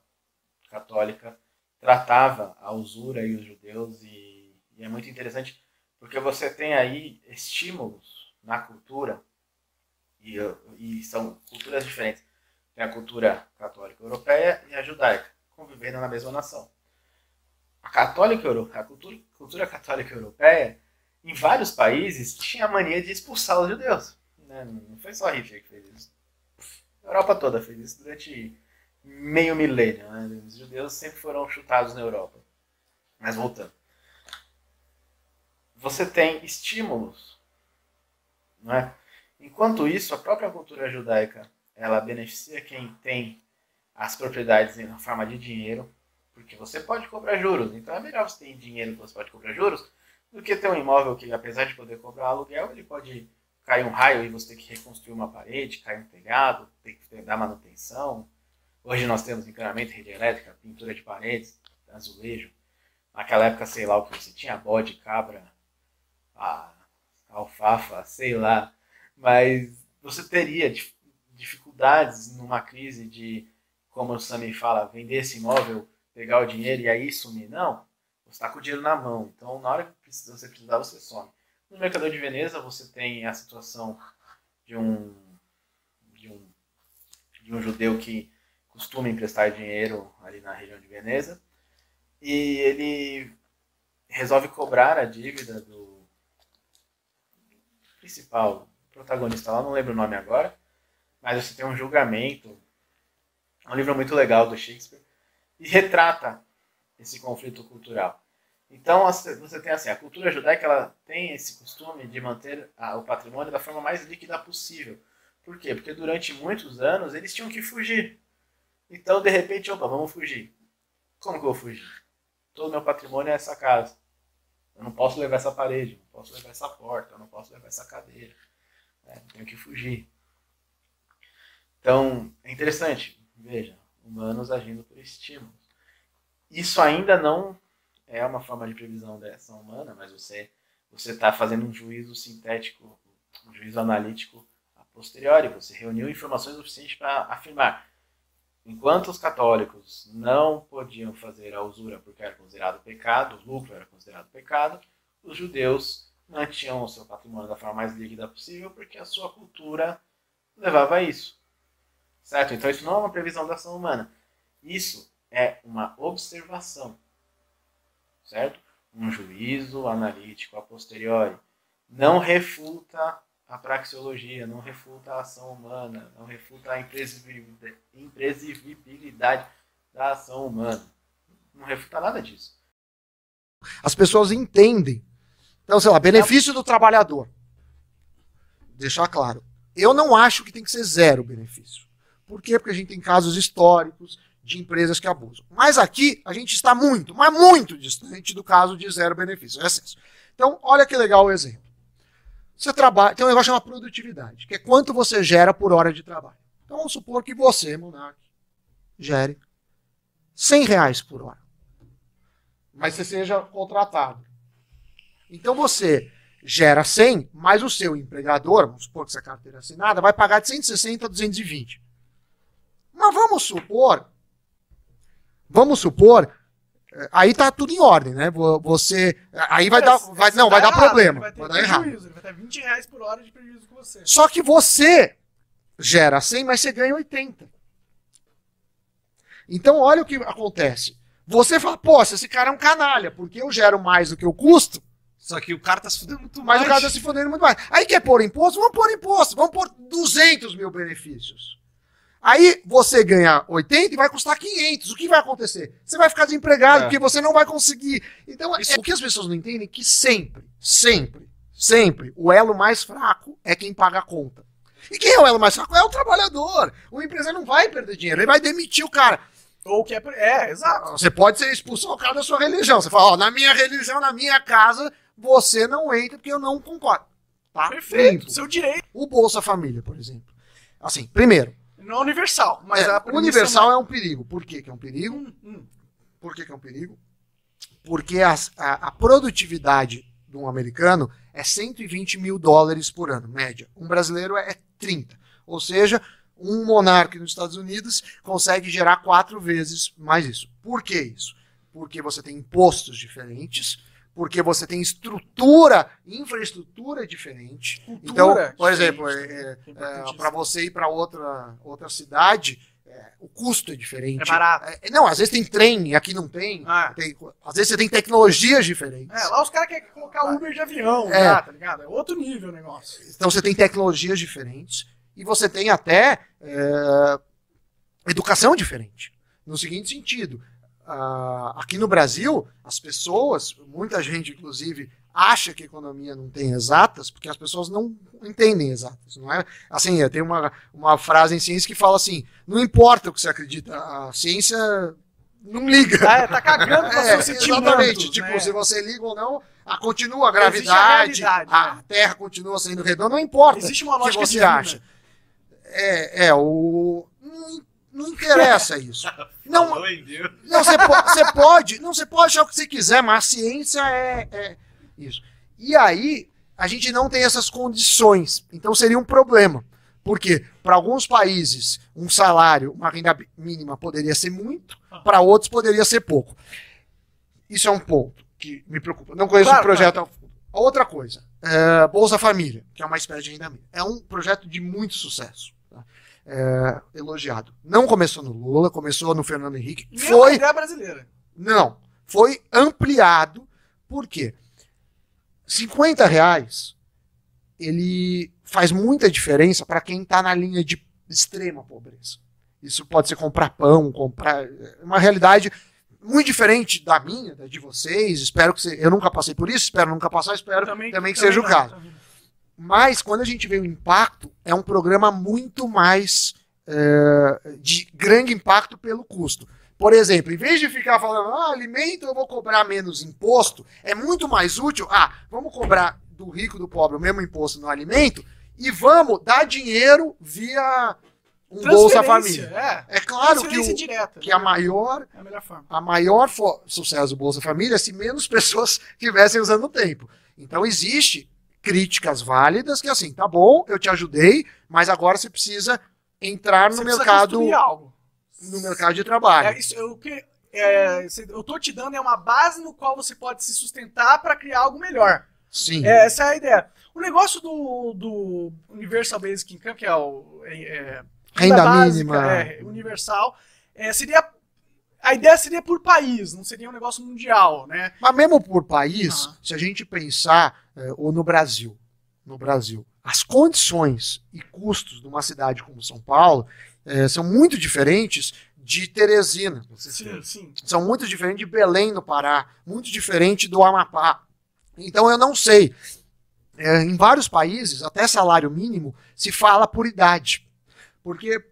católica tratava a usura e os judeus e, e, é muito interessante porque você tem aí estímulos na cultura e, e são culturas diferentes. Tem a cultura católica europeia e a judaica, convivendo na mesma nação. A católica a cultura, cultura católica europeia, em vários países, tinha a mania de expulsar os judeus. Né? Não foi só Hitler que fez isso a Europa toda fez isso durante meio milênio. Né? Os judeus sempre foram chutados na Europa. Mas voltando. Você tem estímulos. Não é? Enquanto isso, a própria cultura judaica ela beneficia quem tem as propriedades na forma de dinheiro, porque você pode cobrar juros. Então é melhor você ter dinheiro que você pode cobrar juros do que ter um imóvel que, apesar de poder cobrar aluguel, ele pode cai um raio e você tem que reconstruir uma parede, cai um telhado, tem que dar manutenção. Hoje nós temos encanamento, rede elétrica, pintura de paredes, azulejo. Naquela época, sei lá o que você tinha, bode, cabra, a, alfafa, sei lá. Mas você teria dificuldades numa crise de, como o Sami fala, vender esse imóvel, pegar o dinheiro e aí sumir. Não, você está com o dinheiro na mão. Então, na hora que você precisar, você some. No Mercador de Veneza você tem a situação de um, de um, de um judeu que costuma emprestar dinheiro ali na região de Veneza e ele resolve cobrar a dívida do principal protagonista lá, não lembro o nome agora, mas você tem um julgamento, é um livro muito legal do Shakespeare e retrata esse conflito cultural. Então você tem assim, a cultura judaica ela tem esse costume de manter a, o patrimônio da forma mais líquida possível. Por quê? Porque durante muitos anos eles tinham que fugir. Então, de repente, opa, vamos fugir. Como que eu vou fugir? Todo meu patrimônio é essa casa. Eu não posso levar essa parede, não posso levar essa porta, eu não posso levar essa cadeira. Né? Tenho que fugir. Então, é interessante. Veja, humanos agindo por estímulos. Isso ainda não é uma forma de previsão da ação humana, mas você você está fazendo um juízo sintético, um juízo analítico a posteriori. Você reuniu informações suficientes para afirmar enquanto os católicos não podiam fazer a usura porque era considerado pecado, o lucro era considerado pecado, os judeus mantinham o seu patrimônio da forma mais líquida possível porque a sua cultura levava a isso. Certo? Então isso não é uma previsão da ação humana. Isso é uma observação. Certo? Um juízo analítico a posteriori. Não refuta a praxeologia, não refuta a ação humana, não refuta a imprevisibilidade da ação humana. Não refuta nada disso. As pessoas entendem. Então, sei lá, benefício do trabalhador. Deixar claro. Eu não acho que tem que ser zero benefício. Por quê? Porque a gente tem casos históricos de empresas que abusam. Mas aqui a gente está muito, mas muito distante do caso de zero benefício. Então, olha que legal o exemplo. Você trabalha, tem um negócio chamado produtividade, que é quanto você gera por hora de trabalho. Então vamos supor que você, Monark, gere 100 reais por hora. Mas você seja contratado. Então você gera 100, mas o seu empregador, vamos supor que essa carteira assinada, vai pagar de 160 a 220. Mas vamos supor, vamos supor Aí tá tudo em ordem, né? Você. Aí vai dar. Vai, não, vai dar problema. Vai, vai dar errado. Ele vai ter 20 reais por hora de prejuízo com você. Só que você gera 100, mas você ganha 80. Então, olha o que acontece. Você fala, pô, esse cara é um canalha, porque eu gero mais do que eu custo. Só que o cara tá se fudendo muito mais. Mas o cara tá se fudendo muito mais. Aí quer pôr imposto? Vamos pôr imposto. Vamos pôr 200 mil benefícios. Aí você ganha 80 e vai custar 500. O que vai acontecer? Você vai ficar desempregado é. porque você não vai conseguir. Então, é, o que as pessoas não entendem é que sempre, sempre, sempre, o elo mais fraco é quem paga a conta. E quem é o elo mais fraco? É o trabalhador. O empresário não vai perder dinheiro, ele vai demitir o cara. Ou que é. É, exato. Você pode ser expulso ao cara da sua religião. Você fala, ó, na minha religião, na minha casa, você não entra porque eu não concordo. Tá? Perfeito, Limpo. seu direito. O Bolsa Família, por exemplo. Assim, primeiro, não é universal, mas é, o universal é um perigo. Por que, é um perigo? Hum, hum. Por que, que é um perigo? Porque a, a, a, produtividade de um americano é 120 mil dólares por ano, média. Um brasileiro é 30. Ou seja, um monarca nos Estados Unidos consegue gerar quatro vezes mais isso. Por que isso? Porque você tem impostos diferentes, porque você tem estrutura, infraestrutura diferente. Cultura então, por exemplo, é, é, é, para você ir para outra, outra cidade, é, o custo é diferente. É barato. É, não, às vezes tem trem, aqui não tem. Ah. tem às vezes você tem tecnologias diferentes. É, lá os caras querem colocar Uber de avião, é. Já, tá ligado? É outro nível o negócio. Então você tem tecnologias diferentes e você tem até educação diferente. No seguinte sentido, Uh, aqui no Brasil, as pessoas, muita gente inclusive, acha que a economia não tem exatas, porque as pessoas não entendem exatas, não é? Assim, tem uma, uma frase em ciência que fala assim: não importa o que você acredita, a ciência não liga. Ah, é, tá cagando pra é, Exatamente. Né? Tipo, se você liga ou não, a, continua a gravidade, a, a né? Terra continua sendo redonda, não importa Existe uma lógica que você acha. É, é, o. Não interessa isso. Não, não você, pode, você pode, não, você pode achar o que você quiser, mas a ciência é, é isso. E aí, a gente não tem essas condições. Então seria um problema. Porque para alguns países, um salário, uma renda mínima poderia ser muito, para outros poderia ser pouco. Isso é um ponto que me preocupa. Não conheço claro, o projeto. Claro. Outra coisa, é, Bolsa Família, que é uma espécie de renda mínima. É um projeto de muito sucesso é, elogiado. Não começou no Lula, começou no Fernando Henrique. E foi ideia brasileira. Não, foi ampliado. Por quê? 50 reais ele faz muita diferença para quem está na linha de extrema pobreza. Isso pode ser comprar pão, comprar. É uma realidade muito diferente da minha, da de vocês. Espero que você. Eu nunca passei por isso, espero nunca passar, espero também, também que também seja não, o caso. Também. Mas quando a gente vê o impacto, é um programa muito mais é, de grande impacto pelo custo. Por exemplo, em vez de ficar falando, ah, alimento eu vou cobrar menos imposto, é muito mais útil, ah, vamos cobrar do rico e do pobre o mesmo imposto no alimento e vamos dar dinheiro via um Bolsa Família. É, é claro que, o, direta, que né? a maior, é a melhor forma. A maior sucesso do Bolsa Família é se menos pessoas estivessem usando o tempo. Então existe críticas válidas, que assim, tá bom, eu te ajudei, mas agora você precisa entrar no mercado. Algo. no mercado de trabalho. É, isso, eu, que, é, eu tô te dando é uma base no qual você pode se sustentar para criar algo melhor. Sim. É, essa é a ideia. O negócio do, do Universal Basic Income, que é o é, é renda, básica, mínima é, universal, é, seria a ideia seria por país, não seria um negócio mundial, né? Mas mesmo por país, se a gente pensar, é, ou no Brasil, no Brasil, as condições e custos de uma cidade como São Paulo é, são muito diferentes de Teresina. Sim, sim. São muito diferentes de Belém, no Pará, muito diferente do Amapá. Então eu não sei. É, em vários países, até salário mínimo, se fala por idade. Porque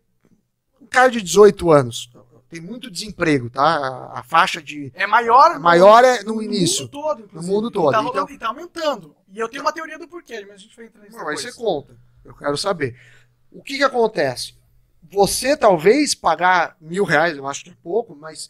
um cara de 18 anos tem muito desemprego, tá? A, a faixa de. É maior, maior é no, no início. Mundo todo, inclusive. No mundo todo. E tá, então... e tá aumentando. E eu tenho uma teoria do porquê, mas a gente vai entrar nisso. Não, aí você conta. Eu quero saber. O que, que acontece? Você talvez pagar mil reais, eu acho que é pouco, mas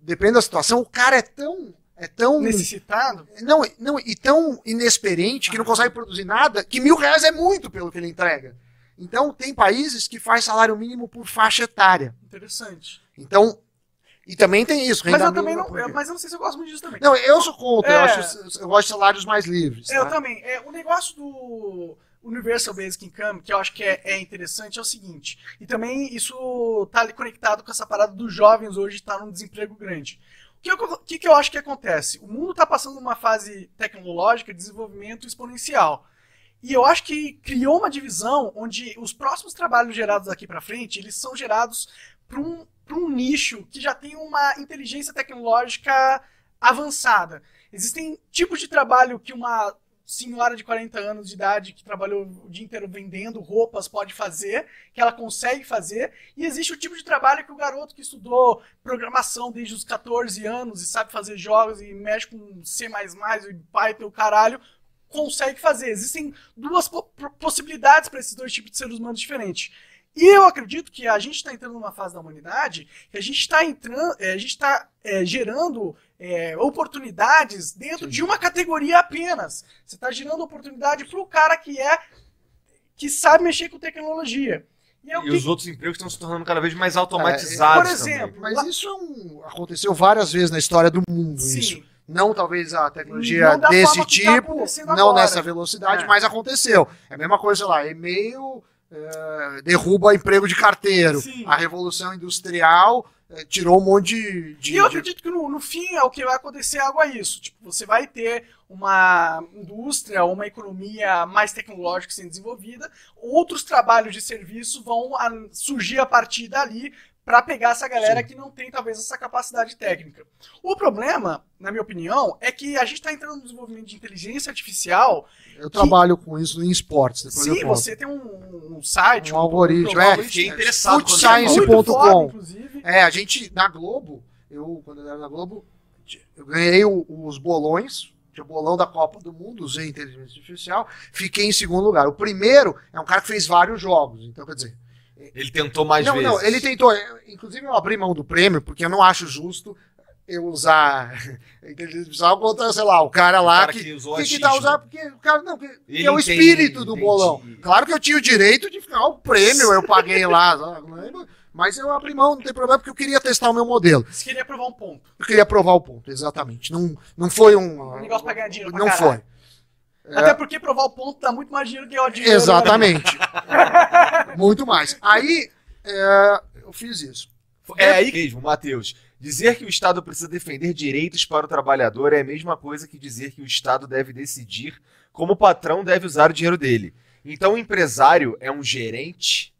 depende da situação, o cara é tão. É tão. Necessitado? Não, não, e tão inexperiente que não consegue produzir nada, que mil reais é muito pelo que ele entrega. Então, tem países que faz salário mínimo por faixa etária. Interessante. Então, e também tem isso. Mas eu também não, eu, mas eu não sei se eu gosto muito disso também. Não, eu sou contra. É, eu, acho, eu gosto de salários mais livres. É, tá? Eu também. É, o negócio do Universal Basic Income, que eu acho que é, é, interessante, é o seguinte. E também isso tá ali conectado com essa parada dos jovens hoje estar tá num desemprego grande. O que, eu, que, que eu acho que acontece? O mundo está passando uma fase tecnológica de desenvolvimento exponencial. E eu acho que criou uma divisão onde os próximos trabalhos gerados aqui para frente, eles são gerados para um, um nicho que já tem uma inteligência tecnológica avançada. Existem tipos de trabalho que uma senhora de 40 anos de idade que trabalhou o dia inteiro vendendo roupas pode fazer, que ela consegue fazer, e existe o tipo de trabalho que o garoto que estudou programação desde os 14 anos e sabe fazer jogos e mexe com C++ e Python o caralho, consegue fazer. Existem duas po possibilidades para esses dois tipos de seres humanos diferentes. E eu acredito que a gente está entrando numa fase da humanidade que a gente está entrando, é, a gente está é, gerando é, oportunidades dentro Sim. de uma categoria apenas. Você está gerando oportunidade para o cara que é que sabe mexer com tecnologia. E, é e que... os outros empregos estão se tornando cada vez mais automatizados. por exemplo, também. mas isso é um... aconteceu várias vezes na história do mundo. Sim. Isso. Não talvez a tecnologia desse tá tipo, tá não nessa velocidade, é. mas aconteceu. É a mesma coisa, sei lá, e-mail é, derruba emprego de carteiro. Sim. A revolução industrial é, tirou um monte de. de e eu acredito que no, no, fim é o que vai acontecer algo a isso. Tipo, você vai ter uma indústria, uma economia mais tecnológica sendo desenvolvida, outros trabalhos de serviço vão a, surgir a partir dali para pegar essa galera Sim. que não tem talvez essa capacidade técnica. O problema, na minha opinião, é que a gente está entrando no desenvolvimento de inteligência artificial. Eu que... trabalho com isso em esportes. Sim, você tem um, um site, um, um algoritmo, é, fiquei interessado. Footscience.com. É, a gente na Globo, eu quando eu era na Globo, eu ganhei o, os bolões tinha bolão da Copa do Mundo, usei inteligência artificial, fiquei em segundo lugar. O primeiro é um cara que fez vários jogos, então quer dizer, ele tentou mais não, vezes. Não, ele tentou. Inclusive, eu abri mão do prêmio, porque eu não acho justo eu usar artificial contra, sei lá, o cara lá o cara que, que, usou que, que tá usando, porque o cara não, que, que é o espírito do bolão. Entendi. Claro que eu tinha o direito de ficar o prêmio, eu paguei lá, mas eu abri mão, não tem problema, porque eu queria testar o meu modelo. Você queria provar um ponto. Eu queria provar o ponto, exatamente. Não, não foi um. Um negócio pra ganhar dinheiro. Não foi. Até é. porque provar o ponto dá muito mais dinheiro que o dinheiro. Né? Exatamente. muito mais. Aí, é, eu fiz isso. É aí mesmo, Matheus. Dizer que o Estado precisa defender direitos para o trabalhador é a mesma coisa que dizer que o Estado deve decidir como o patrão deve usar o dinheiro dele. Então o empresário é um gerente?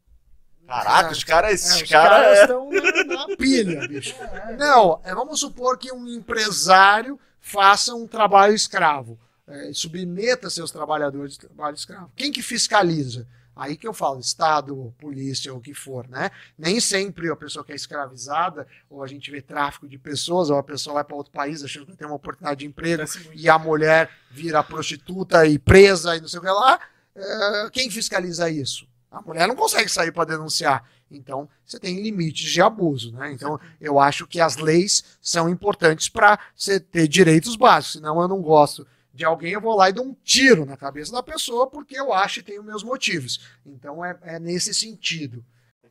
Caraca, é, os caras. Esses é, caras estão na, na pilha, bicho. Não, é, vamos supor que um empresário faça um trabalho escravo é, submeta seus trabalhadores de trabalho escravo. Quem que fiscaliza? Aí que eu falo, Estado, polícia, ou o que for, né? Nem sempre a pessoa que é escravizada, ou a gente vê tráfico de pessoas, ou a pessoa vai para outro país achando que tem uma oportunidade de emprego, e a mulher vira prostituta e presa e não sei o que lá. É, quem fiscaliza isso? A mulher não consegue sair para denunciar. Então, você tem limites de abuso, né? Então, eu acho que as leis são importantes para você ter direitos básicos, senão eu não gosto de alguém, eu vou lá e dou um tiro na cabeça da pessoa porque eu acho e tenho meus motivos. Então é, é nesse sentido.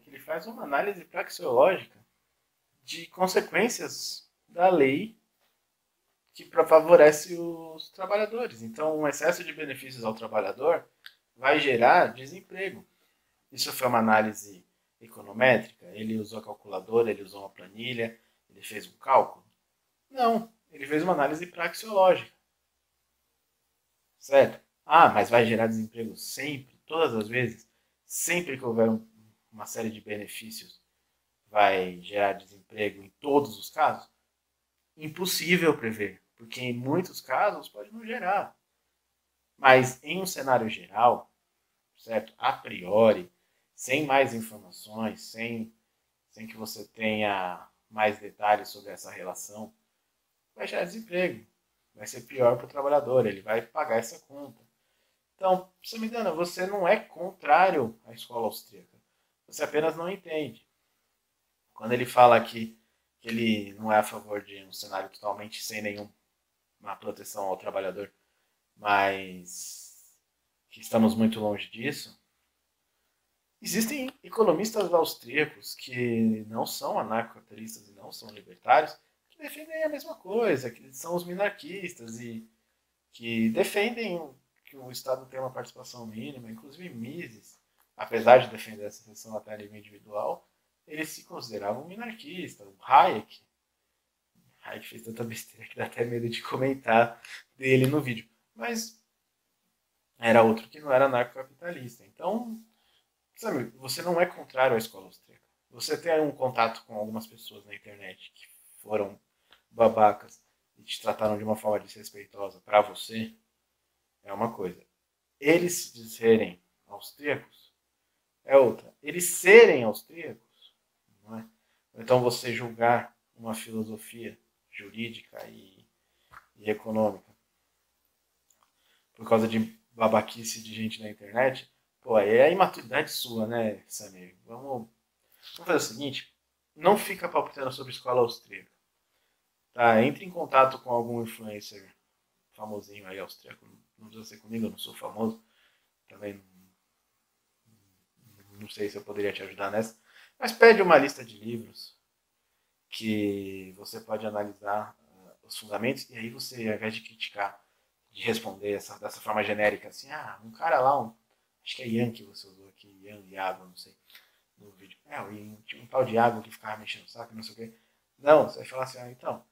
Ele faz uma análise praxeológica. de consequências da lei que favorece os trabalhadores. Então, um excesso de benefícios ao trabalhador vai gerar desemprego. Isso foi uma análise econométrica? Ele usou a calculadora, ele usou uma planilha, ele fez um cálculo? Não, ele fez uma análise praxeológica. Certo? Ah, mas vai gerar desemprego sempre, todas as vezes? Sempre que houver um, uma série de benefícios, vai gerar desemprego em todos os casos? Impossível prever, porque em muitos casos pode não gerar. Mas em um cenário geral, certo? A priori, sem mais informações, sem, sem que você tenha mais detalhes sobre essa relação, vai gerar desemprego. Vai ser pior para o trabalhador, ele vai pagar essa conta. Então, se me engano, você não é contrário à escola austríaca. Você apenas não entende. Quando ele fala aqui que ele não é a favor de um cenário totalmente sem nenhuma proteção ao trabalhador, mas que estamos muito longe disso, Existem economistas austríacos que não são anarcocapitalistas e não são libertários, que defendem a mesma coisa, que são os minarquistas e que defendem que o Estado tenha uma participação mínima, inclusive Mises, apesar de defender essa seção até a nível individual, eles se consideravam minarquistas. O Hayek, Hayek fez tanta besteira que dá até medo de comentar dele no vídeo, mas era outro que não era anarcocapitalista. Então, Sabe, você não é contrário à escola austríaca. Você tem um contato com algumas pessoas na internet que foram babacas e te trataram de uma forma desrespeitosa para você, é uma coisa. Eles dizerem austríacos é outra. Eles serem austríacos, não é? Então você julgar uma filosofia jurídica e, e econômica por causa de babaquice de gente na internet Pô, é a imaturidade sua, né, Samir? Vamos, vamos fazer o seguinte: não fica palpitando sobre escola austríaca. Tá? Entre em contato com algum influencer famosinho aí austríaco. Não precisa ser comigo, eu não sou famoso. Também não, sei se eu poderia te ajudar nessa. Mas pede uma lista de livros que você pode analisar uh, os fundamentos e aí você, ao invés de criticar, de responder essa, dessa forma genérica, assim, ah, um cara lá, um Acho que é Ian que você usou aqui, Ian Iago, não sei, no vídeo. É, tinha um tal de Iago que ficava mexendo o saco, não sei o quê. Não, você vai falar assim, ah, então,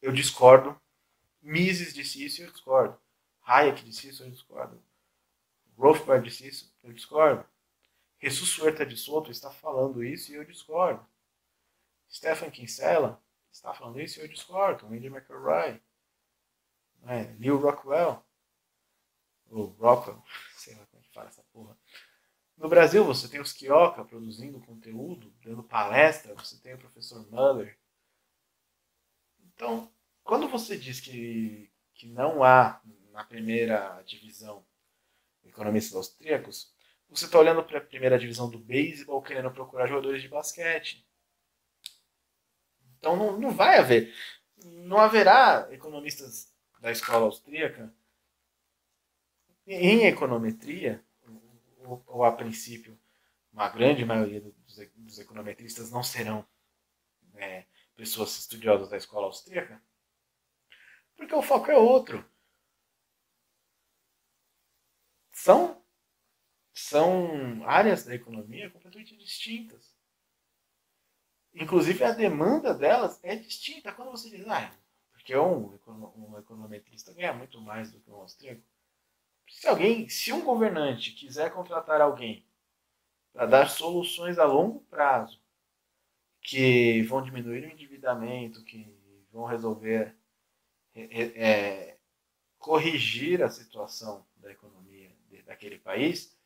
eu discordo. Mises disse isso eu discordo. Hayek disse isso, eu discordo. Rothbard disse isso, eu discordo. Jesus Huerta de Soto está falando isso e eu discordo. Stephen Kinsella está falando isso e eu discordo. Wendy McElroy. É, Neil Rockwell. Ou Rockwell, sei lá fala essa porra. No Brasil, você tem os Kioka produzindo conteúdo, dando palestra, você tem o professor Muller. Então, quando você diz que, que não há na primeira divisão economistas austríacos, você está olhando para a primeira divisão do beisebol querendo procurar jogadores de basquete. Então não, não vai haver. Não haverá economistas da escola austríaca em econometria ou, ou a princípio, uma grande maioria dos, dos econometristas não serão é, pessoas estudiosas da escola austríaca, porque o foco é outro. São, são áreas da economia completamente distintas. Inclusive, a demanda delas é distinta. Quando você diz, ah, porque um, um econometrista ganha muito mais do que um austríaco, se alguém, se um governante quiser contratar alguém para dar soluções a longo prazo que vão diminuir o endividamento, que vão resolver é, corrigir a situação da economia daquele país,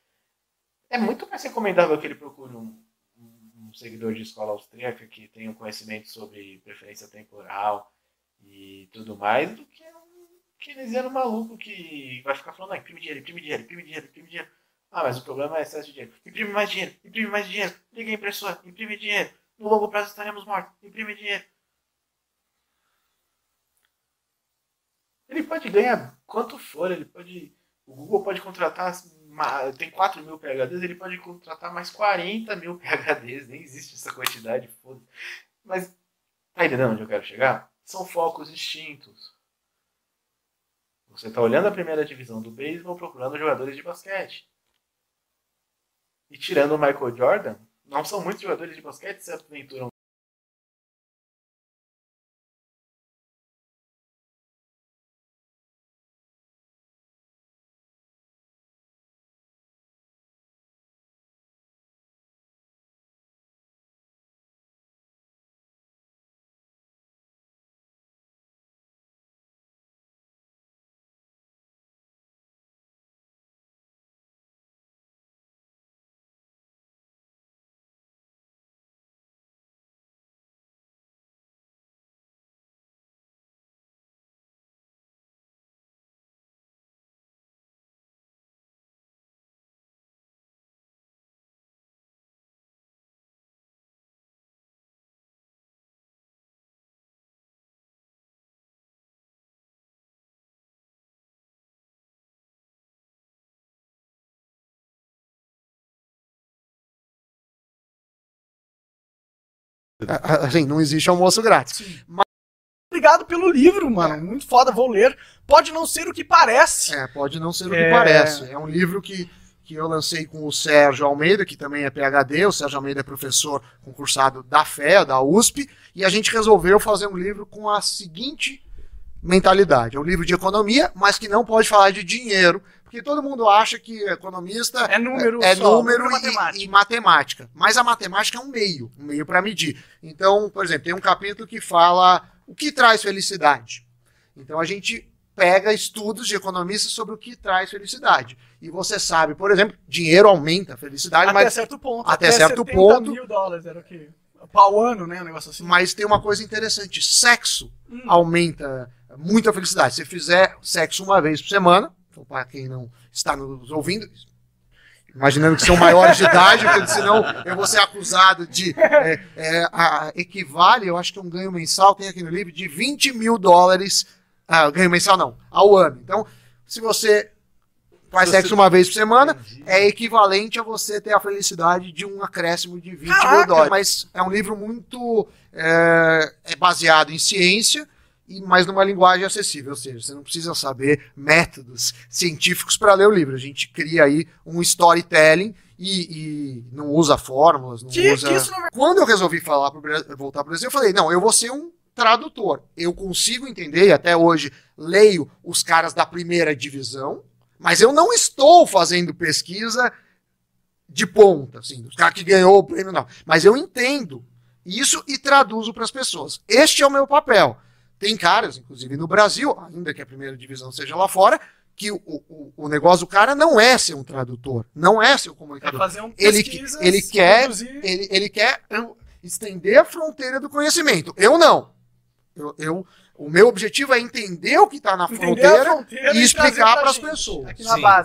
é muito mais recomendável que ele procure um, um seguidor de escola austríaca que tenha um conhecimento sobre preferência temporal e tudo mais do que um keynesiano maluco que vai ficar falando, ah, imprime dinheiro, imprime dinheiro, imprime dinheiro, imprime dinheiro. Ah, mas o problema é excesso de dinheiro. Imprime mais dinheiro, imprime mais dinheiro, liga a impressora, imprime dinheiro. No longo prazo estaremos mortos, imprime dinheiro. Ele pode ganhar quanto for, ele pode. O Google pode contratar. Tem 4 mil PHDs, ele pode contratar mais 40 mil PHDs. Nem existe essa quantidade, foda Mas tá entendendo onde eu quero chegar? São focos distintos. Você está olhando a primeira divisão do beisebol procurando jogadores de basquete. E tirando o Michael Jordan, não são muitos jogadores de basquete que se Assim, não existe almoço grátis. Mas... Obrigado pelo livro, mano. Muito foda, vou ler. Pode não ser o que parece. É, pode não ser o é... que parece. É um livro que, que eu lancei com o Sérgio Almeida, que também é PhD. O Sérgio Almeida é professor concursado da FE, da USP. E a gente resolveu fazer um livro com a seguinte mentalidade. É um livro de economia, mas que não pode falar de dinheiro, porque todo mundo acha que economista é número, é, é só, número, número e, matemática. e, matemática. Mas a matemática é um meio, um meio para medir. Então, por exemplo, tem um capítulo que fala o que traz felicidade. Então a gente pega estudos de economistas sobre o que traz felicidade. E você sabe, por exemplo, dinheiro aumenta a felicidade, até mas certo ponto. Até, até certo ponto. mil dólares era o quê? Pau ano, né? Um negócio assim. Mas tem uma coisa interessante: sexo hum. aumenta muito a felicidade. Se você fizer sexo uma vez por semana, para quem não está nos ouvindo, imaginando que são maiores de idade, porque senão eu vou ser acusado de. É, é, a, equivale, eu acho que é um ganho mensal, tem aqui no livro, de 20 mil dólares. Ah, ganho mensal não, ao ano. Então, se você faz se sexo você... uma vez por semana, Entendi. é equivalente a você ter a felicidade de um acréscimo de 20 Caraca. mil dólares. Mas é um livro muito. É, é baseado em ciência mas numa linguagem acessível, ou seja, você não precisa saber métodos científicos para ler o livro. A gente cria aí um storytelling e, e não usa fórmulas, não que, usa. Que não... É Quando eu resolvi falar pro, voltar para o Brasil, eu falei: não, eu vou ser um tradutor. Eu consigo entender, e até hoje leio os caras da primeira divisão, mas eu não estou fazendo pesquisa de ponta, assim, os caras que ganhou o prêmio, não. Mas eu entendo isso e traduzo para as pessoas. Este é o meu papel. Tem caras, inclusive no Brasil, ainda que a primeira divisão seja lá fora, que o, o, o negócio do cara não é ser um tradutor, não é ser um comunicador. É fazer um ele, ele quer, ele, ele quer estender a fronteira do conhecimento. Eu não. Eu, eu o meu objetivo é entender o que está na fronteira, fronteira, e explicar para as pessoas.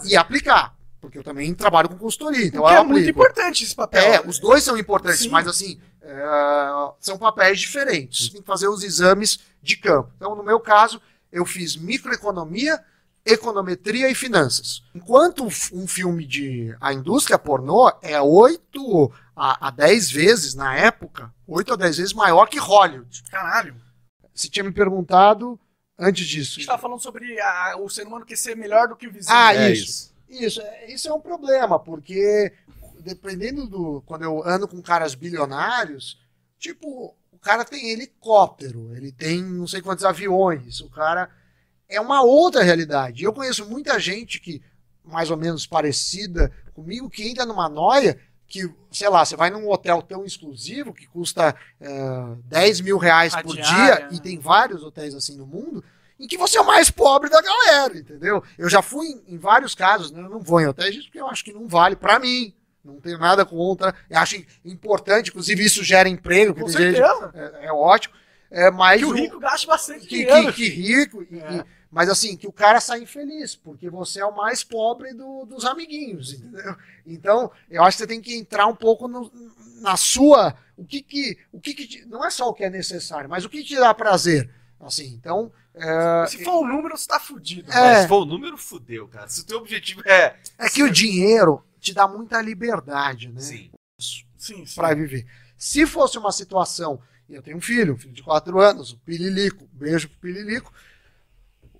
E aplicar. Porque eu também trabalho com consultoria. Então é muito importante esse papel. É, os dois são importantes, Sim. mas assim, é, são papéis diferentes. Tem que fazer os exames de campo. Então, no meu caso, eu fiz microeconomia, econometria e finanças. Enquanto um filme de a indústria pornô é 8 a, a 10 vezes na época, 8 a 10 vezes maior que Hollywood. Caralho. Você tinha me perguntado antes disso. A gente estava falando sobre a, o ser humano quer ser melhor do que o vizinho. Ah, é isso. isso. Isso, é, isso é um problema, porque dependendo do. Quando eu ando com caras bilionários, tipo, cara tem helicóptero, ele tem não sei quantos aviões, o cara. É uma outra realidade. Eu conheço muita gente que, mais ou menos parecida comigo, que entra numa noia que, sei lá, você vai num hotel tão exclusivo que custa uh, é, 10 mil reais A por diária, dia, né? e tem vários hotéis assim no mundo, em que você é o mais pobre da galera, entendeu? Eu já fui em, em vários casos, né? eu não vou em hotéis porque eu acho que não vale para mim. Não tenho nada contra. Eu acho importante, inclusive isso gera emprego. Com certeza. É, é, ótimo. É, mas que o rico gaste bastante que, dinheiro. Que, que rico. É. E, mas assim, que o cara sai infeliz, porque você é o mais pobre do, dos amiguinhos, entendeu? Então, eu acho que você tem que entrar um pouco no, na sua. O que que. O que, que não é só o que é necessário, mas o que te dá prazer. Assim, então. É... Se for o número, você tá fudido. É... Se for o número, fudeu, cara. Se o teu objetivo é. É que o dinheiro te dá muita liberdade, né? Sim. Sim, sim. Para viver. Se fosse uma situação eu tenho um filho, um filho de 4 anos, o Pililico. Beijo pro Pililico.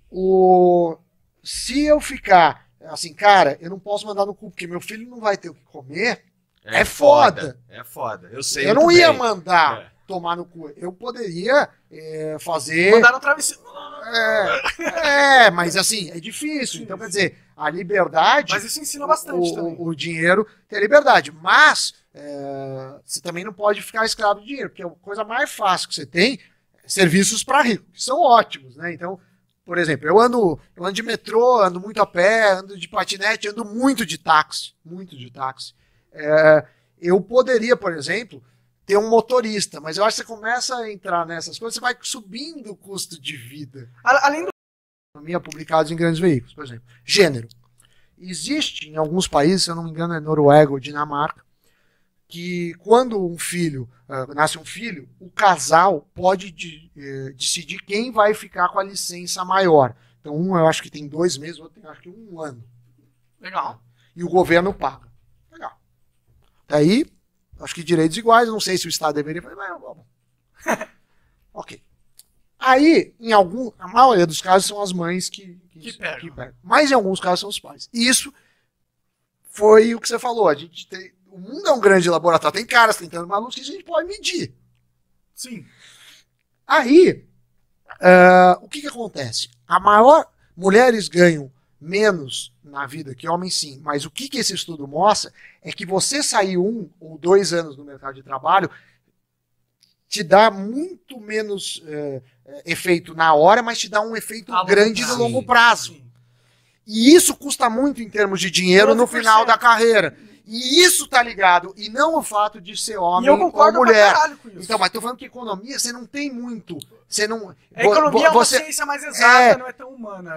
O... Se eu ficar assim, cara, eu não posso mandar no cu, porque meu filho não vai ter o que comer, é, é foda. foda. É foda. Eu sei. Eu não ia bem. mandar é. Tomar no cu. Eu poderia é, fazer. Mandar no travesseiro. É, é, mas assim, é difícil. Então, quer dizer, a liberdade. Mas isso ensina bastante o, também. O, o dinheiro tem liberdade. Mas é, você também não pode ficar escravo do dinheiro, porque a coisa mais fácil que você tem é serviços para rico, que são ótimos, né? Então, por exemplo, eu ando, eu ando de metrô, ando muito a pé, ando de patinete, ando muito de táxi, muito de táxi. É, eu poderia, por exemplo, ter um motorista, mas eu acho que você começa a entrar nessas coisas, você vai subindo o custo de vida. Além do economia publicados em grandes veículos, por exemplo. Gênero. Existe em alguns países, se eu não me engano é Noruega ou Dinamarca, que quando um filho, uh, nasce um filho, o casal pode de, uh, decidir quem vai ficar com a licença maior. Então um eu acho que tem dois meses, outro tem acho que um ano. Legal. E o governo paga. Legal. Daí, acho que direitos iguais, não sei se o Estado deveria fazer, mas vamos. ok. Aí, em algum, a maioria dos casos são as mães que, que, que, pegam. que pegam. Mas em alguns casos são os pais. E isso foi o que você falou. A gente tem, o mundo é um grande laboratório. Tem caras tentando malucos que a gente pode medir. Sim. Aí, uh, o que, que acontece? A maior. Mulheres ganham menos na vida que homens, sim. Mas o que, que esse estudo mostra é que você sair um ou dois anos no mercado de trabalho te dá muito menos uh, efeito na hora, mas te dá um efeito grande no longo prazo. Sim. E isso custa muito em termos de dinheiro no final da carreira. E isso tá ligado, e não o fato de ser homem ou mulher. Então, mas tô falando que economia, você não tem muito. Você não. A economia você, é uma ciência mais exata, é, não é tão humana.